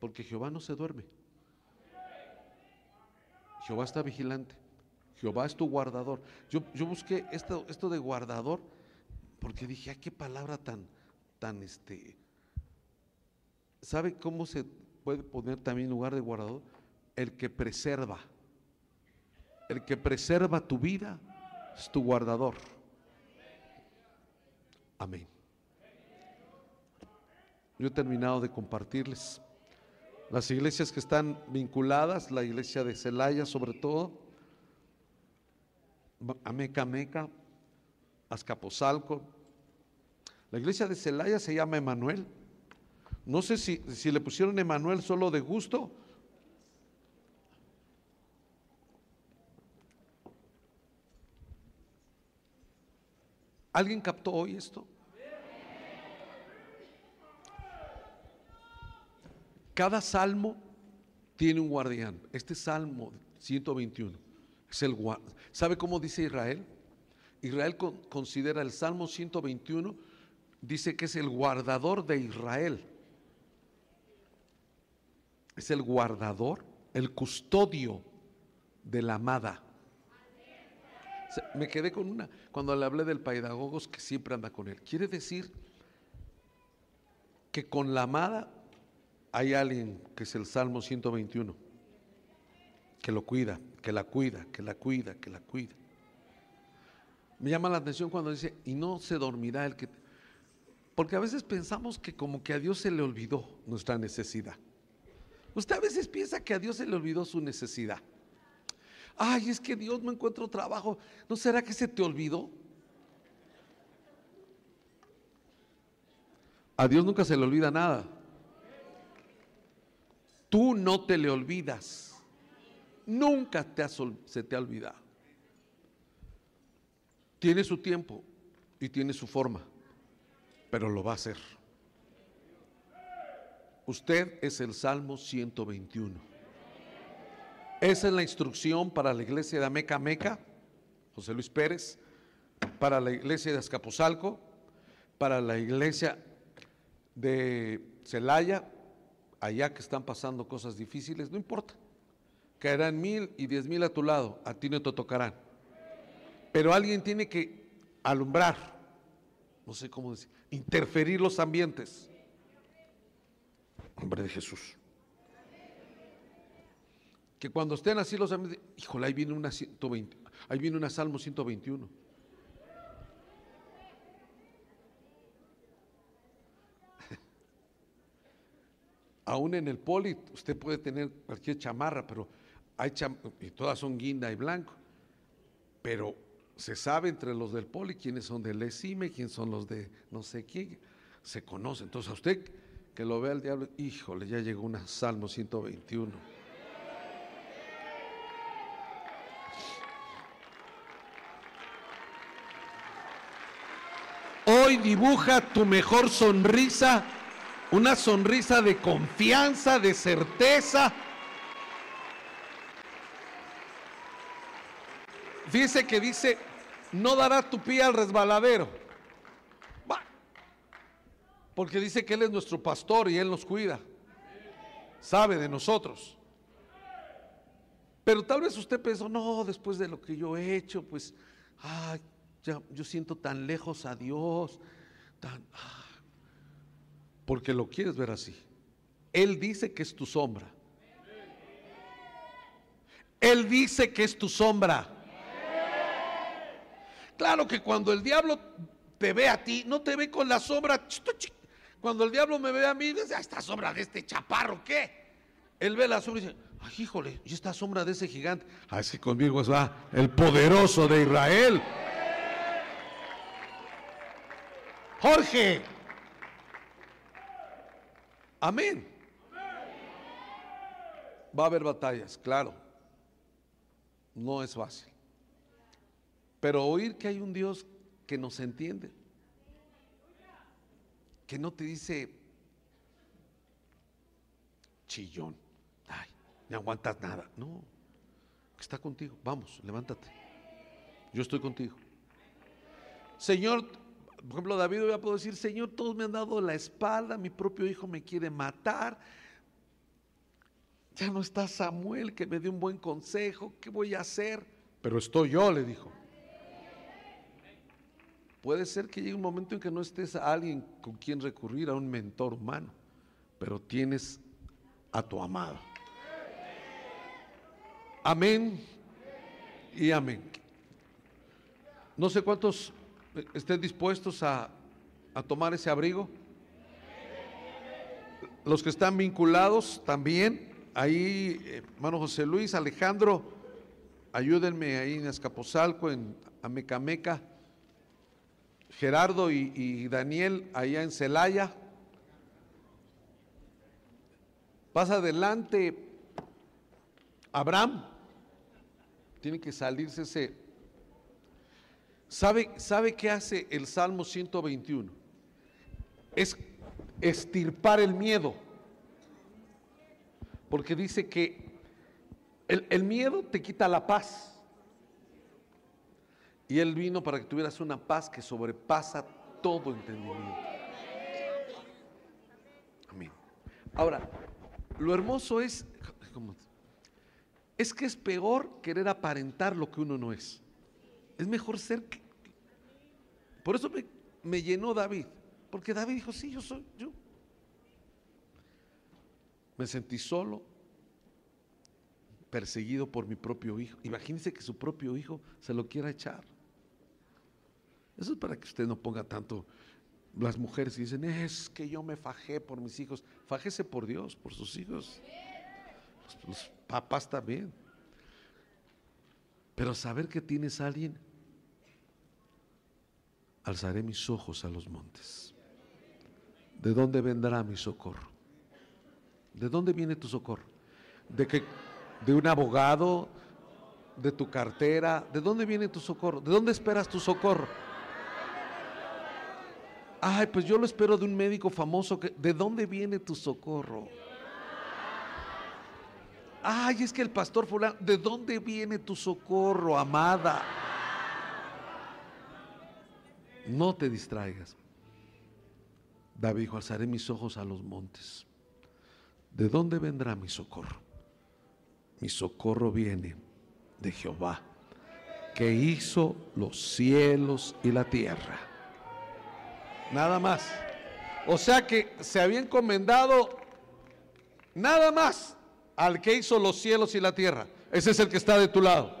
porque Jehová no se duerme. Jehová está vigilante. Jehová es tu guardador. Yo, busqué esto, esto de guardador porque dije, ay, qué palabra tan, tan este. ¿Sabe cómo se puede poner también en lugar de guardador? El que preserva. El que preserva tu vida es tu guardador. Amén. Yo he terminado de compartirles las iglesias que están vinculadas, la iglesia de Celaya sobre todo, Ameca Meca, Azcapotzalco. La iglesia de Celaya se llama Emanuel. No sé si, si le pusieron Emanuel solo de gusto. ¿Alguien captó hoy esto? Cada salmo tiene un guardián. Este salmo 121 es el ¿Sabe cómo dice Israel? Israel considera el salmo 121 dice que es el guardador de Israel. Es el guardador, el custodio de la amada. Me quedé con una, cuando le hablé del pedagogos que siempre anda con él. Quiere decir que con la amada hay alguien que es el Salmo 121, que lo cuida, que la cuida, que la cuida, que la cuida. Me llama la atención cuando dice, y no se dormirá el que... Porque a veces pensamos que como que a Dios se le olvidó nuestra necesidad. Usted a veces piensa que a Dios se le olvidó su necesidad. Ay, es que Dios no encuentro trabajo. ¿No será que se te olvidó? A Dios nunca se le olvida nada. Tú no te le olvidas. Nunca te se te ha olvidado. Tiene su tiempo y tiene su forma, pero lo va a hacer. Usted es el Salmo 121. Esa es la instrucción para la iglesia de Ameca Meca, José Luis Pérez, para la iglesia de Azcapotzalco, para la iglesia de Celaya, allá que están pasando cosas difíciles, no importa. Caerán mil y diez mil a tu lado, a ti no te tocarán. Pero alguien tiene que alumbrar, no sé cómo decir, interferir los ambientes. Hombre de Jesús. Que cuando estén así los ambientes, híjole, ahí viene una 120, ahí viene una Salmo 121. Aún en el poli, usted puede tener cualquier chamarra, pero hay y todas son guinda y blanco. Pero se sabe entre los del poli quiénes son del ESIME, quiénes son los de no sé quién. Se conoce. Entonces a usted que lo vea el diablo, híjole, ya llegó una Salmo 121. Hoy dibuja tu mejor sonrisa, una sonrisa de confianza, de certeza. Dice que dice, no dará tu pie al resbaladero. Porque dice que Él es nuestro pastor y Él nos cuida. Sabe de nosotros. Pero tal vez usted pensó, no, después de lo que yo he hecho, pues, ay, ya, yo siento tan lejos a Dios, tan, ah, porque lo quieres ver así. Él dice que es tu sombra. Él dice que es tu sombra. Claro que cuando el diablo te ve a ti, no te ve con la sombra. Cuando el diablo me ve a mí, dice, ah, esta sombra de este chaparro, ¿qué? Él ve la sombra y dice, ay, híjole, y esta sombra de ese gigante. Así ah, conmigo va el poderoso de Israel. Jorge. Amén. Va a haber batallas, claro. No es fácil. Pero oír que hay un Dios que nos entiende, que no te dice chillón, ay, no aguantas nada. No, está contigo. Vamos, levántate. Yo estoy contigo. Señor, por ejemplo, David hubiera podido decir, Señor, todos me han dado la espalda, mi propio hijo me quiere matar. Ya no está Samuel que me dio un buen consejo, ¿qué voy a hacer? Pero estoy yo, le dijo. Puede ser que llegue un momento en que no estés a alguien con quien recurrir, a un mentor humano, pero tienes a tu amado. Amén y amén. No sé cuántos estén dispuestos a, tomar ese abrigo. Los que están vinculados también, ahí, hermano José Luis, Alejandro, ayúdenme ahí en Escaposalco, en Amecameca, Gerardo y, y Daniel allá en Celaya. Pasa adelante Abraham, tiene que salirse ese ¿Sabe, ¿Sabe qué hace el Salmo 121? Es estirpar el miedo. Porque dice que el, el, miedo te quita la paz. Y Él vino para que tuvieras una paz que sobrepasa todo entendimiento. Amén. Ahora, lo hermoso es, es que es peor querer aparentar lo que uno no es. Es mejor ser... Por eso me, llenó David. Porque David dijo, sí, yo soy yo. Me sentí solo, perseguido por mi propio hijo. Imagínense que su propio hijo se lo quiera echar. Eso es para que usted no ponga tanto las mujeres dicen, es que yo me fajé por mis hijos. Fajese por Dios, por sus hijos. los papás también. Pero saber que tienes a alguien alzaré mis ojos a los montes. ¿De dónde vendrá mi socorro? ¿De dónde viene tu socorro? ¿De que de un abogado, de tu cartera? ¿De dónde viene tu socorro? ¿De dónde esperas tu socorro? Ay, pues yo lo espero de un médico famoso. Que, ¿De dónde viene tu socorro? Ay, es que el pastor fulano, ¿de dónde viene tu socorro, amada? No te distraigas. David dijo, alzaré mis ojos a los montes. ¿De dónde vendrá mi socorro? Mi socorro viene de Jehová, que hizo los cielos y la tierra. Nada más. O sea que se había encomendado nada más al que hizo los cielos y la tierra. Ese es el que está de tu lado.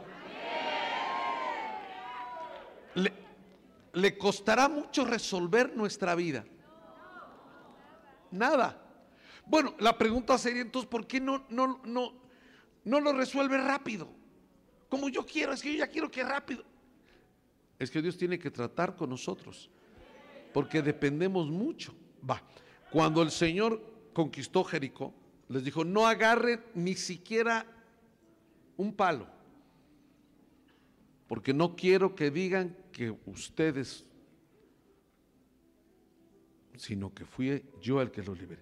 Costará mucho resolver nuestra vida. Nada. Bueno, la pregunta sería entonces, ¿por qué no, no, no, no lo resuelve rápido? Como yo quiero, es que yo ya quiero que rápido. Es que Dios tiene que tratar con nosotros, porque dependemos mucho. Va, cuando el Señor conquistó Jericó, les dijo, no agarren ni siquiera un palo, porque no quiero que digan que ustedes sino que fui yo el que lo liberé.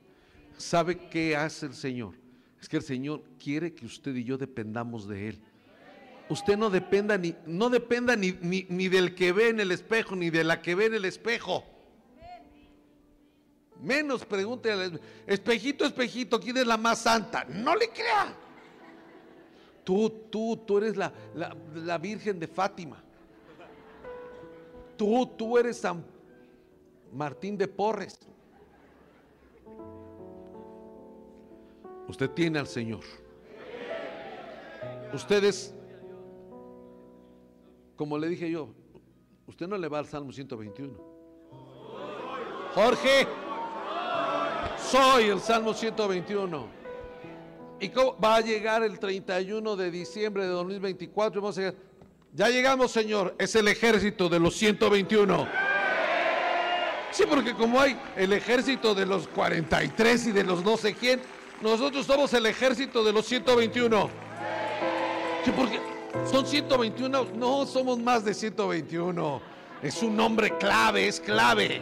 ¿Sabe qué hace el Señor? Es que el Señor quiere que usted y yo dependamos de Él. Usted no dependa ni, no dependa ni, ni del que ve en el espejo, ni de la que ve en el espejo. Menos pregúntele, espejito, espejito, ¿quién es la más santa? No le crea. Tú, tú, tú eres la, la, Virgen de Fátima. Tú, tú eres San Martín de Porres. Usted tiene al Señor. Ustedes, como le dije yo, usted no le va al Salmo 121. Jorge, soy el Salmo 121. ¿Y cómo va a llegar el 31 de diciembre de 2024? Vamos a ya llegamos, Señor. Es el ejército de los 121. Sí, porque como hay el ejército de los 43 y de los no sé quién, nosotros somos el ejército de los 121. Sí, porque son 121. No, somos más de 121. Es un nombre clave, es clave.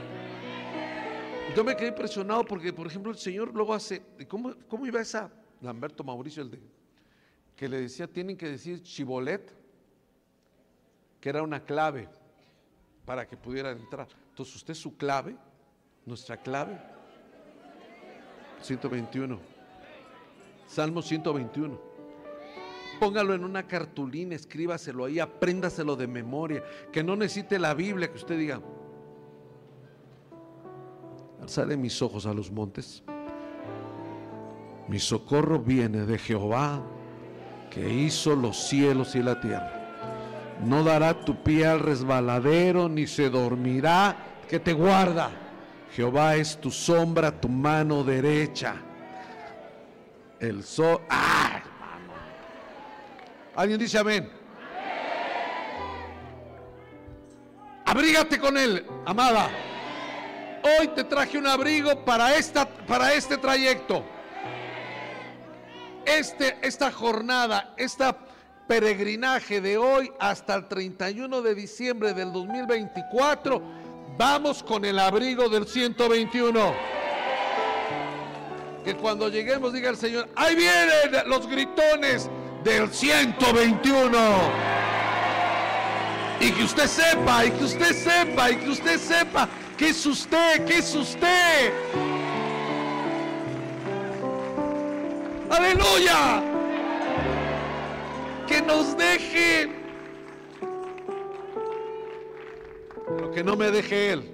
Yo me quedé impresionado porque, por ejemplo, el Señor luego hace, ¿cómo, cómo iba esa? Lamberto Mauricio, el de, que le decía, tienen que decir chibolet, que era una clave para que pudieran entrar. Entonces, usted su clave, nuestra clave, 121, Salmo 121. Póngalo en una cartulina, escríbaselo ahí, apréndaselo de memoria, que no necesite la Biblia, que usted diga, alzaré mis ojos a los montes. Mi socorro viene de Jehová, que hizo los cielos y la tierra. No dará tu pie al resbaladero, ni se dormirá, que te guarda. Jehová es tu sombra, tu mano derecha. El sol. ¡Ah, ¿Alguien dice amén? Abrígate con él, amada. Hoy te traje un abrigo para, esta, para este trayecto. Este, esta jornada, esta peregrinaje de hoy hasta el 31 de diciembre del 2024, vamos con el abrigo del 121. Que cuando lleguemos diga el Señor, ahí vienen los gritones del 121. Y que usted sepa, y que usted sepa, y que usted sepa ¿Qué es usted? ¿Qué es usted? Aleluya. Que nos deje lo que no me deje Él.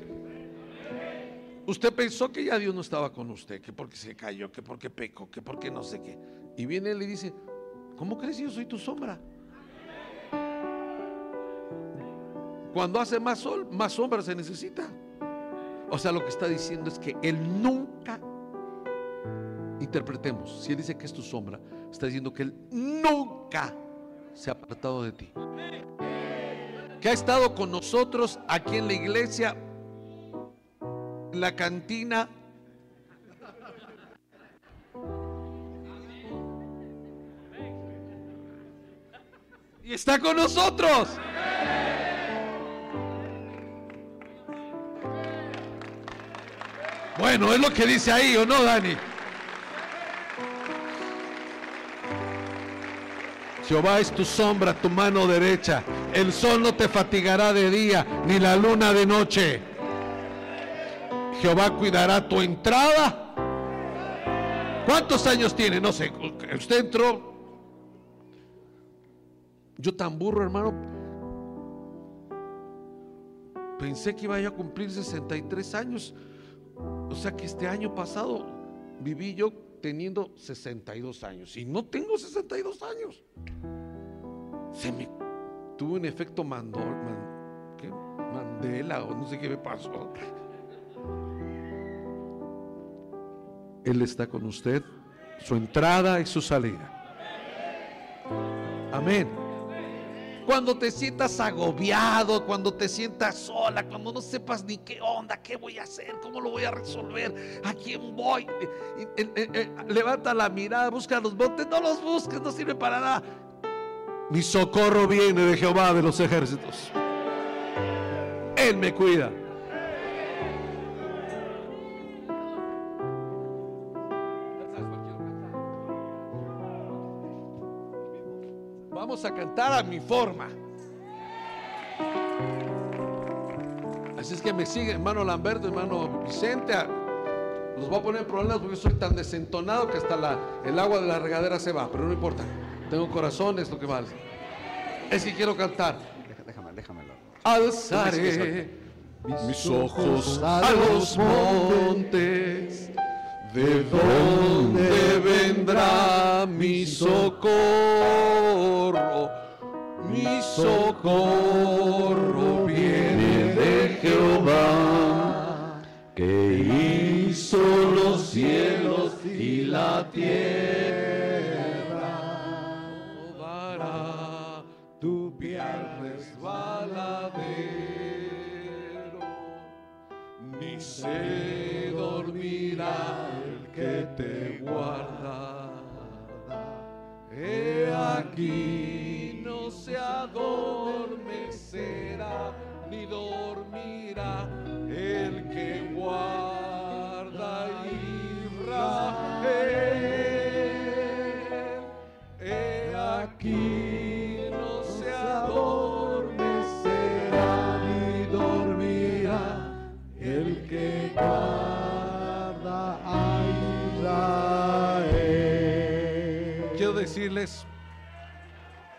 Usted pensó que ya Dios no estaba con usted, que porque se cayó, que porque pecó, que porque no sé qué. Y viene Él y dice, ¿cómo crees que yo soy tu sombra? Cuando hace más sol, más sombra se necesita. O sea, lo que está diciendo es que Él nunca, interpretemos, si Él dice que es tu sombra, está diciendo que Él nunca se ha apartado de ti. Que ha estado con nosotros aquí en la iglesia, la cantina. Y está con nosotros. Bueno, es lo que dice ahí, ¿o no, Dani? Jehová es tu sombra, tu mano derecha. El sol no te fatigará de día, ni la luna de noche. Jehová cuidará tu entrada. ¿Cuántos años tiene? No sé. Usted entró. Yo tan burro, hermano. Pensé que iba a cumplir 63 años. O sea que este año pasado viví yo teniendo 62 años y no tengo 62 años. Se me tuvo un efecto mandor, Mandela o no sé qué me pasó. Él está con usted, su entrada y su salida. Amén. Cuando te sientas agobiado, cuando te sientas sola, cuando no sepas ni qué onda, qué voy a hacer, cómo lo voy a resolver, a quién voy. levanta la mirada, busca los montes, no los busques, no sirve para nada. Mi socorro viene de Jehová de los ejércitos. Él me cuida. Vamos a cantar a mi forma. Así es que me sigue, hermano Lamberto, hermano Vicente. Los voy a poner en problemas porque soy tan desentonado que hasta la, el agua de la regadera se va, pero no importa. Tengo corazón, es lo que vale. Es que quiero cantar. Déjame, déjamelo. Alzaré mis ojos a los montes. ¿De dónde vendrá mi socorro? Socorro viene de Jehová, que hizo los cielos y la tierra.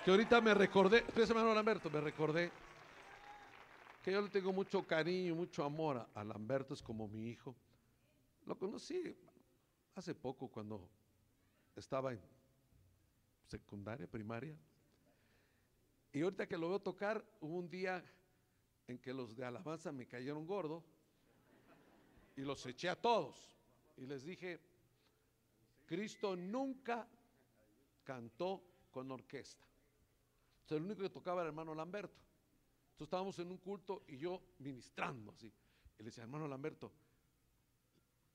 Que ahorita me recordé, hermano Lamberto, me recordé que yo le tengo mucho cariño, mucho amor a, a Lamberto, es como mi hijo. Lo conocí hace poco cuando estaba en secundaria, primaria. Y ahorita que lo veo tocar, hubo un día en que los de alabanza me cayeron gordo y los eché a todos. Y les dije, Cristo nunca cantó con orquesta. Entonces, el único que tocaba era el hermano Lamberto. Entonces estábamos en un culto y yo ministrando así. Y le decía, hermano Lamberto,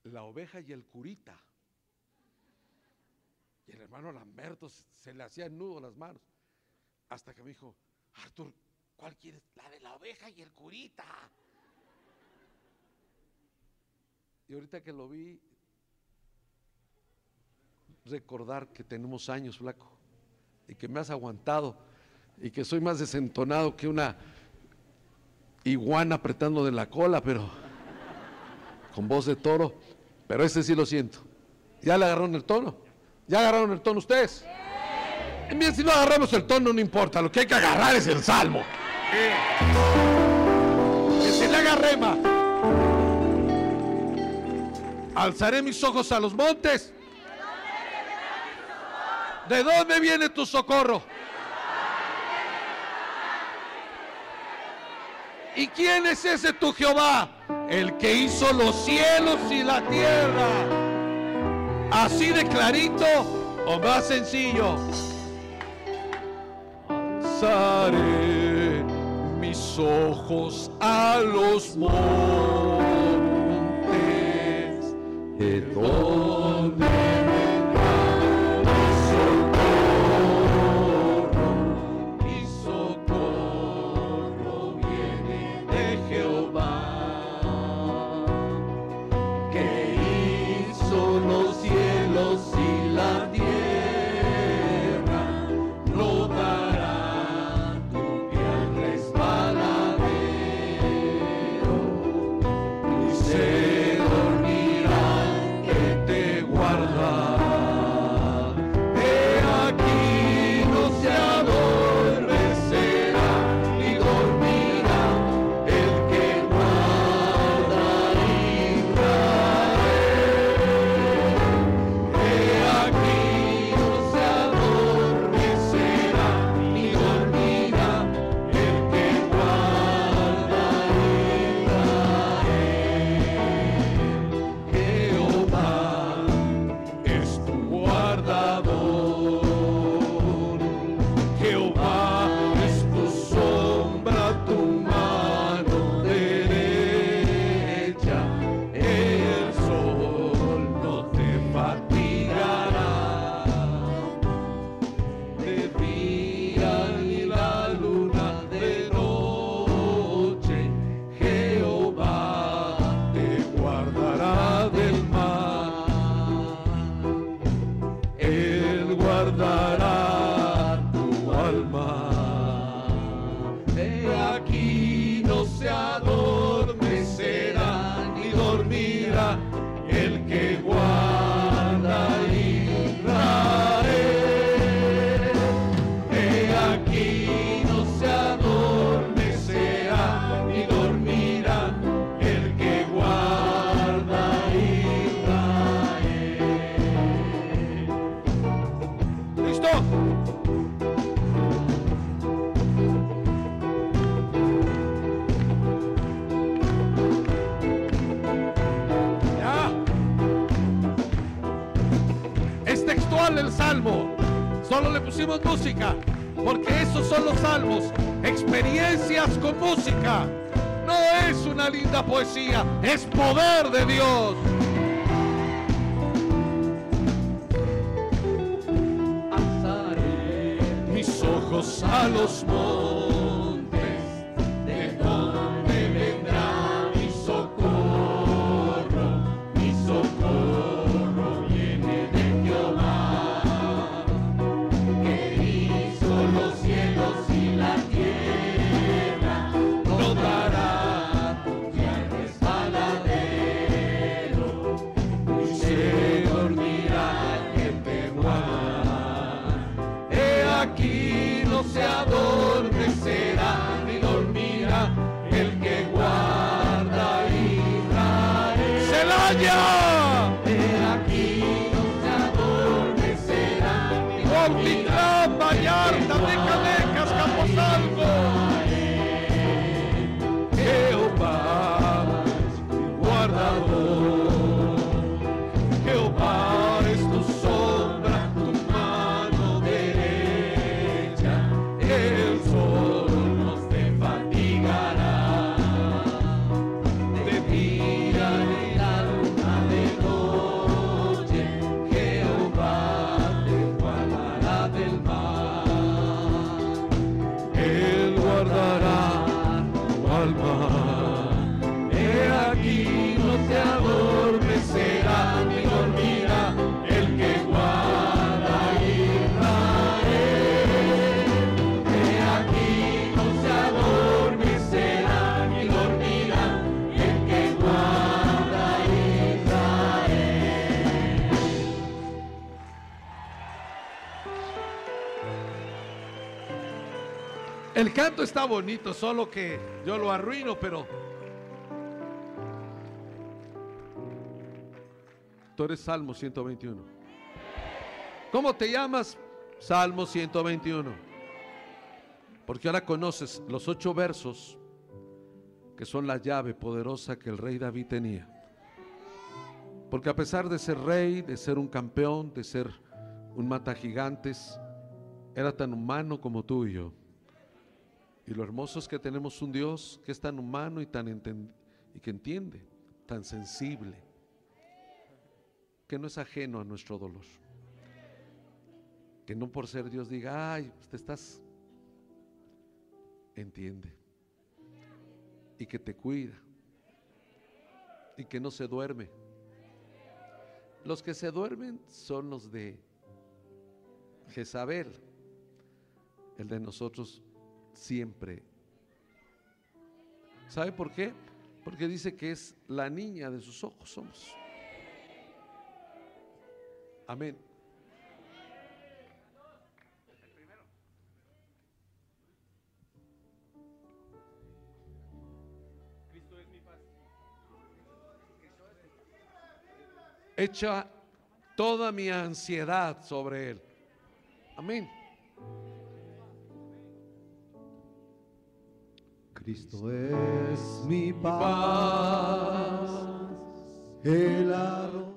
la oveja y el curita. Y el hermano Lamberto se, se le hacía nudo las manos. Hasta que me dijo, Artur, ¿cuál quieres? La de la oveja y el curita. Y ahorita que lo vi, recordar que tenemos años, flaco, y que me has aguantado, y que soy más desentonado que una iguana apretando de la cola, pero con voz de toro. Pero ese sí lo siento. ¿Ya le agarraron el tono? ¿Ya agarraron el tono ustedes? Y Miren, si no agarramos el tono no importa, lo que hay que agarrar es el salmo. Que se le agarre más. Alzaré mis ojos a los montes. ¿De dónde viene tu socorro? ¿Y quién es ese tu Jehová? El que hizo los cielos y la tierra. Así de clarito o más sencillo. Alzaré mis ojos a los montes. ¿De dónde con música. No es una linda poesía, es poder de Dios. Está bonito, solo que yo lo arruino, pero... Tú eres Salmo 121. ¿Cómo te llamas? Salmo 121. Porque ahora conoces los ocho versos que son la llave poderosa que el rey David tenía. Porque a pesar de ser rey, de ser un campeón, de ser un mata gigantes, era tan humano como tú y yo. Y lo hermoso es que tenemos un Dios que es tan humano y tan y que entiende, tan sensible, que no es ajeno a nuestro dolor. Que no por ser Dios diga, ay, te estás, entiende. Y que te cuida. Y que no se duerme. Los que se duermen son los de Jezabel. El de nosotros siempre. ¿Sabe por qué? Porque dice que es la niña de sus ojos somos. Amén. Echa toda mi ansiedad sobre él. Amén. Cristo es mi paz, el arroyo